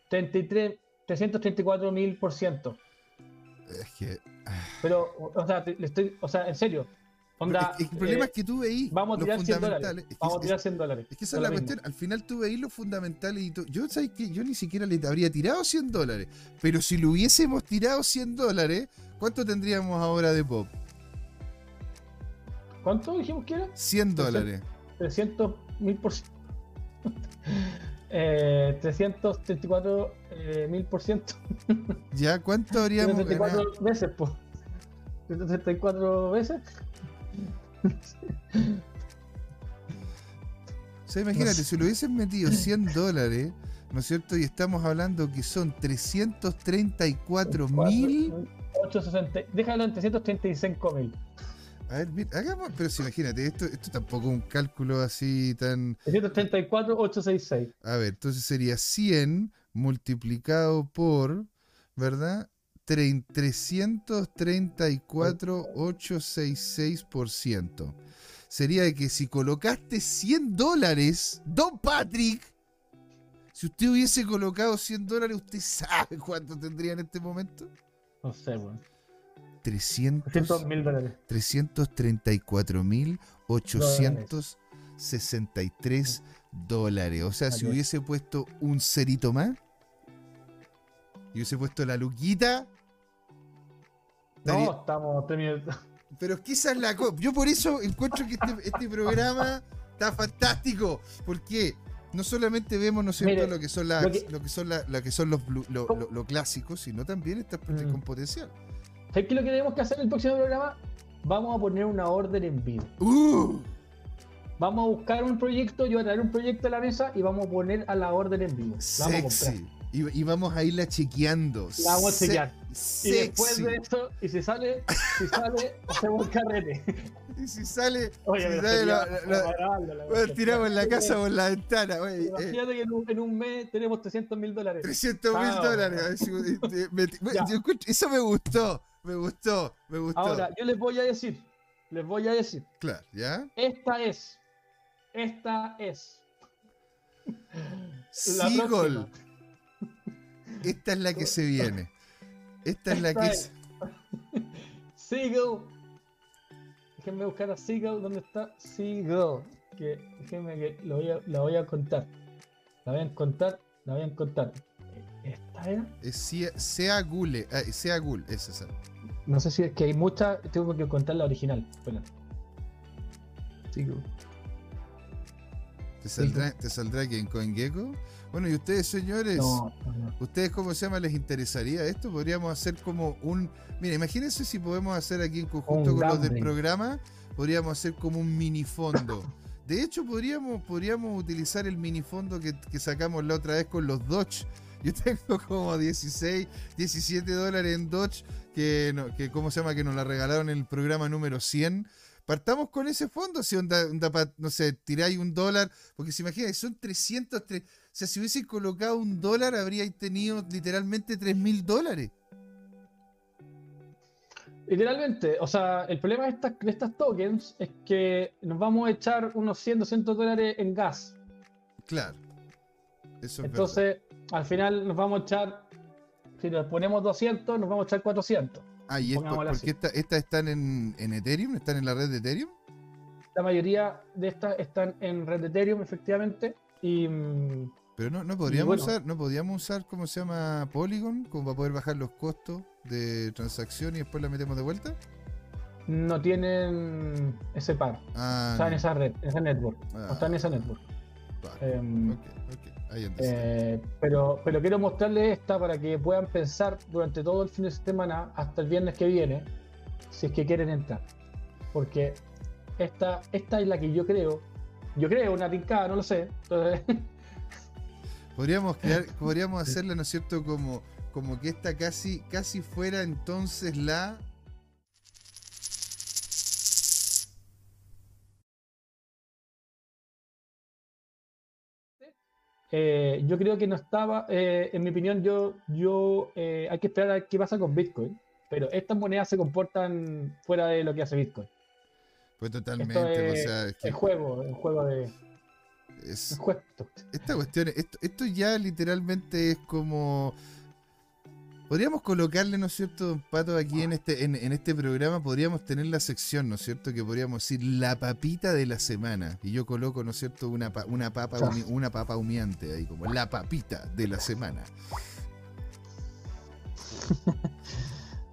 C: 33, 334 mil por ciento.
A: es que.
C: Pero, o sea, te- le estoy, o sea, en serio. Onda,
A: el, el problema
C: eh,
A: es que tú veís
C: vamos a tirar 100
A: fundamentales.
C: dólares.
A: Es que,
C: Vamos a tirar 100 dólares.
A: es que esa es la
C: mismo.
A: cuestión. Al final tú veís los fundamentales y tú. Yo, ¿sabes qué? Yo ni siquiera le habría tirado 100 dólares. Pero si le hubiésemos tirado 100 dólares, ¿cuánto tendríamos ahora de pop?
C: ¿Cuánto dijimos que era?
A: 100 dólares.
C: 300 mil por ciento. Eh, 334 eh, mil por ciento.
A: ¿Ya? ¿Cuánto habríamos
C: 134
A: ganado?
C: veces, pues. 134 veces.
A: O sea, imagínate,
C: No sé.
A: si le hubiesen metido 100 dólares, ¿no es cierto? Y estamos hablando que son 334 mil.
C: 860. Déjalo en 335 mil.
A: A ver, mira, hagamos, pero si imagínate, esto, esto tampoco es un cálculo así tan.
C: 334, 866.
A: A ver, entonces sería 100 multiplicado por, ¿verdad? Tre- 334,866%. Sería de que si colocaste 100 dólares, Don Patrick, si usted hubiese colocado 100 dólares, ¿usted sabe cuánto tendría en este momento?
C: No sé, weón.
A: 300,
C: 300 mil dólares.
A: 334.863 dólares. O sea, si hubiese puesto un cerito más y hubiese puesto la luquita. estaría-
C: No, estamos terminando.
A: Pero es la cosa. Yo por eso encuentro que este, este programa está fantástico. Porque no solamente vemos, ¿no es cierto?,
C: Mire,
A: lo que son las,
C: lo que-
A: lo que son la- que son los lo, lo- clásicos, sino también está
C: Mm.
A: con potencial.
C: ¿Sabes qué es lo que tenemos que hacer en el próximo programa? Vamos a poner una orden en vivo.
A: ¡Uh!
C: Vamos a buscar un proyecto, yo voy a traer un proyecto a la mesa y vamos a poner a la orden en vivo. La vamos a.
A: Y, y vamos a irla chequeando.
C: La vamos a
A: Se-
C: chequear. Y después de eso, y si sale, si sale, hacemos carrete.
A: Y si sale,
C: Oye,
A: si sale la- bueno, tiramos en la casa por la ventana. oye, eh,
C: Imagínate que en un, en un mes tenemos 300 mil dólares.
A: 300 mil
C: Ah,
A: dólares. me- me- yo eso me gustó. Me gustó. Me gustó.
C: Ahora, yo les voy a decir, les voy a decir,
A: Claro, ¿ya?
C: esta es, esta es
A: Seagull. Esta es la que se viene. Esta es la que
C: es.
A: se-
C: Seagull. Déjenme buscar a Seagull. ¿Dónde está Seagull? Que, déjenme que lo voy, a, la voy a contar. La voy a contar. La voy a contar. ¿Esta era?
A: es Sea- Sea Gule. ah, Sea Gul, es esa.
C: No sé si es que hay muchas. Tengo que contar la original. Seagull.
A: ¿Te saldrá, ¿Te saldrá que en CoinGecko? Bueno, y ustedes, señores.
C: No, no, no.
A: ¿Ustedes cómo se llama? ¿Les interesaría esto? Podríamos hacer como un... Mira, imagínense si podemos hacer aquí en conjunto
C: Un
A: con los del programa, podríamos hacer como un minifondo. De hecho, podríamos, podríamos utilizar el minifondo que, que sacamos la otra vez con los Dodge. Yo tengo como 16, 17 dólares en Dodge que, no- que ¿cómo se llama? Que nos la regalaron en el programa número 100. Partamos con ese fondo, si onda, onda pa- no sé, tiráis un dólar, porque se imagina, son 300, tre- o sea, si hubiese colocado un dólar, habríais tenido literalmente 3 mil dólares.
C: Literalmente, o sea, el problema de estas, de estas tokens es que nos vamos a echar unos 100, 200 dólares en gas.
A: Claro. Eso es verdad.
C: Al final nos vamos a echar, si nos ponemos 200, nos vamos a echar 400.
A: Ah, y esto, porque
C: así.
A: esta- estas están en, en Ethereum, están en la red de Ethereum.
C: La mayoría de estas están en red de Ethereum, efectivamente. Y mm,
A: Pero no, no podríamos
C: bueno.
A: usar, no podíamos usar, ¿cómo se llama? Polygon, como para poder bajar los costos de transacción y después la metemos de vuelta.
C: no tienen ese par.
A: Ah,
C: Están en
A: no.
C: esa red, en esa network.
A: Ah.
C: No están en esa network.
A: Vale.
C: Em. Eh, pero, pero quiero mostrarles esta para que puedan pensar durante todo el fin de semana hasta el viernes que viene si es que quieren entrar. Porque esta, esta es la que yo creo. Yo creo, una tincada, no lo sé. Entonces,
A: Podríamos crear, podríamos hacerla, ¿no es cierto? Como, como que esta casi, casi fuera entonces la.
C: Eh, yo creo que no estaba, eh, en mi opinión, yo, yo eh, hay que esperar a ver qué pasa con Bitcoin. Pero estas monedas se comportan fuera de lo que hace Bitcoin.
A: Pues totalmente,
C: Esto es,
A: o sea, es que
C: el juego, el juego de.
A: es-
C: el juego.
A: esta cuestión, esto, esto ya literalmente es como. Podríamos colocarle, ¿no es cierto, don Pato, aquí en este, en, en este programa, podríamos tener la sección, ¿no es cierto? Que podríamos decir la papita de la semana. Y yo coloco, ¿no es cierto?, una, pa- una, papa, humi- una papa humeante ahí, como la papita de la semana.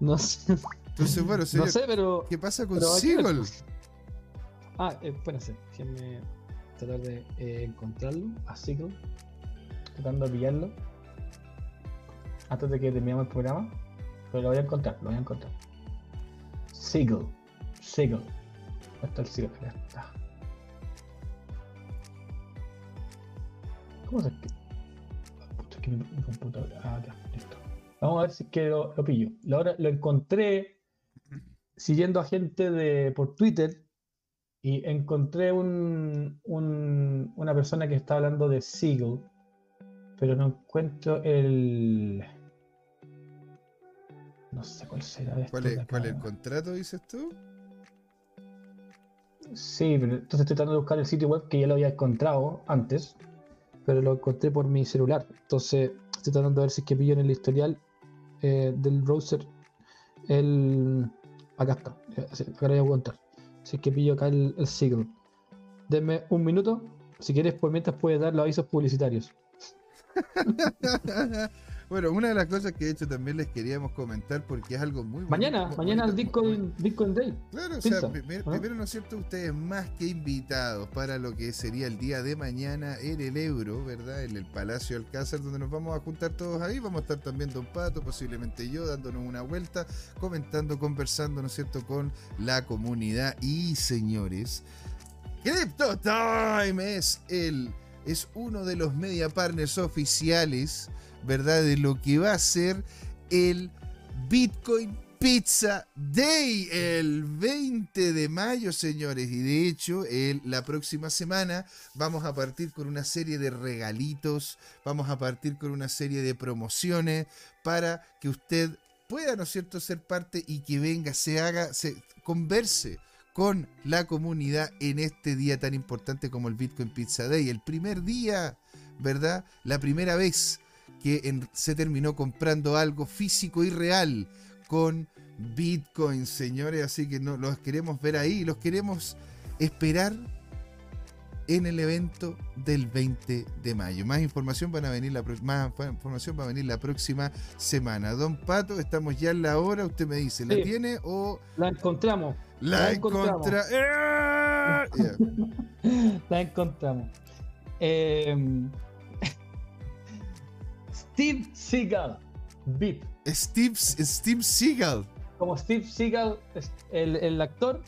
C: No sé,
A: Entonces, bueno, señor,
C: no sé pero.
A: ¿qué pasa con. Seagull?
C: Ah, eh, espérense, déjenme tratar de eh, encontrarlo a Sickle. Tratando de pillarlo. Antes de que terminemos el programa. Pero lo voy a encontrar, lo voy a encontrar. Sickle. ¿Dónde está el? Acá está. ¿Cómo se escribe? Puta, que mi, computadora. Ah, acá, listo. Vamos a ver si es que lo, lo pillo. Lo, lo encontré siguiendo a gente de, por Twitter y encontré un, un- una persona que está hablando de Seagull, pero no encuentro el. No sé cuál será
A: ¿Cuál es. ¿Cuál es el contrato, dices tú?
C: Sí, pero entonces estoy tratando de buscar el sitio web que ya lo había encontrado antes, pero lo encontré por mi celular. Entonces estoy tratando de ver si es que pillo en el historial eh, del browser el. Acá está, eh, acá lo voy a contar. Si es que pillo acá el, el Signal. Denme un minuto. Si quieres, por mientras puedes dar los avisos publicitarios.
A: bueno, una de las cosas que de hecho también les queríamos comentar porque es algo muy
C: Mañana,
A: bonito,
C: mañana el Bitcoin, Bitcoin Day.
A: Claro, o sea, primero, ¿no es cierto? Ustedes más que invitados para lo que sería el día de mañana en el Euro, ¿verdad? En el Palacio Alcázar, donde nos vamos a juntar todos ahí. Vamos a estar también Don Pato, posiblemente yo, dándonos una vuelta, comentando, conversando, ¿no es cierto?, con la comunidad. Y señores, Crypto Time es el. Es uno de los media partners oficiales, ¿verdad? De lo que va a ser el Bitcoin Pizza Day el 20 de mayo, señores. Y de hecho, la próxima semana vamos a partir con una serie de regalitos, vamos a partir con una serie de promociones para que usted pueda, ¿no es cierto?, ser parte y que venga, se haga, se converse con la comunidad en este día tan importante como el Bitcoin Pizza Day. El primer día, ¿verdad? La primera vez que en- se terminó comprando algo físico y real con Bitcoin, señores. Así que no, los queremos ver ahí, los queremos esperar en el evento del 20 de mayo. Más información van a venir la más información va a venir la próxima semana. Don Pato, estamos ya en la hora, usted me dice, ¿la
C: Sí.
A: tiene o
C: La encontramos.
A: la
C: La encontramos. La encontramos. Em, Steve Seagal, VIP.
A: Steve, Steve Seagal.
C: Como Steve Seagal, el, el actor,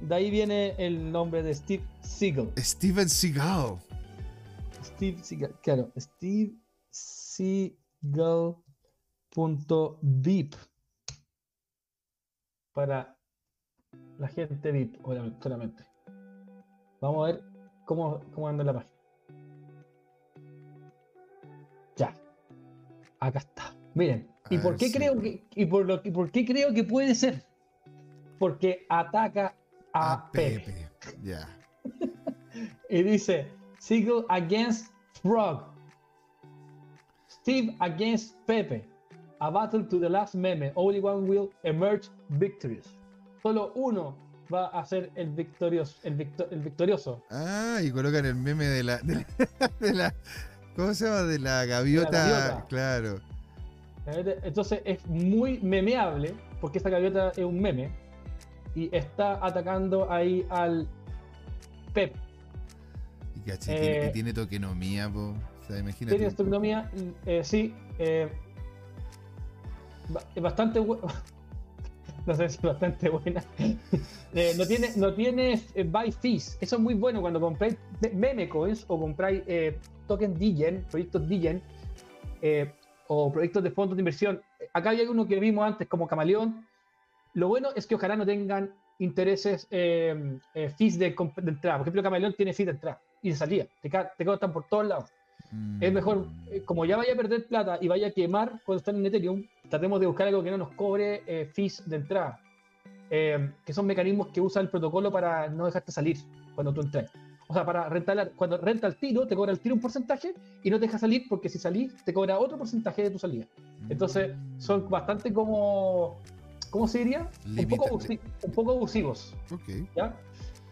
C: de ahí viene el nombre de Steve Seagal.
A: Steven Seagal.
C: Steve Seagal, claro, Steve Seagal punto VIP para la gente VIP, obviamente, solamente. Vamos a ver cómo, cómo anda la página. Ya. Acá está. Miren. ¿Y por qué creo que y por lo que por qué creo que puede ser? Porque ataca a,
A: A
C: Pepe.
A: Pepe. Ya.
C: Y dice, Seagull against Frog. Steve against Pepe. A battle to the last meme. Only one will emerge victorious. Solo uno va a ser el victorioso. El, victo- el victorioso.
A: Ah, y colocan el meme de la, de la, de la- ¿cómo se llama? De la gaviota.
C: gaviota.
A: Claro.
C: Entonces es muy memeable, porque esta gaviota es un meme, y está atacando ahí al Pep.
A: Y caché, tiene,
C: Eh,
A: y tiene tokenomía, po. O sea, imagínate.
C: Tiene astronomía, eh, sí. eh, ba- es bastante buena. no sé si bastante buena. Eh, no tiene, no tiene eh, buy fees. Eso es muy bueno cuando compráis me- meme coins o compráis eh, tokens Digen, proyectos Digen eh, o proyectos de fondos de inversión. Acá hay uno que vimos antes como Camaleón. Lo bueno es que ojalá no tengan intereses, eh, eh, fees de, de entrada. Por ejemplo, Camaleón tiene fees de entrada y de salida. Te, te costan por todos lados. Es mejor,
A: Mm.
C: eh, como ya vaya a perder plata y vaya a quemar cuando están en Ethereum, tratemos de buscar algo que no nos cobre fees de entrada, que son mecanismos que usa el protocolo para no dejarte salir cuando tú entras. O sea, para rentar, cuando renta el tiro, te cobra el tiro un porcentaje y no te deja salir porque si salís, te cobra otro porcentaje de tu salida. Entonces, son bastante como. ¿Cómo se diría? Un poco, un poco abusivos.
A: Ok.
C: ¿ya?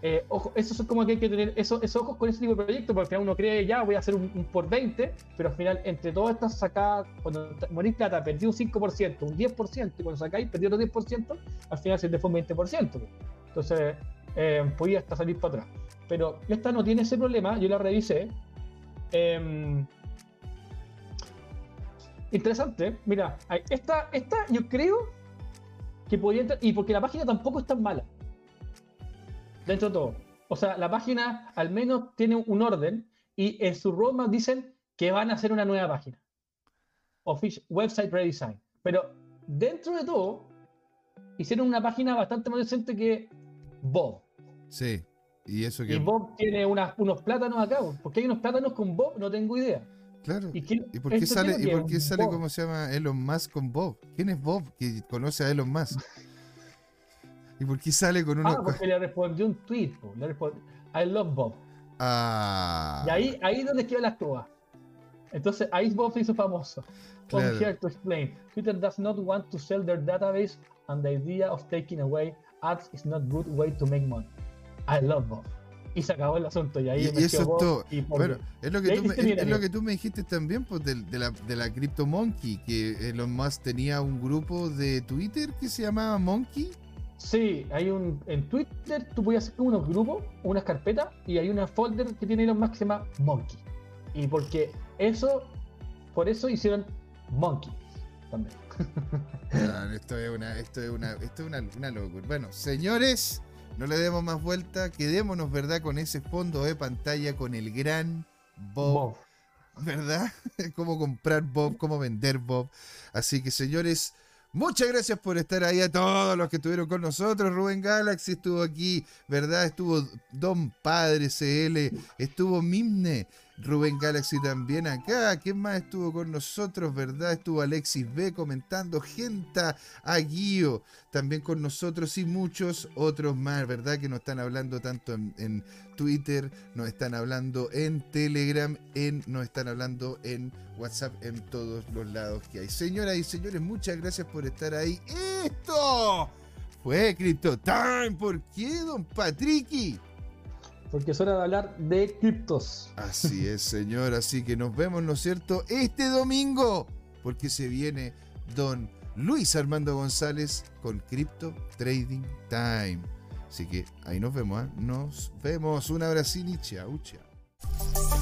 C: Eh, ojo, eso es como que hay que tener eso, esos ojos con ese tipo de proyectos, porque al final uno cree, ya voy a hacer un, un por 20, pero al final, entre todas estas sacadas, cuando morís plata, perdí un 5%, un 10%, y cuando sacáis, perdí otro 10%, al final se te fue un 20%. pues. Entonces, eh, podía hasta salir para atrás. Pero esta no tiene ese problema, yo la revisé. Em, interesante, mira, esta, esta yo creo que podría entrar, y porque la página tampoco es tan mala dentro de todo. O sea, la página al menos tiene un orden y en su roadmap dicen que van a hacer una nueva página. Official Website Redesign. Pero dentro de todo, hicieron una página bastante más decente que Bob.
A: Sí. Y eso
C: Y
A: que.
C: Bob tiene unas- unos plátanos acá. ¿Por qué hay unos plátanos con Bob? No tengo idea.
A: Claro.
C: ¿Y, quién-
A: ¿Y por qué sale, y por qué sale
C: Bob?
A: cómo se llama Elon Musk con Bob? ¿Quién es Bob que conoce a Elon Musk? ¿Y por qué sale con uno?
C: Ah, porque le respondió un tweet. po. Le respondió, I love Bob.
A: Ah.
C: Y ahí, ahí es donde quedó la escoba. Entonces, ahí Bob se hizo famoso.
A: Claro.
C: I'm here to explain. Twitter does not want to sell their database, and the idea of taking away ads is not good way to make money. I love Bob. Y se acabó el asunto. Y ahí
A: Y- eso es todo.
C: y
A: Bueno, es lo que tú me,
C: dice,
A: es-
C: mira,
A: es lo
C: mira.
A: que tú me dijiste también, pues, de, la, de la Crypto Monkey, que Elon Musk tenía un grupo de Twitter que se llamaba Monkey.
C: Sí, hay un. En Twitter tú puedes hacer como unos grupos, unas carpetas, y hay una folder que tiene Elon Musk que se llama Monkey. Y porque eso. Por eso hicieron Monkey también.
A: Ah, esto es una, esto es una, esto es una, una locura. Bueno, señores, no le demos más vuelta, quedémonos, ¿verdad? Con ese fondo de pantalla con el gran Bob.
C: Bob.
A: ¿verdad? cómo comprar Bob, cómo vender Bob. Así que, señores, muchas gracias por estar ahí a todos los que estuvieron con nosotros. Rubén Galaxy estuvo aquí, ¿verdad? Estuvo Don Padre CL, estuvo Mimne. Rubén Galaxy también acá. ¿Quién más estuvo con nosotros, verdad? Estuvo Alexis B comentando. Genta Aguío también con nosotros y muchos otros más, ¿verdad? Que nos están hablando tanto en, Twitter, nos están hablando en Telegram, en, nos están hablando en WhatsApp, en todos los lados que hay. Señoras y señores, muchas gracias por estar ahí. Esto fue Crypto Time. ¿Por qué, don Patricky?
C: Porque es hora de hablar de criptos.
A: Así es, señor. Así que nos vemos, ¿no es cierto? Este domingo, porque se viene don Luis Armando González con Crypto Trading Time. Así que ahí nos vemos, ¿eh? Nos vemos. Un abracín y chau, chau.